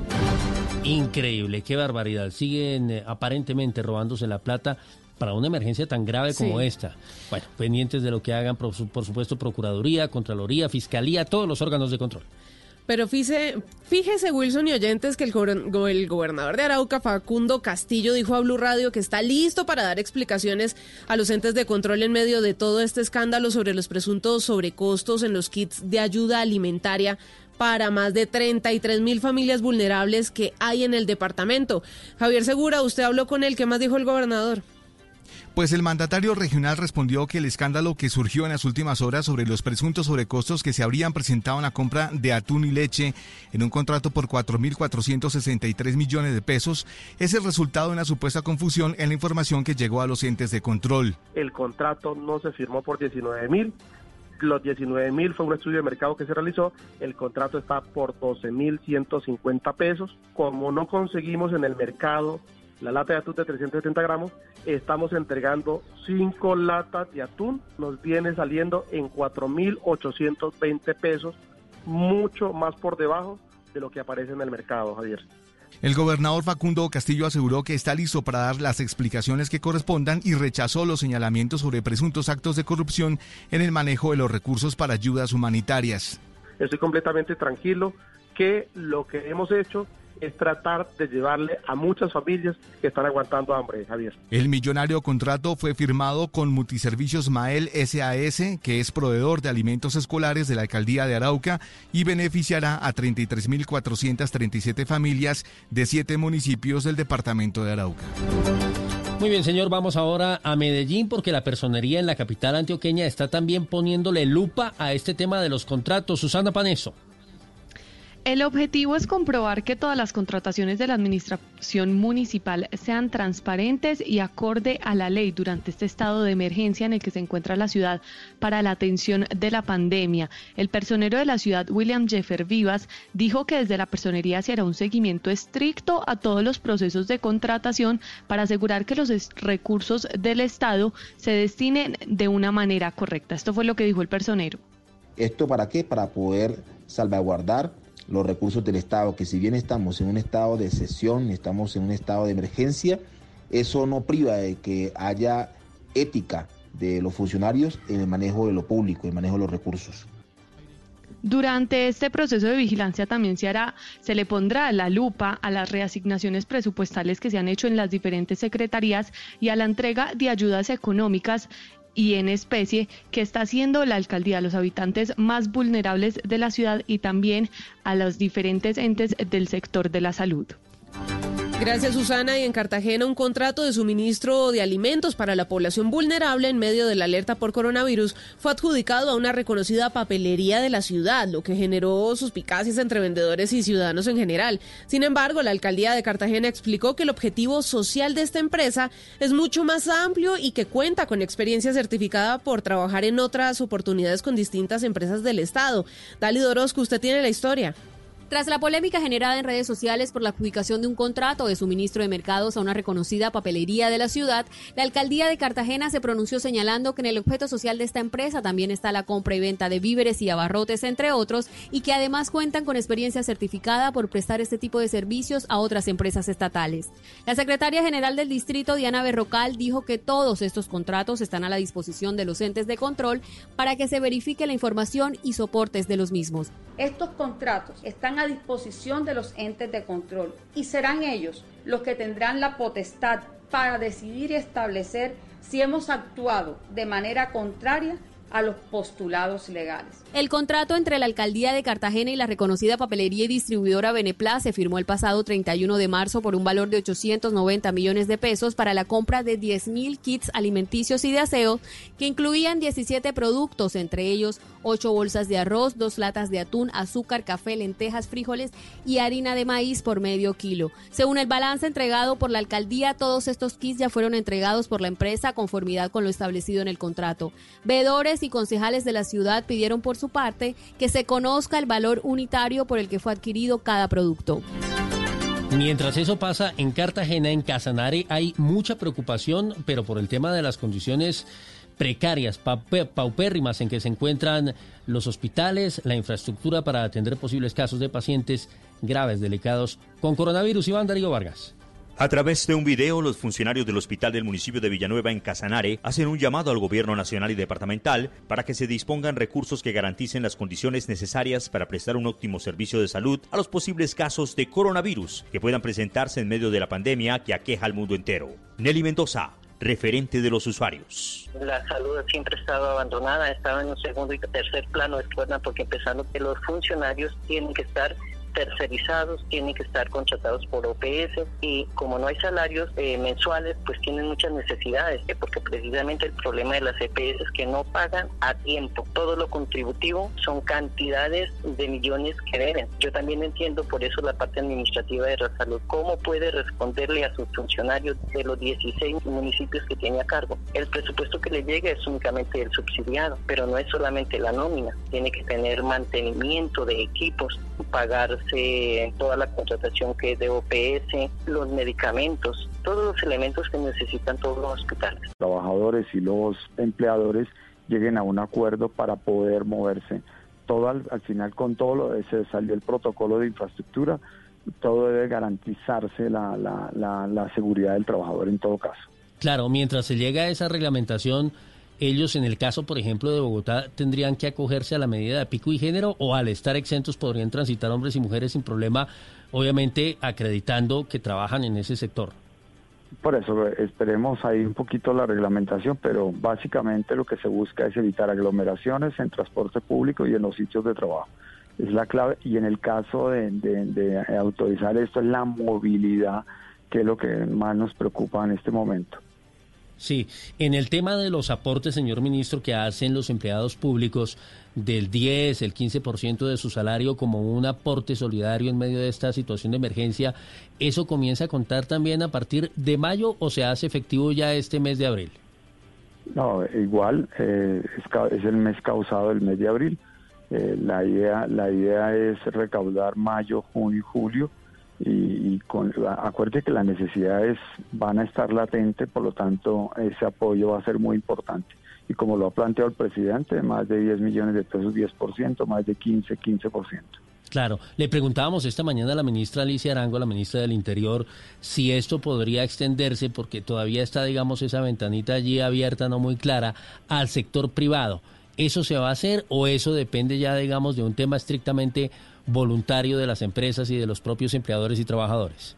Increíble, qué barbaridad. Siguen eh, aparentemente robándose la plata para una emergencia tan grave como esta. Bueno, pendientes de lo que hagan, por, supuesto, Procuraduría, Contraloría, Fiscalía, todos los órganos de control. Pero fíjese, fíjese, Wilson y oyentes, que el, el, gobernador de Arauca, Facundo Castillo, dijo a Blue Radio que está listo para dar explicaciones a los entes de control en medio de todo este escándalo sobre los presuntos sobrecostos en los kits de ayuda alimentaria para más de 33 mil familias vulnerables que hay en el departamento. Javier Segura, usted habló con él, ¿qué más dijo el gobernador? Pues el mandatario regional respondió que el escándalo que surgió en las últimas horas sobre los presuntos sobrecostos que se habrían presentado en la compra de atún y leche en un contrato por 4.463 millones de pesos es el resultado de una supuesta confusión en la información que llegó a los entes de control. El contrato no se firmó por 19 mil, los 19 mil fue un estudio de mercado que se realizó, el contrato está por 12 mil 150 pesos. Como no conseguimos en el mercado la lata de atún de 370 gramos, estamos entregando 5 latas de atún, nos viene saliendo en 4 mil 820 pesos, mucho más por debajo de lo que aparece en el mercado, Javier. El gobernador Facundo Castillo aseguró que está listo para dar las explicaciones que correspondan y rechazó los señalamientos sobre presuntos actos de corrupción en el manejo de los recursos para ayudas humanitarias. Estoy completamente tranquilo que lo que hemos hecho es tratar de llevarle a muchas familias que están aguantando hambre, Javier. El millonario contrato fue firmado con Multiservicios Mael SAS, que es proveedor de alimentos escolares de la alcaldía de Arauca y beneficiará a 33.437 familias de siete municipios del departamento de Arauca. Muy bien, señor, vamos ahora a Medellín porque la personería en la capital antioqueña está también poniéndole lupa a este tema de los contratos. Susana Paneso. El objetivo es comprobar que todas las contrataciones de la administración municipal sean transparentes y acorde a la ley durante este estado de emergencia en el que se encuentra la ciudad para la atención de la pandemia. El personero de la ciudad, William Jeffer Vivas, dijo que desde la personería se hará un seguimiento estricto a todos los procesos de contratación para asegurar que los recursos del Estado se destinen de una manera correcta. Esto fue lo que dijo el personero. ¿Esto para qué? Para poder salvaguardar los recursos del Estado, que si bien estamos en un estado de sesión, estamos en un estado de emergencia, eso no priva de que haya ética de los funcionarios en el manejo de lo público, en el manejo de los recursos. Durante este proceso de vigilancia también se hará, se le pondrá la lupa a las reasignaciones presupuestales que se han hecho en las diferentes secretarías y a la entrega de ayudas económicas y en especie que está haciendo la alcaldía a los habitantes más vulnerables de la ciudad y también a los diferentes entes del sector de la salud. Gracias Susana. Y en Cartagena un contrato de suministro de alimentos para la población vulnerable en medio de la alerta por coronavirus fue adjudicado a una reconocida papelería de la ciudad, lo que generó suspicacias entre vendedores y ciudadanos en general. Sin embargo, la alcaldía de Cartagena explicó que el objetivo social de esta empresa es mucho más amplio y que cuenta con experiencia certificada por trabajar en otras oportunidades con distintas empresas del Estado. Dali Dorosco, usted tiene la historia. Tras la polémica generada en redes sociales por la adjudicación de un contrato de suministro de mercados a una reconocida papelería de la ciudad, la alcaldía de Cartagena se pronunció señalando que en el objeto social de esta empresa también está la compra y venta de víveres y abarrotes, entre otros, y que además cuentan con experiencia certificada por prestar este tipo de servicios a otras empresas estatales. La secretaria general del distrito, Diana Berrocal, dijo que todos estos contratos están a la disposición de los entes de control para que se verifique la información y soportes de los mismos. Estos contratos están a disposición de los entes de control y serán ellos los que tendrán la potestad para decidir y establecer si hemos actuado de manera contraria a los postulados legales. El contrato entre la alcaldía de Cartagena y la reconocida papelería y distribuidora Benepla se firmó el pasado 31 de marzo por un valor de 890 millones de pesos para la compra de 10.000 kits alimenticios y de aseo que incluían 17 productos, entre ellos 8 bolsas de arroz, 2 latas de atún, azúcar, café, lentejas, frijoles y harina de maíz por medio kilo. Según el balance entregado por la alcaldía, todos estos kits ya fueron entregados por la empresa a conformidad con lo establecido en el contrato. Y concejales de la ciudad pidieron por su parte que se conozca el valor unitario por el que fue adquirido cada producto. Mientras eso pasa en Cartagena, en Casanare, hay mucha preocupación, pero por el tema de las condiciones precarias, paupérrimas en que se encuentran los hospitales, la infraestructura para atender posibles casos de pacientes graves, delicados con coronavirus. Iván Darío Vargas. A través de un video, los funcionarios del hospital del municipio de Villanueva en Casanare hacen un llamado al gobierno nacional y departamental para que se dispongan recursos que garanticen las condiciones necesarias para prestar un óptimo servicio de salud a los posibles casos de coronavirus que puedan presentarse en medio de la pandemia que aqueja al mundo entero. Nelly Mendoza, referente de los usuarios. La salud siempre ha estado abandonada, estaba en un segundo y tercer plano de porque empezando que los funcionarios tienen que estar tercerizados, tienen que estar contratados por OPS y como no hay salarios eh, mensuales, pues tienen muchas necesidades, ¿eh? porque precisamente el problema de las EPS es que no pagan a tiempo. Todo lo contributivo son cantidades de millones que deben. Yo también entiendo por eso la parte administrativa de la salud, cómo puede responderle a sus funcionarios de los 16 municipios que tiene a cargo. El presupuesto que le llega es únicamente el subsidiado, pero no es solamente la nómina, tiene que tener mantenimiento de equipos, pagar en toda la contratación que es de OPS, los medicamentos, todos los elementos que necesitan todos los hospitales. Trabajadores y los empleadores lleguen a un acuerdo para poder moverse. Todo al, final con todo lo, se salió el protocolo de infraestructura, todo debe garantizarse la, la, la, la seguridad del trabajador en todo caso. Claro, mientras se llega a esa reglamentación, ellos en el caso, por ejemplo, de Bogotá, tendrían que acogerse a la medida de pico y género o al estar exentos podrían transitar hombres y mujeres sin problema, obviamente acreditando que trabajan en ese sector. Por eso esperemos ahí un poquito la reglamentación, pero básicamente lo que se busca es evitar aglomeraciones en transporte público y en los sitios de trabajo. Es la clave y en el caso de, de autorizar esto es la movilidad, que es lo que más nos preocupa en este momento. Sí, en el tema de los aportes, señor ministro, que hacen los empleados públicos del 10, el 15% de su salario como un aporte solidario en medio de esta situación de emergencia, ¿eso comienza a contar también a partir de mayo o se hace efectivo ya este mes de abril? No, igual eh, es, el mes causado el mes de abril. Eh, la idea la idea es recaudar mayo, junio y julio y, con, acuerde que las necesidades van a estar latentes, por lo tanto ese apoyo va a ser muy importante. Y como lo ha planteado el presidente, más de 10 millones de pesos, 10%, más de 15, 15%. Claro, le preguntábamos esta mañana a la ministra Alicia Arango, la ministra del Interior, si esto podría extenderse, porque todavía está, digamos, esa ventanita allí abierta, no muy clara, al sector privado. ¿Eso se va a hacer o eso depende ya, digamos, de un tema estrictamente voluntario de las empresas y de los propios empleadores y trabajadores?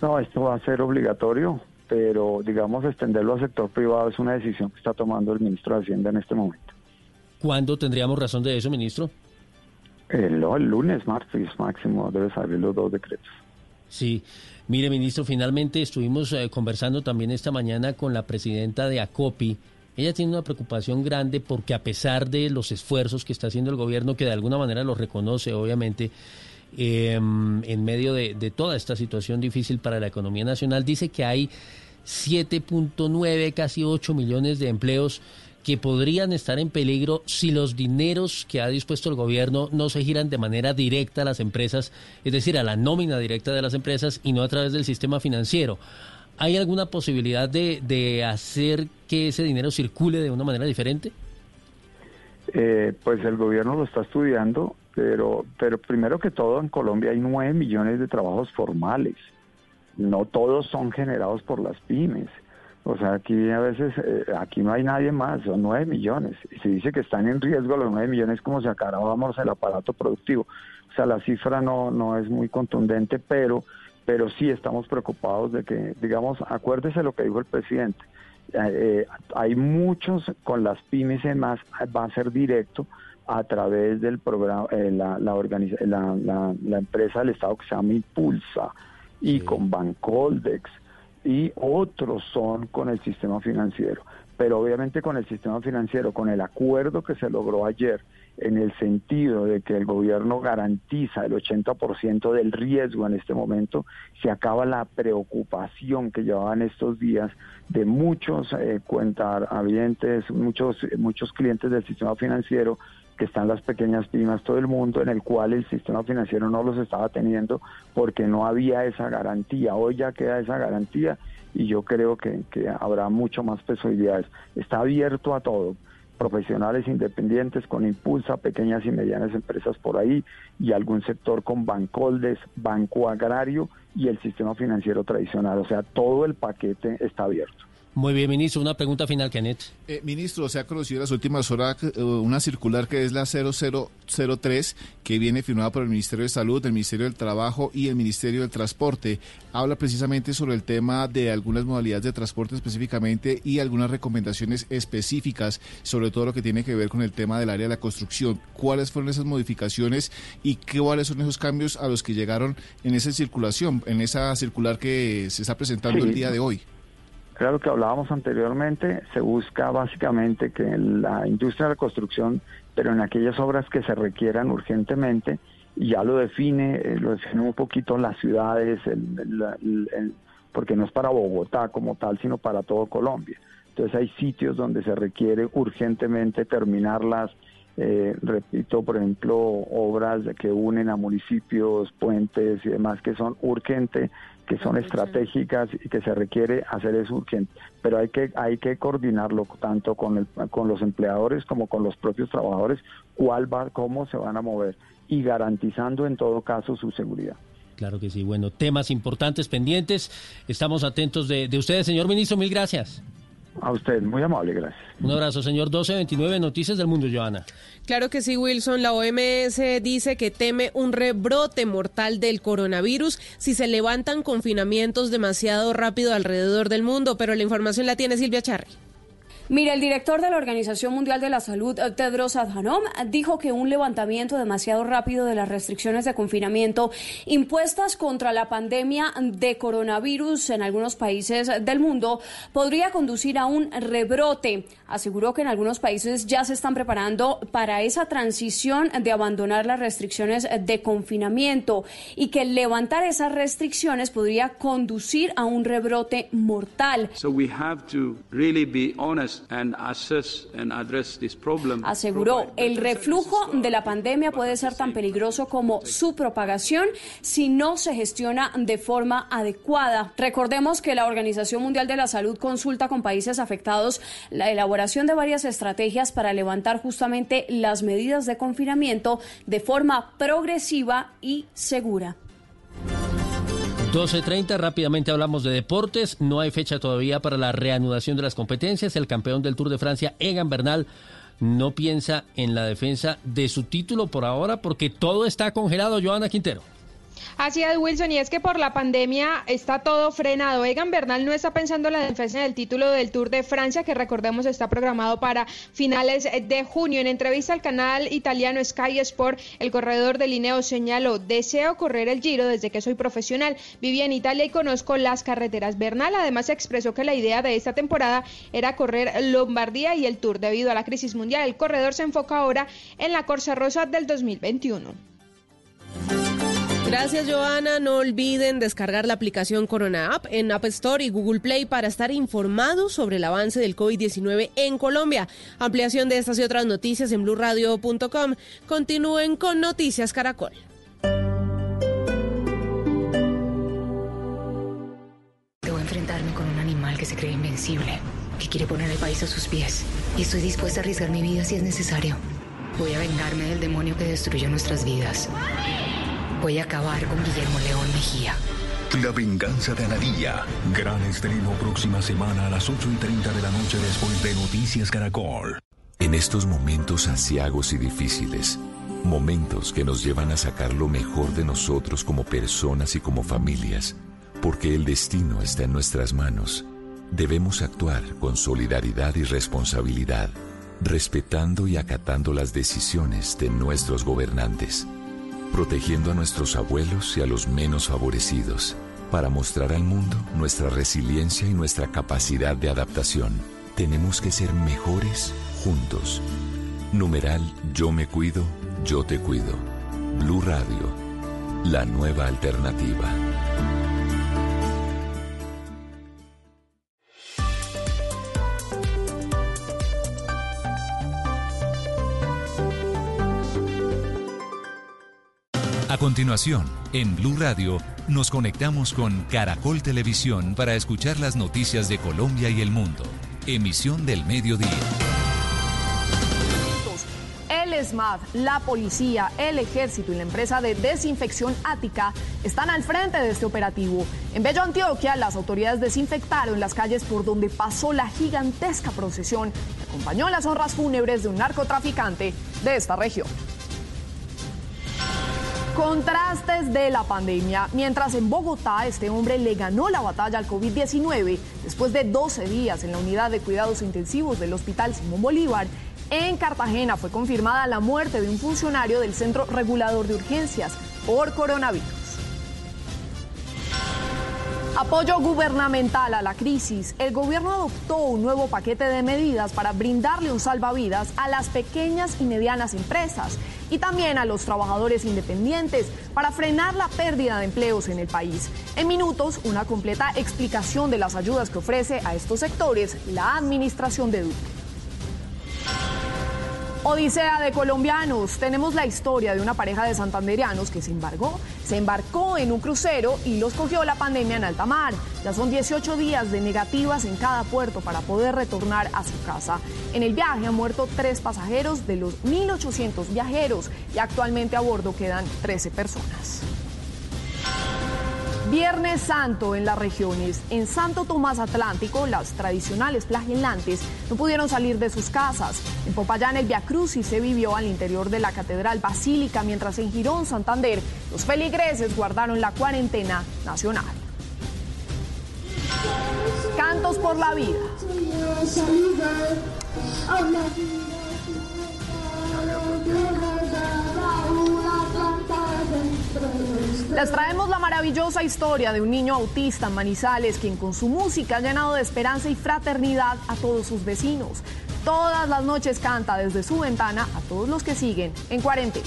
No, esto va a ser obligatorio, pero digamos extenderlo al sector privado es una decisión que está tomando el ministro de Hacienda en este momento. ¿Cuándo tendríamos razón de eso, ministro? El, el lunes, martes máximo, debe salir los dos decretos. Sí, mire, ministro, finalmente estuvimos eh, conversando también esta mañana con la presidenta de ACOPI, ella tiene una preocupación grande porque a pesar de los esfuerzos que está haciendo el gobierno, que de alguna manera los reconoce, obviamente, em, en medio de, toda esta situación difícil para la economía nacional, dice que hay 7.9, casi 8 millones de empleos que podrían estar en peligro si los dineros que ha dispuesto el gobierno no se giran de manera directa a las empresas, es decir, a la nómina directa de las empresas y no a través del sistema financiero. ¿Hay alguna posibilidad de, de hacer que ese dinero circule de una manera diferente? Eh, pues el gobierno lo está estudiando, pero, pero primero que todo en Colombia hay nueve millones de trabajos formales. No todos son generados por las pymes. O sea, aquí a veces, eh, aquí no hay nadie más, son nueve millones. Y se dice que están en riesgo los nueve millones como si acabáramos el aparato productivo. O sea, la cifra no, no es muy contundente, pero, pero sí estamos preocupados de que, digamos, acuérdese lo que dijo el presidente. Eh, eh, hay muchos con las pymes y más, va a ser directo a través del programa, la, la, la, empresa del Estado que se llama Impulsa y con Bancoldex y otros son con el sistema financiero. Pero obviamente con el sistema financiero, con el acuerdo que se logró ayer, en el sentido de que el gobierno garantiza el 80% del riesgo en este momento, se acaba la preocupación que llevaban estos días de muchos eh, cuentavientes, muchos, muchos clientes del sistema financiero que están las pequeñas pymes, todo el mundo, en el cual el sistema financiero no los estaba teniendo porque no había esa garantía. Hoy ya queda esa garantía y yo creo que, que habrá mucho más posibilidades. Está abierto a todo profesionales independientes con impulsa, pequeñas y medianas empresas por ahí y algún sector con bancoldes, banco agrario y el sistema financiero tradicional. O sea, todo el paquete está abierto. Muy bien, ministro. Una pregunta final, Kenneth. Eh, ministro, se ha conocido en las últimas horas eh, una circular que es la 0003, que viene firmada por el Ministerio de Salud, el Ministerio del Trabajo y el Ministerio del Transporte. Habla precisamente sobre el tema de algunas modalidades de transporte específicamente y algunas recomendaciones específicas sobre todo lo que tiene que ver con el tema del área de la construcción. ¿Cuáles fueron esas modificaciones y cuáles son esos cambios a los que llegaron en esa circulación, en esa circular que se está presentando el día de hoy? Claro que hablábamos anteriormente, se busca básicamente que la industria de la construcción, pero en aquellas obras que se requieran urgentemente, ya lo define, eh, lo define un poquito las ciudades, porque no es para Bogotá como tal, sino para todo Colombia. Entonces hay sitios donde se requiere urgentemente terminarlas, eh, repito, por ejemplo, obras que unen a municipios, puentes y demás que son urgentes que son estratégicas y que se requiere hacer eso urgente. Pero hay que, hay que coordinarlo tanto con, el, con los empleadores como con los propios trabajadores, cuál va, cómo se van a mover y garantizando en todo caso su seguridad. Claro que sí. Bueno, temas importantes pendientes. Estamos atentos de, de ustedes, señor ministro. Mil gracias. A usted, muy amable, gracias. Un abrazo, señor 1229, Noticias del Mundo, Joana. Claro que sí, Wilson. La OMS dice que teme un rebrote mortal del coronavirus si se levantan confinamientos demasiado rápido alrededor del mundo, pero la información la tiene Silvia Charri. Mira, el director de la Organización Mundial de la Salud, eh, Tedros Adhanom, dijo que un levantamiento demasiado rápido de las restricciones de confinamiento impuestas contra la pandemia de coronavirus en algunos países del mundo podría conducir a un rebrote. Aseguró que en algunos países ya se están preparando para esa transición de abandonar las restricciones de confinamiento y que levantar esas restricciones podría conducir a un rebrote mortal. So we have to really be honest Aseguró, el reflujo de la pandemia puede ser tan peligroso como su propagación si no se gestiona de forma adecuada. Recordemos que la Organización Mundial de la Salud consulta con países afectados la elaboración de varias estrategias para levantar justamente las medidas de confinamiento de forma progresiva y segura. 12.30, rápidamente hablamos de deportes. No hay fecha todavía para la reanudación de las competencias. El campeón del Tour de Francia, Egan Bernal, no piensa en la defensa de su título por ahora porque todo está congelado. Joana Quintero. Así es, Wilson, y es que por la pandemia está todo frenado. Egan Bernal no está pensando en la defensa del título del Tour de Francia, que recordemos está programado para finales de junio. En entrevista al canal italiano Sky Sport, el corredor de Lineo señaló, deseo correr el Giro desde que soy profesional. Viví en Italia y conozco las carreteras. Bernal además expresó que la idea de esta temporada era correr Lombardía y el Tour. Debido a la crisis mundial, el corredor se enfoca ahora en la Corsa Rosa del 2021. Gracias, Joana. No olviden descargar la aplicación Corona App en App Store y Google Play para estar informados sobre el avance del COVID-19 en Colombia. Ampliación de estas y otras noticias en blurradio.com. Continúen con Noticias Caracol. Debo enfrentarme con un animal que se cree invencible, que quiere poner el país a sus pies. Y estoy dispuesta a arriesgar mi vida si es necesario. Voy a vengarme del demonio que destruyó nuestras vidas. Voy a acabar con Guillermo León Mejía. La venganza de Anadilla. Gran estreno próxima semana a las 8 y 30 de la noche después de Noticias Caracol. En estos momentos asiagos y difíciles, momentos que nos llevan a sacar lo mejor de nosotros como personas y como familias, porque el destino está en nuestras manos, debemos actuar con solidaridad y responsabilidad, respetando y acatando las decisiones de nuestros gobernantes protegiendo a nuestros abuelos y a los menos favorecidos, para mostrar al mundo nuestra resiliencia y nuestra capacidad de adaptación. Tenemos que ser mejores juntos. Numeral Yo me cuido, yo te cuido. Blue Radio, la nueva alternativa. Continuación, en Blue Radio, nos conectamos con Caracol Televisión para escuchar las noticias de Colombia y el mundo. Emisión del mediodía. El ESMAD, la policía, el ejército y la empresa de desinfección Ática están al frente de este operativo. En Bello Antioquia, las autoridades desinfectaron las calles por donde pasó la gigantesca procesión que acompañó las honras fúnebres de un narcotraficante de esta región. Contrastes de la pandemia. Mientras en Bogotá este hombre le ganó la batalla al COVID-19 después de 12 días en la unidad de cuidados intensivos del Hospital Simón Bolívar, en Cartagena fue confirmada la muerte de un funcionario del Centro Regulador de Urgencias por coronavirus. Apoyo gubernamental a la crisis. El gobierno adoptó un nuevo paquete de medidas para brindarle un salvavidas a las pequeñas y medianas empresas y también a los trabajadores independientes para frenar la pérdida de empleos en el país. En minutos, una completa explicación de las ayudas que ofrece a estos sectores la administración de Duque. Odisea de colombianos. Tenemos la historia de una pareja de santanderianos que se embarcó, se embarcó en un crucero y los cogió la pandemia en alta mar. Ya son 18 días de negativas en cada puerto para poder retornar a su casa. En el viaje han muerto tres pasajeros de los 1.800 viajeros y actualmente a bordo quedan 13 personas. Viernes Santo en las regiones. En Santo Tomás Atlántico, las tradicionales flagelantes no pudieron salir de sus casas. En Popayán, el Via Crucis se vivió al interior de la Catedral Basílica, mientras en Girón, Santander, los feligreses guardaron la cuarentena nacional. Cantos por la vida. Les traemos la maravillosa historia de un niño autista en Manizales, quien con su música ha llenado de esperanza y fraternidad a todos sus vecinos. Todas las noches canta desde su ventana a todos los que siguen en cuarentena.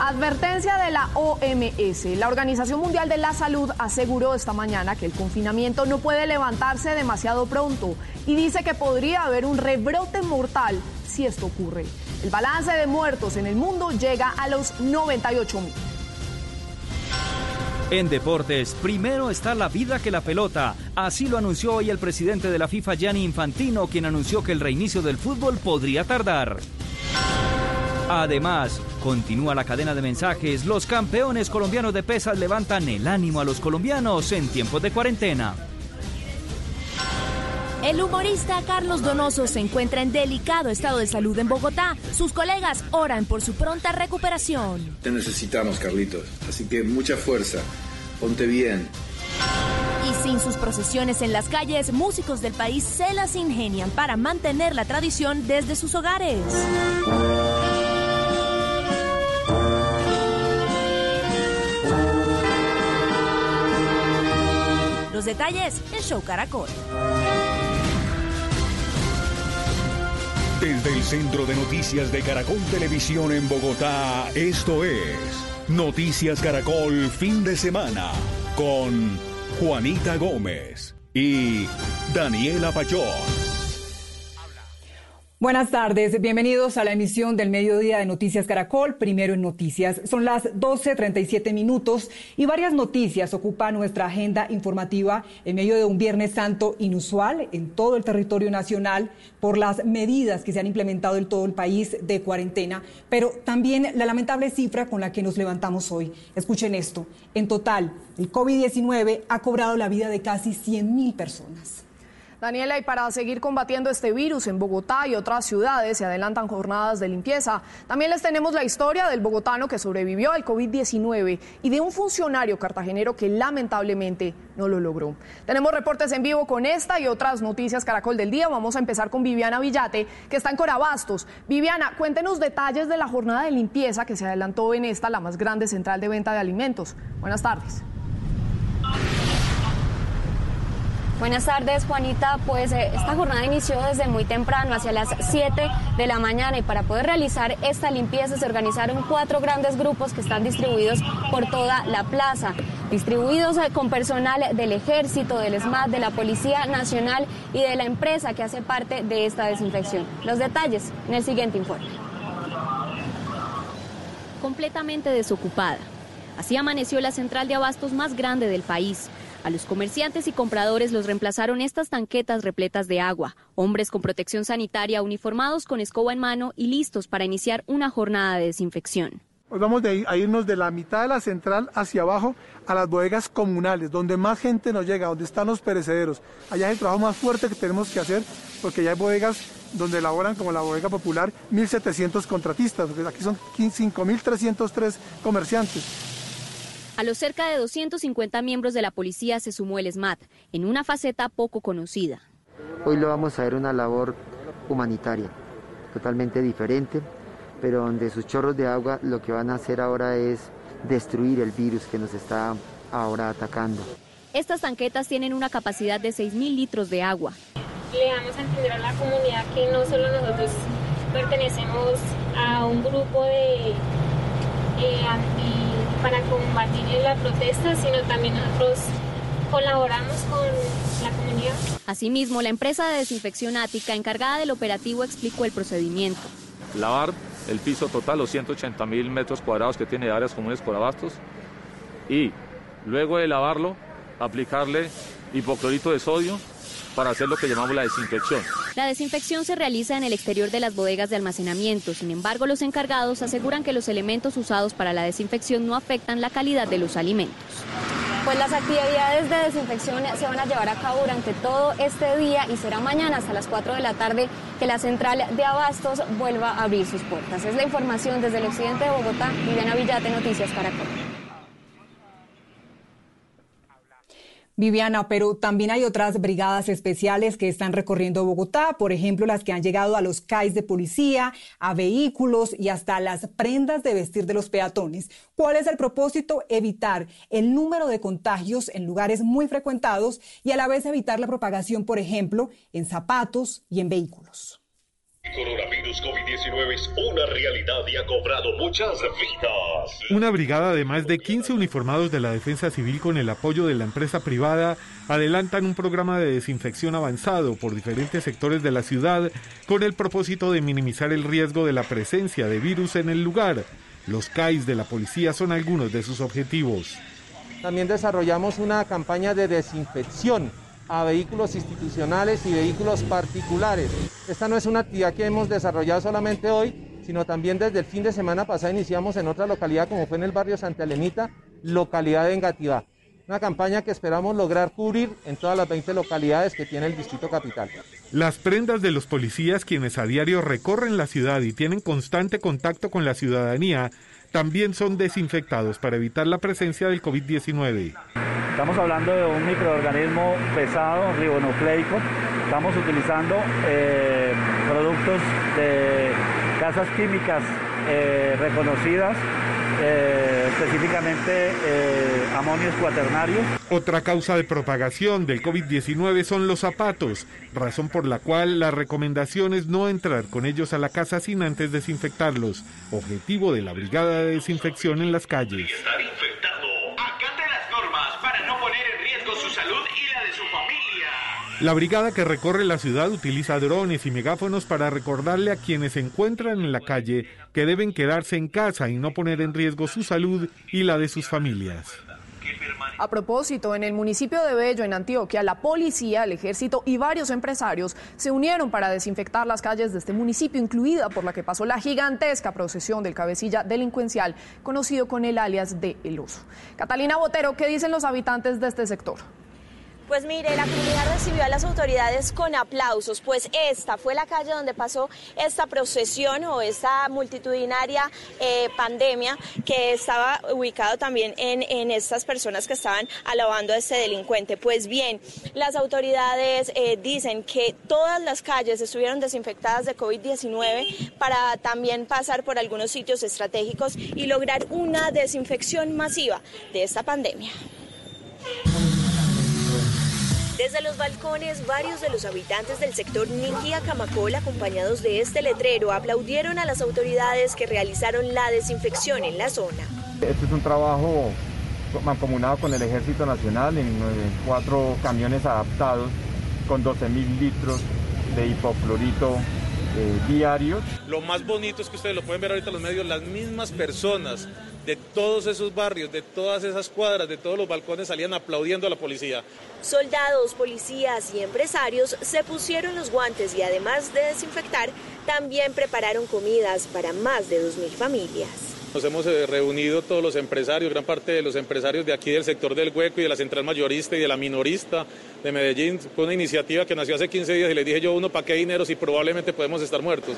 Advertencia de la OMS. La Organización Mundial de la Salud aseguró esta mañana que el confinamiento no puede levantarse demasiado pronto y dice que podría haber un rebrote mortal si esto ocurre. El balance de muertos en el mundo llega a los 98 mil. En deportes, primero está la vida que la pelota. Así lo anunció hoy el presidente de la FIFA, Gianni Infantino, quien anunció que el reinicio del fútbol podría tardar. Además, continúa la cadena de mensajes. Los campeones colombianos de pesas levantan el ánimo a los colombianos en tiempos de cuarentena. El humorista Carlos Donoso se encuentra en delicado estado de salud en Bogotá. Sus colegas oran por su pronta recuperación. Te necesitamos, Carlitos. Así que mucha fuerza. Ponte bien. Y sin sus procesiones en las calles, músicos del país se las ingenian para mantener la tradición desde sus hogares. Los detalles en Show Caracol. Desde el Centro de Noticias de Caracol Televisión en Bogotá, esto es Noticias Caracol fin de semana con Juanita Gómez y Daniela Pachón. Buenas tardes, bienvenidos a la emisión del mediodía de Noticias Caracol, primero en Noticias. Son las 12.37 minutos y varias noticias ocupan nuestra agenda informativa en medio de un Viernes Santo inusual en todo el territorio nacional por las medidas que se han implementado en todo el país de cuarentena, pero también la lamentable cifra con la que nos levantamos hoy. Escuchen esto, en total, el COVID-19 ha cobrado la vida de casi 100.000 personas. Daniela, y para seguir combatiendo este virus en Bogotá y otras ciudades se adelantan jornadas de limpieza. También les tenemos la historia del bogotano que sobrevivió al COVID-19 y de un funcionario cartagenero que lamentablemente no lo logró. Tenemos reportes en vivo con esta y otras noticias Caracol del Día. Vamos a empezar con Viviana Villate, que está en Corabastos. Viviana, cuéntenos detalles de la jornada de limpieza que se adelantó en esta, la más grande central de venta de alimentos. Buenas tardes. Buenas tardes, Juanita. Pues eh, esta jornada inició desde muy temprano, hacia las 7 de la mañana, y para poder realizar esta limpieza se organizaron cuatro grandes grupos que están distribuidos por toda la plaza, distribuidos eh, con personal del Ejército, del SMAT, de la Policía Nacional y de la empresa que hace parte de esta desinfección. Los detalles en el siguiente informe. Completamente desocupada. Así amaneció la central de abastos más grande del país. A los comerciantes y compradores los reemplazaron estas tanquetas repletas de agua, hombres con protección sanitaria uniformados con escoba en mano y listos para iniciar una jornada de desinfección. Hoy vamos a irnos de la mitad de la central hacia abajo a las bodegas comunales, donde más gente nos llega, donde están los perecederos. Allá es el trabajo más fuerte que tenemos que hacer, porque ya hay bodegas donde elaboran, como la bodega popular, 1.700 contratistas, aquí son 5.303 comerciantes. A los cerca de 250 miembros de la policía se sumó el SMAT, en una faceta poco conocida. Hoy lo vamos a ver una labor humanitaria, totalmente diferente, pero donde sus chorros de agua lo que van a hacer ahora es destruir el virus que nos está ahora atacando. Estas tanquetas tienen una capacidad de 6.000 litros de agua. Le damos a entender a la comunidad que no solo nosotros pertenecemos a un grupo de eh, anti para combatir la protesta, sino también nosotros colaboramos con la comunidad. Asimismo, la empresa de desinfección ática encargada del operativo explicó el procedimiento. Lavar el piso total, los 180 mil metros cuadrados que tiene de áreas comunes por abastos, y luego de lavarlo, aplicarle hipoclorito de sodio para hacer lo que llamamos la desinfección. La desinfección se realiza en el exterior de las bodegas de almacenamiento. Sin embargo, los encargados aseguran que los elementos usados para la desinfección no afectan la calidad de los alimentos. Pues las actividades de desinfección se van a llevar a cabo durante todo este día y será mañana hasta las 4 de la tarde que la central de abastos vuelva a abrir sus puertas. Es la información desde el occidente de Bogotá. Viviana Villate, Noticias Caracol. Viviana, pero también hay otras brigadas especiales que están recorriendo Bogotá, por ejemplo, las que han llegado a los CAIs de policía, a vehículos y hasta las prendas de vestir de los peatones. ¿Cuál es el propósito? Evitar el número de contagios en lugares muy frecuentados y a la vez evitar la propagación, por ejemplo, en zapatos y en vehículos. El coronavirus COVID-19 es una realidad y ha cobrado muchas vidas. Una brigada de más de 15 uniformados de la Defensa Civil con el apoyo de la empresa privada adelantan un programa de desinfección avanzado por diferentes sectores de la ciudad con el propósito de minimizar el riesgo de la presencia de virus en el lugar. Los CAIs de la policía son algunos de sus objetivos. También desarrollamos una campaña de desinfección a vehículos institucionales y vehículos particulares. Esta no es una actividad que hemos desarrollado solamente hoy, sino también desde el fin de semana pasado iniciamos en otra localidad como fue en el barrio Santa Elenita, localidad de Engativá. Una campaña que esperamos lograr cubrir en todas las 20 localidades que tiene el Distrito Capital. Las prendas de los policías quienes a diario recorren la ciudad y tienen constante contacto con la ciudadanía también son desinfectados para evitar la presencia del COVID-19. Estamos hablando de un microorganismo pesado, ribonucleico. Estamos utilizando eh, productos de casas químicas eh, reconocidas eh, específicamente eh, amonios cuaternarios. Otra causa de propagación del COVID-19 son los zapatos, razón por la cual la recomendación es no entrar con ellos a la casa sin antes desinfectarlos, objetivo de la brigada de desinfección en las calles. La brigada que recorre la ciudad utiliza drones y megáfonos para recordarle a quienes se encuentran en la calle que deben quedarse en casa y no poner en riesgo su salud y la de sus familias. A propósito, en el municipio de Bello, en Antioquia, la policía, el ejército y varios empresarios se unieron para desinfectar las calles de este municipio, incluida por la que pasó la gigantesca procesión del cabecilla delincuencial, conocido con el alias de El Oso. Catalina Botero, ¿qué dicen los habitantes de este sector? Pues mire, la comunidad recibió a las autoridades con aplausos, pues esta fue la calle donde pasó esta procesión o esta multitudinaria eh, pandemia que estaba ubicado también en, en, estas personas que estaban alabando a este delincuente. Pues bien, las autoridades eh, dicen que todas las calles estuvieron desinfectadas de COVID-19 para también pasar por algunos sitios estratégicos y lograr una desinfección masiva de esta pandemia. Desde los balcones, varios de los habitantes del sector Ninquía Camacol, acompañados de este letrero, aplaudieron a las autoridades que realizaron la desinfección en la zona. Este es un trabajo mancomunado con el Ejército Nacional en cuatro camiones adaptados con 12 mil litros de hipoflorito eh, diarios. Lo más bonito es que ustedes lo pueden ver ahorita en los medios, las mismas personas de todos esos barrios, de todas esas cuadras, de todos los balcones salían aplaudiendo a la policía. Soldados, policías y empresarios se pusieron los guantes y además de desinfectar, también prepararon comidas para más de 2.000 familias. Nos hemos eh, reunido todos los empresarios, gran parte de los empresarios de aquí del sector del hueco y de la central mayorista y de la minorista de Medellín. Fue una iniciativa que nació hace 15 días y les dije yo, uno, ¿para qué dinero si probablemente podemos estar muertos?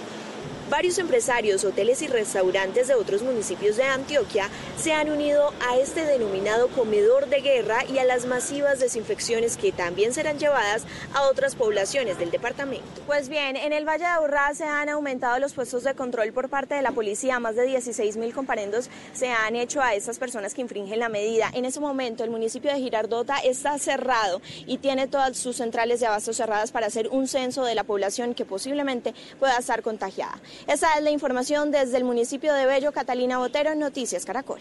Varios empresarios, hoteles y restaurantes de otros municipios de Antioquia se han unido a este denominado comedor de guerra y a las masivas desinfecciones que también serán llevadas a otras poblaciones del departamento. Pues bien, en el Valle de Urra se han aumentado los puestos de control por parte de la policía. Más de 16 mil comparendos se han hecho a estas personas que infringen la medida. En ese momento el municipio de Girardota está cerrado y tiene todas sus centrales de abasto cerradas para hacer un censo de la población que posiblemente pueda estar contagiada. Esa es la información desde el municipio de Bello, Catalina Botero, Noticias Caracol.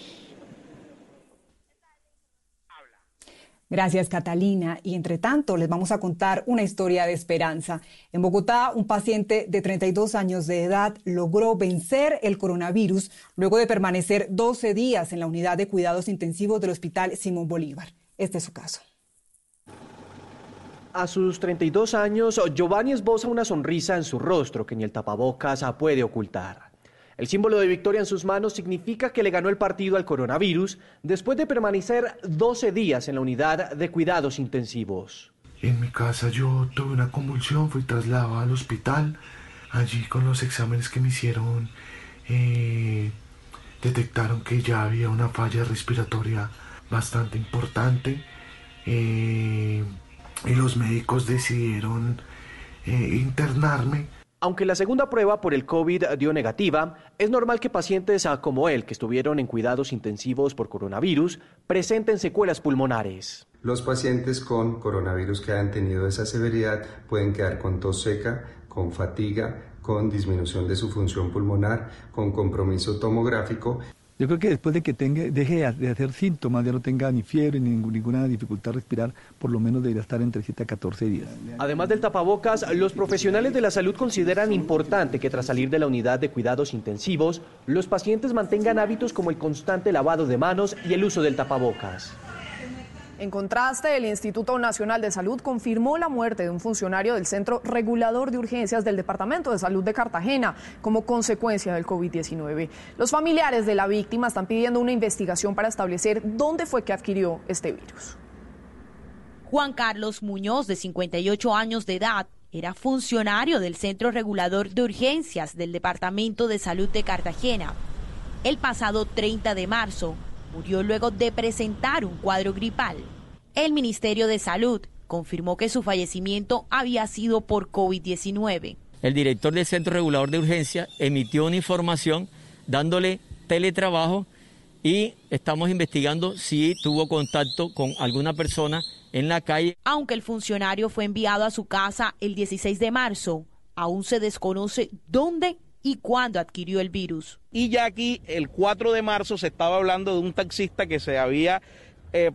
Gracias, Catalina. Y entre tanto, les vamos a contar una historia de esperanza. En Bogotá, un paciente de 32 años de edad logró vencer el coronavirus luego de permanecer 12 días en la unidad de cuidados intensivos del Hospital Simón Bolívar. Este es su caso. A sus 32 años, Giovanni esboza una sonrisa en su rostro que ni el tapabocas puede ocultar. El símbolo de victoria en sus manos significa que le ganó el partido al coronavirus después de permanecer 12 días en la unidad de cuidados intensivos. En mi casa yo tuve una convulsión, fui trasladado al hospital. Allí con los exámenes que me hicieron eh, detectaron que ya había una falla respiratoria bastante importante. Eh, y los médicos decidieron eh, internarme. Aunque la segunda prueba por el COVID dio negativa, es normal que pacientes como él, que estuvieron en cuidados intensivos por coronavirus, presenten secuelas pulmonares. Los pacientes con coronavirus que han tenido esa severidad pueden quedar con tos seca, con fatiga, con disminución de su función pulmonar, con compromiso tomográfico yo creo que después de que tenga, deje de hacer síntomas, ya no tenga ni fiebre ni ninguna dificultad a respirar, por lo menos debería estar entre 7 a 14 días. Además del tapabocas, los profesionales de la salud consideran importante que tras salir de la unidad de cuidados intensivos, los pacientes mantengan hábitos como el constante lavado de manos y el uso del tapabocas. En contraste, el Instituto Nacional de Salud confirmó la muerte de un funcionario del Centro Regulador de Urgencias del Departamento de Salud de Cartagena como consecuencia del COVID-19. Los familiares de la víctima están pidiendo una investigación para establecer dónde fue que adquirió este virus. Juan Carlos Muñoz, de 58 años de edad, era funcionario del Centro Regulador de Urgencias del Departamento de Salud de Cartagena. El pasado 30 de marzo murió luego de presentar un cuadro gripal. El Ministerio de Salud confirmó que su fallecimiento había sido por COVID-19. El director del Centro Regulador de Urgencia emitió una información dándole teletrabajo y estamos investigando si tuvo contacto con alguna persona en la calle. Aunque el funcionario fue enviado a su casa el 16 de marzo, aún se desconoce dónde y cuándo adquirió el virus. Y ya aquí, el 4 de marzo, se estaba hablando de un taxista que se había, eh,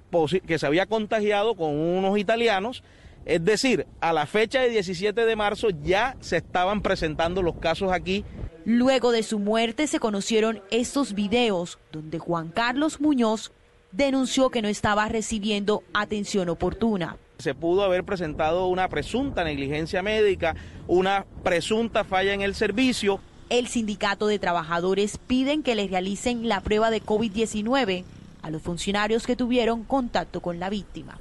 que se había contagiado con unos italianos. Es decir, a la fecha de 17 de marzo ya se estaban presentando los casos aquí. Luego de su muerte se conocieron estos videos donde Juan Carlos Muñoz denunció que no estaba recibiendo atención oportuna. Se pudo haber presentado una presunta negligencia médica, una presunta falla en el servicio. El sindicato de trabajadores piden que les realicen la prueba de COVID-19 a los funcionarios que tuvieron contacto con la víctima.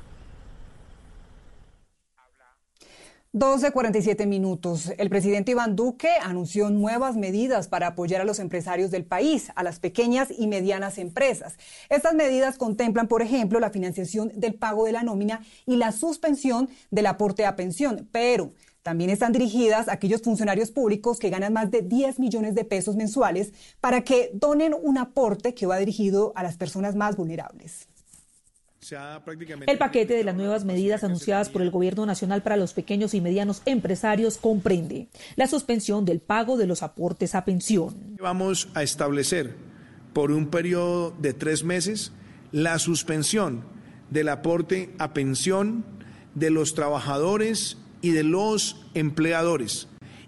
12.47 minutos. El presidente Iván Duque anunció nuevas medidas para apoyar a los empresarios del país, a las pequeñas y medianas empresas. Estas medidas contemplan, por ejemplo, la financiación del pago de la nómina y la suspensión del aporte a pensión, pero también están dirigidas a aquellos funcionarios públicos que ganan más de 10 millones de pesos mensuales para que donen un aporte que va dirigido a las personas más vulnerables. El paquete de las nuevas medidas anunciadas por el Gobierno Nacional para los pequeños y medianos empresarios comprende la suspensión del pago de los aportes a pensión. Vamos a establecer por un periodo de tres meses la suspensión del aporte a pensión de los trabajadores y de los empleadores.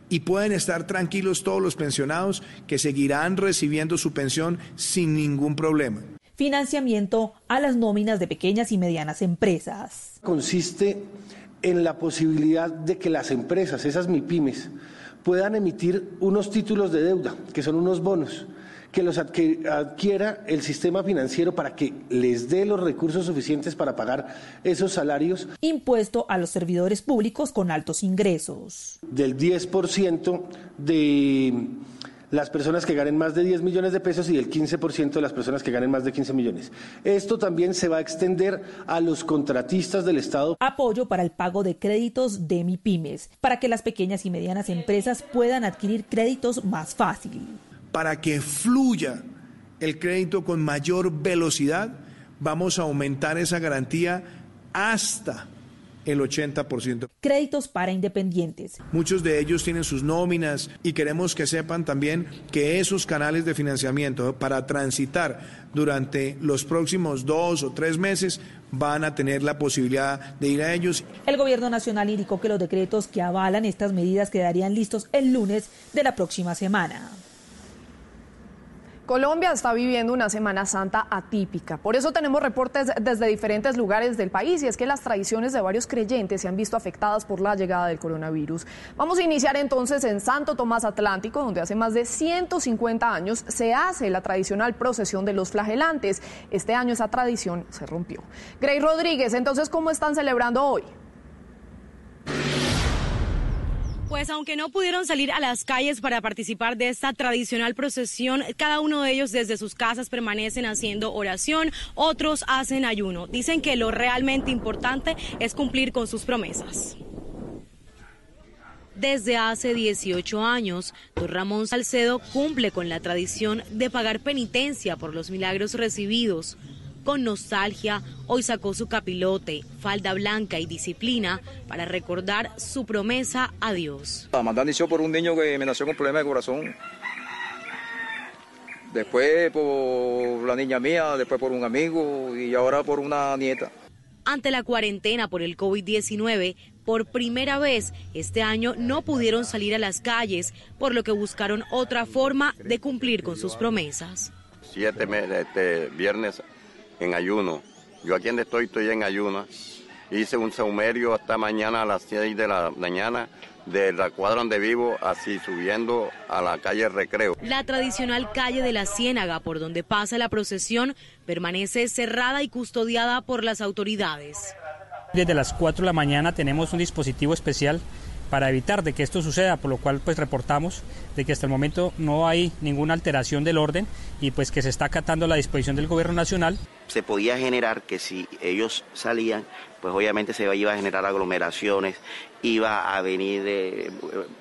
Y pueden estar tranquilos todos los pensionados que seguirán recibiendo su pensión sin ningún problema financiamiento a las nóminas de pequeñas y medianas empresas. Consiste en la posibilidad de que las empresas, esas MIPIMES, puedan emitir unos títulos de deuda, que son unos bonos, que los adquiera el sistema financiero para que les dé los recursos suficientes para pagar esos salarios. Impuesto a los servidores públicos con altos ingresos. Del 10% de las personas que ganen más de 10 millones de pesos y el 15% de las personas que ganen más de 15 millones. Esto también se va a extender a los contratistas del Estado. Apoyo para el pago de créditos de MIPIMES, para que las pequeñas y medianas empresas puedan adquirir créditos más fácil. Para que fluya el crédito con mayor velocidad, vamos a aumentar esa garantía hasta el 80%. Créditos para independientes. Muchos de ellos tienen sus nóminas y queremos que sepan también que esos canales de financiamiento para transitar durante los próximos dos o tres meses van a tener la posibilidad de ir a ellos. El gobierno nacional indicó que los decretos que avalan estas medidas quedarían listos el lunes de la próxima semana. Colombia está viviendo una Semana Santa atípica. Por eso tenemos reportes desde diferentes lugares del país y es que las tradiciones de varios creyentes se han visto afectadas por la llegada del coronavirus. Vamos a iniciar entonces en Santo Tomás Atlántico, donde hace más de 150 años se hace la tradicional procesión de los flagelantes. Este año esa tradición se rompió. Grey Rodríguez, entonces, ¿cómo están celebrando hoy? Pues aunque no pudieron salir a las calles para participar de esta tradicional procesión, cada uno de ellos desde sus casas permanecen haciendo oración, otros hacen ayuno. Dicen que lo realmente importante es cumplir con sus promesas. Desde hace 18 años, don Ramón Salcedo cumple con la tradición de pagar penitencia por los milagros recibidos. Con nostalgia, hoy sacó su capilote, falda blanca y disciplina para recordar su promesa a Dios. La bendición por un niño que me nació con problemas de corazón. Después por la niña mía, después por un amigo y ahora por una nieta. Ante la cuarentena por el COVID-19, por primera vez este año no pudieron salir a las calles, por lo que buscaron otra forma de cumplir con sus promesas. Siete meses, este viernes en ayuno. Yo aquí donde estoy estoy en ayuno. Hice un saumerio hasta mañana a las 6 de la mañana de la cuadra donde vivo, así subiendo a la calle Recreo. La tradicional calle de la Ciénaga, por donde pasa la procesión, permanece cerrada y custodiada por las autoridades. Desde las 4 de la mañana tenemos un dispositivo especial para evitar de que esto suceda, por lo cual pues reportamos de que hasta el momento no hay ninguna alteración del orden y pues que se está acatando la disposición del gobierno nacional. se podía generar que si ellos salían, pues obviamente se iba a generar aglomeraciones, iba a venir de, eh,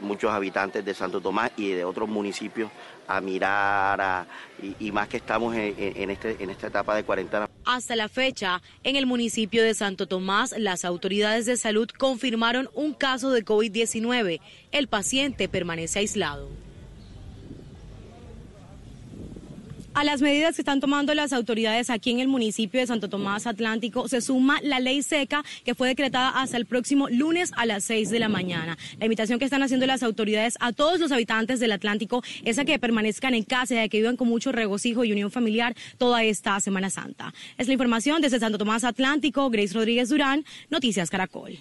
muchos habitantes de Santo Tomás y de otros municipios a mirar y, más que estamos en, este, en esta etapa de cuarentena. Hasta la fecha, en el municipio de Santo Tomás, las autoridades de salud confirmaron un caso de COVID-19. El paciente permanece aislado. A las medidas que están tomando las autoridades aquí en el municipio de Santo Tomás Atlántico se suma la ley seca que fue decretada hasta el próximo lunes a las 6 de la mañana. La invitación que están haciendo las autoridades a todos los habitantes del Atlántico es a que permanezcan en casa y a que vivan con mucho regocijo y unión familiar toda esta Semana Santa. Es la información desde Santo Tomás Atlántico, Grace Rodríguez Durán, Noticias Caracol.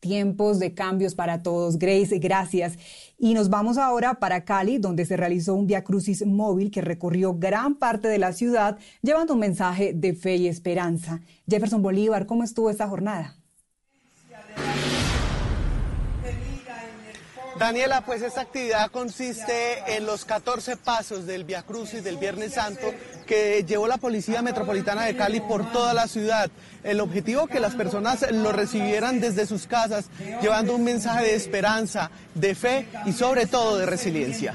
Tiempos de cambios para todos. Grace, gracias. Y nos vamos ahora para Cali, donde se realizó un Via Crucis móvil que recorrió gran parte de la ciudad, llevando un mensaje de fe y esperanza. Jefferson Bolívar, ¿cómo estuvo esta jornada? Daniela, pues esta actividad consiste en los 14 pasos del Via Crucis del Viernes Santo que llevó la Policía Metropolitana de Cali por toda la ciudad. El objetivo que las personas lo recibieran desde sus casas, llevando un mensaje de esperanza, de fe y sobre todo de resiliencia.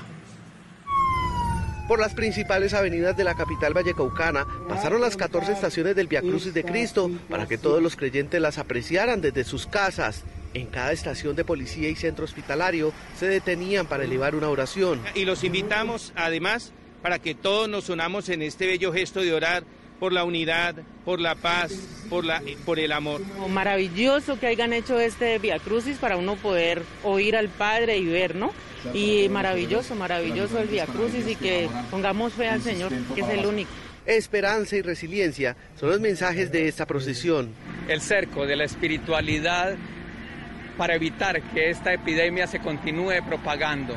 Por las principales avenidas de la capital vallecaucana pasaron las 14 estaciones del Via Crucis de Cristo para que todos los creyentes las apreciaran desde sus casas. En cada estación de policía y centro hospitalario se detenían para elevar una oración. Y los invitamos además para que todos nos unamos en este bello gesto de orar por la unidad, por la paz, por, la, por el amor. Maravilloso que hayan hecho este Via Crucis para uno poder oír al Padre y ver, ¿no? Y maravilloso, maravilloso el Via Crucis y que pongamos fe al Señor, que es el único. Esperanza y resiliencia son los mensajes de esta procesión. El cerco de la espiritualidad para evitar que esta epidemia se continúe propagando.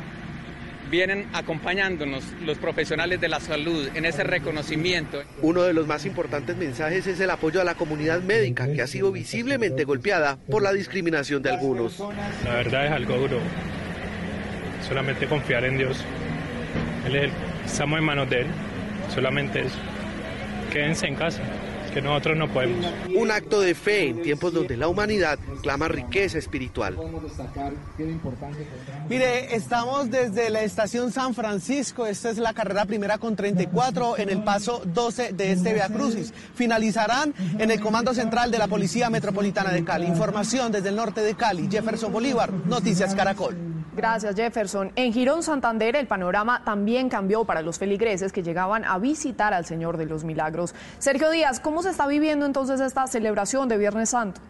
Vienen acompañándonos los profesionales de la salud en ese reconocimiento. Uno de los más importantes mensajes es el apoyo a la comunidad médica que ha sido visiblemente golpeada por la discriminación de algunos. La verdad es algo duro. Solamente confiar en Dios. Él estamos en manos de Él. Solamente eso. Quédense en casa que nosotros no podemos. Un acto de fe en tiempos donde la humanidad clama riqueza espiritual. Mire, estamos desde la estación San Francisco, esta es la carrera primera con 34 en el paso 12 de este Via Crucis. Finalizarán en el Comando Central de la Policía Metropolitana de Cali. Información desde el norte de Cali, Jefferson Bolívar, Noticias Caracol. Gracias, Jefferson. En Girón Santander el panorama también cambió para los feligreses que llegaban a visitar al Señor de los Milagros. Sergio Díaz, ¿cómo se está viviendo entonces esta celebración de Viernes Santo?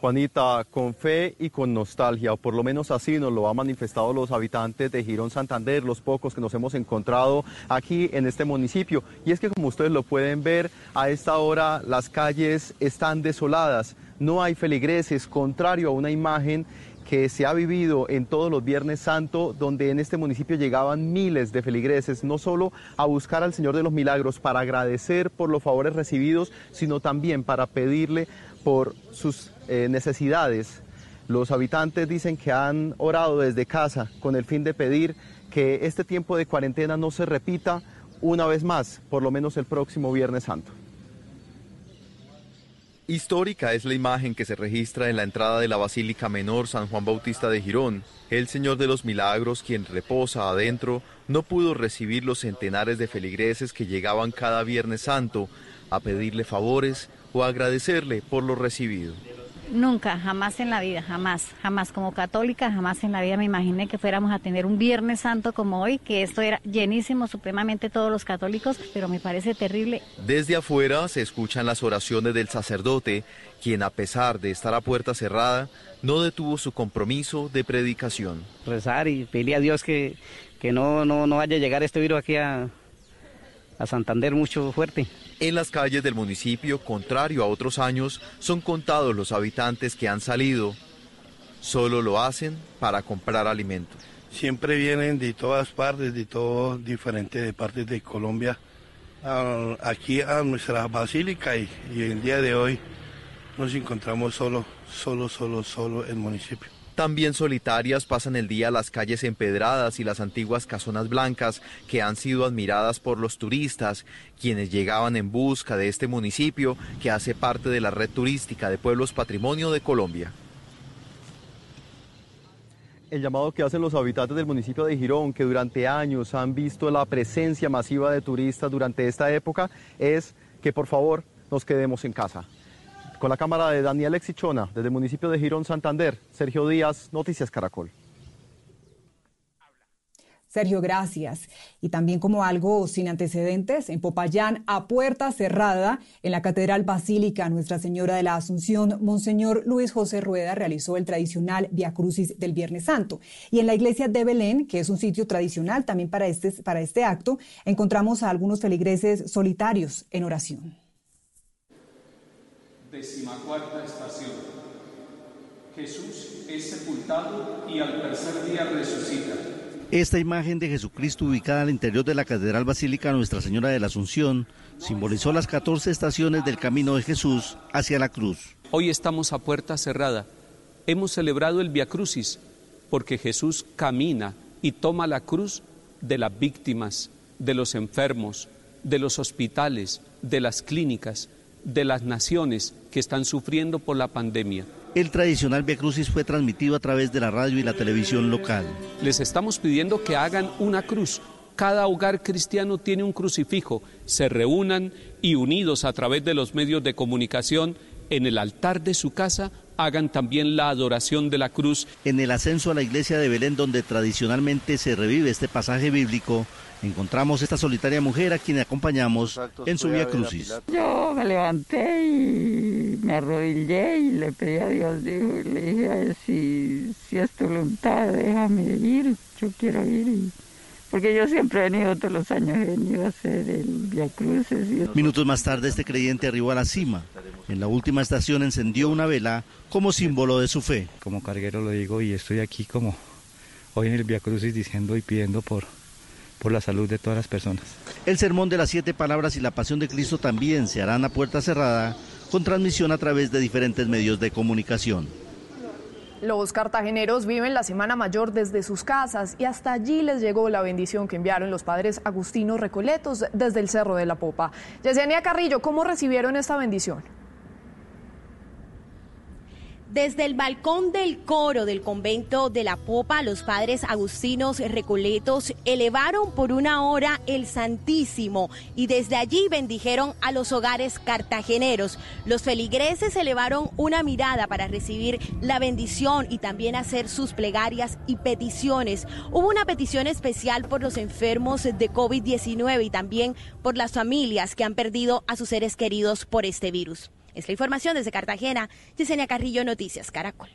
Juanita, con fe y con nostalgia, o por lo menos así nos lo han manifestado los habitantes de Girón Santander, los pocos que nos hemos encontrado aquí en este municipio. Y es que como ustedes lo pueden ver, a esta hora las calles están desoladas no hay feligreses, contrario a una imagen que se ha vivido en todos los Viernes Santo, donde en este municipio llegaban miles de feligreses, no solo a buscar al Señor de los Milagros para agradecer por los favores recibidos, sino también para pedirle por sus eh, necesidades. Los habitantes dicen que han orado desde casa con el fin de pedir que este tiempo de cuarentena no se repita una vez más, por lo menos el próximo Viernes Santo. Histórica es la imagen que se registra en la entrada de la Basílica Menor San Juan Bautista de Girón. El Señor de los Milagros, quien reposa adentro, no pudo recibir los centenares de feligreses que llegaban cada Viernes Santo a pedirle favores o agradecerle por lo recibido. Nunca, jamás en la vida, jamás, jamás como católica, jamás en la vida me imaginé que fuéramos a tener un Viernes Santo como hoy, que esto era llenísimo supremamente todos los católicos, pero me parece terrible. Desde afuera se escuchan las oraciones del sacerdote, quien a pesar de estar a puerta cerrada, no detuvo su compromiso de predicación. Rezar y pedirle a Dios que, que no, no, no vaya a llegar este virus aquí a, a Santander mucho fuerte. En las calles del municipio, contrario a otros años, son contados los habitantes que han salido. Solo lo hacen para comprar alimentos. Siempre vienen de todas partes, de todas diferentes partes de Colombia, aquí a nuestra basílica y, el día de hoy nos encontramos solo, solo, solo, solo el municipio. También solitarias pasan el día las calles empedradas y las antiguas casonas blancas que han sido admiradas por los turistas, quienes llegaban en busca de este municipio que hace parte de la red turística de pueblos patrimonio de Colombia el llamado que hacen los habitantes del municipio de Girón, que durante años han visto la presencia masiva de turistas durante esta época, es que por favor nos quedemos en casa. Con la cámara de Daniel Exichona, desde el municipio de Girón, Santander, Sergio Díaz, Noticias Caracol. Sergio, gracias. Y también como algo sin antecedentes, en Popayán, a puerta cerrada, en la Catedral Basílica Nuestra Señora de la Asunción, Monseñor Luis José Rueda realizó el tradicional Via Crucis del Viernes Santo. Y en la iglesia de Belén, que es un sitio tradicional también para este, para este acto, encontramos a algunos feligreses solitarios en oración. Decimacuarta estación. Jesús es sepultado y al tercer día resucita. Esta imagen de Jesucristo ubicada al interior de la Catedral Basílica Nuestra Señora de la Asunción simbolizó las 14 estaciones del camino de Jesús hacia la cruz. Hoy estamos a puerta cerrada. Hemos celebrado el Via Crucis porque Jesús camina y toma la cruz de las víctimas, de los enfermos, de los hospitales, de las clínicas, de las naciones que están sufriendo por la pandemia. El tradicional Via Crucis fue transmitido a través de la radio y la televisión local. Les estamos pidiendo que hagan una cruz. Cada hogar cristiano tiene un crucifijo. Se reúnan y unidos a través de los medios de comunicación en el altar de su casa hagan también la adoración de la cruz. En el ascenso a la iglesia de Belén, donde tradicionalmente se revive este pasaje bíblico, encontramos esta solitaria mujer a quien acompañamos en su vía crucis. Yo me levanté y me arrodillé y le pedí a Dios, le dije, si, si es tu voluntad, déjame ir, yo quiero ir. porque yo siempre he venido todos los años, he venido a hacer el Via Cruces. Minutos más tarde este creyente arribó a la cima. En la última estación encendió una vela como símbolo de su fe. Como carguero lo digo y estoy aquí como hoy en el Via Crucis diciendo y pidiendo por, por la salud de todas las personas. El sermón de las siete palabras y la pasión de Cristo también se harán a puerta cerrada con transmisión a través de diferentes medios de comunicación. Los cartageneros viven la Semana Mayor desde sus casas y hasta allí les llegó la bendición que enviaron los padres Agustinos Recoletos desde el Cerro de la Popa. Yesenia Carrillo, ¿cómo recibieron esta bendición? Desde el balcón del coro del convento de la Popa, los padres agustinos recoletos elevaron por una hora el Santísimo y desde allí bendijeron a los hogares cartageneros. Los feligreses elevaron una mirada para recibir la bendición y también hacer sus plegarias y peticiones. Hubo una petición especial por los enfermos de COVID-19 y también por las familias que han perdido a sus seres queridos por este virus. Es la información desde Cartagena. Yesenia Carrillo, Noticias Caracol.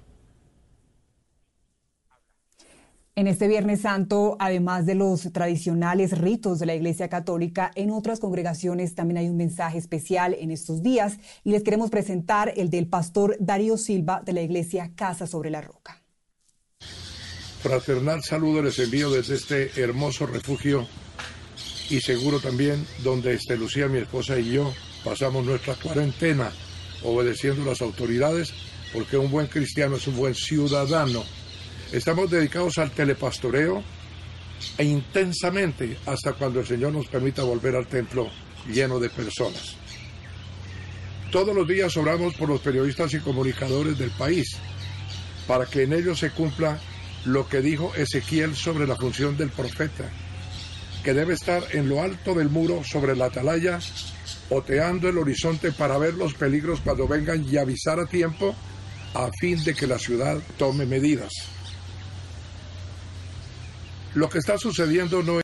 En este Viernes Santo, además de los tradicionales ritos de la Iglesia Católica, en otras congregaciones también hay un mensaje especial en estos días y les queremos presentar el del pastor Darío Silva de la Iglesia Casa sobre la Roca. Fraternal saludo les envío desde este hermoso refugio y seguro también donde este Lucía, mi esposa y yo pasamos nuestra cuarentena obedeciendo las autoridades, porque un buen cristiano es un buen ciudadano. Estamos dedicados al telepastoreo e intensamente hasta cuando el Señor nos permita volver al templo lleno de personas. Todos los días oramos por los periodistas y comunicadores del país, para que en ellos se cumpla lo que dijo Ezequiel sobre la función del profeta, que debe estar en lo alto del muro sobre la atalaya oteando el horizonte para ver los peligros cuando vengan y avisar a tiempo a fin de que la ciudad tome medidas. Lo que está sucediendo no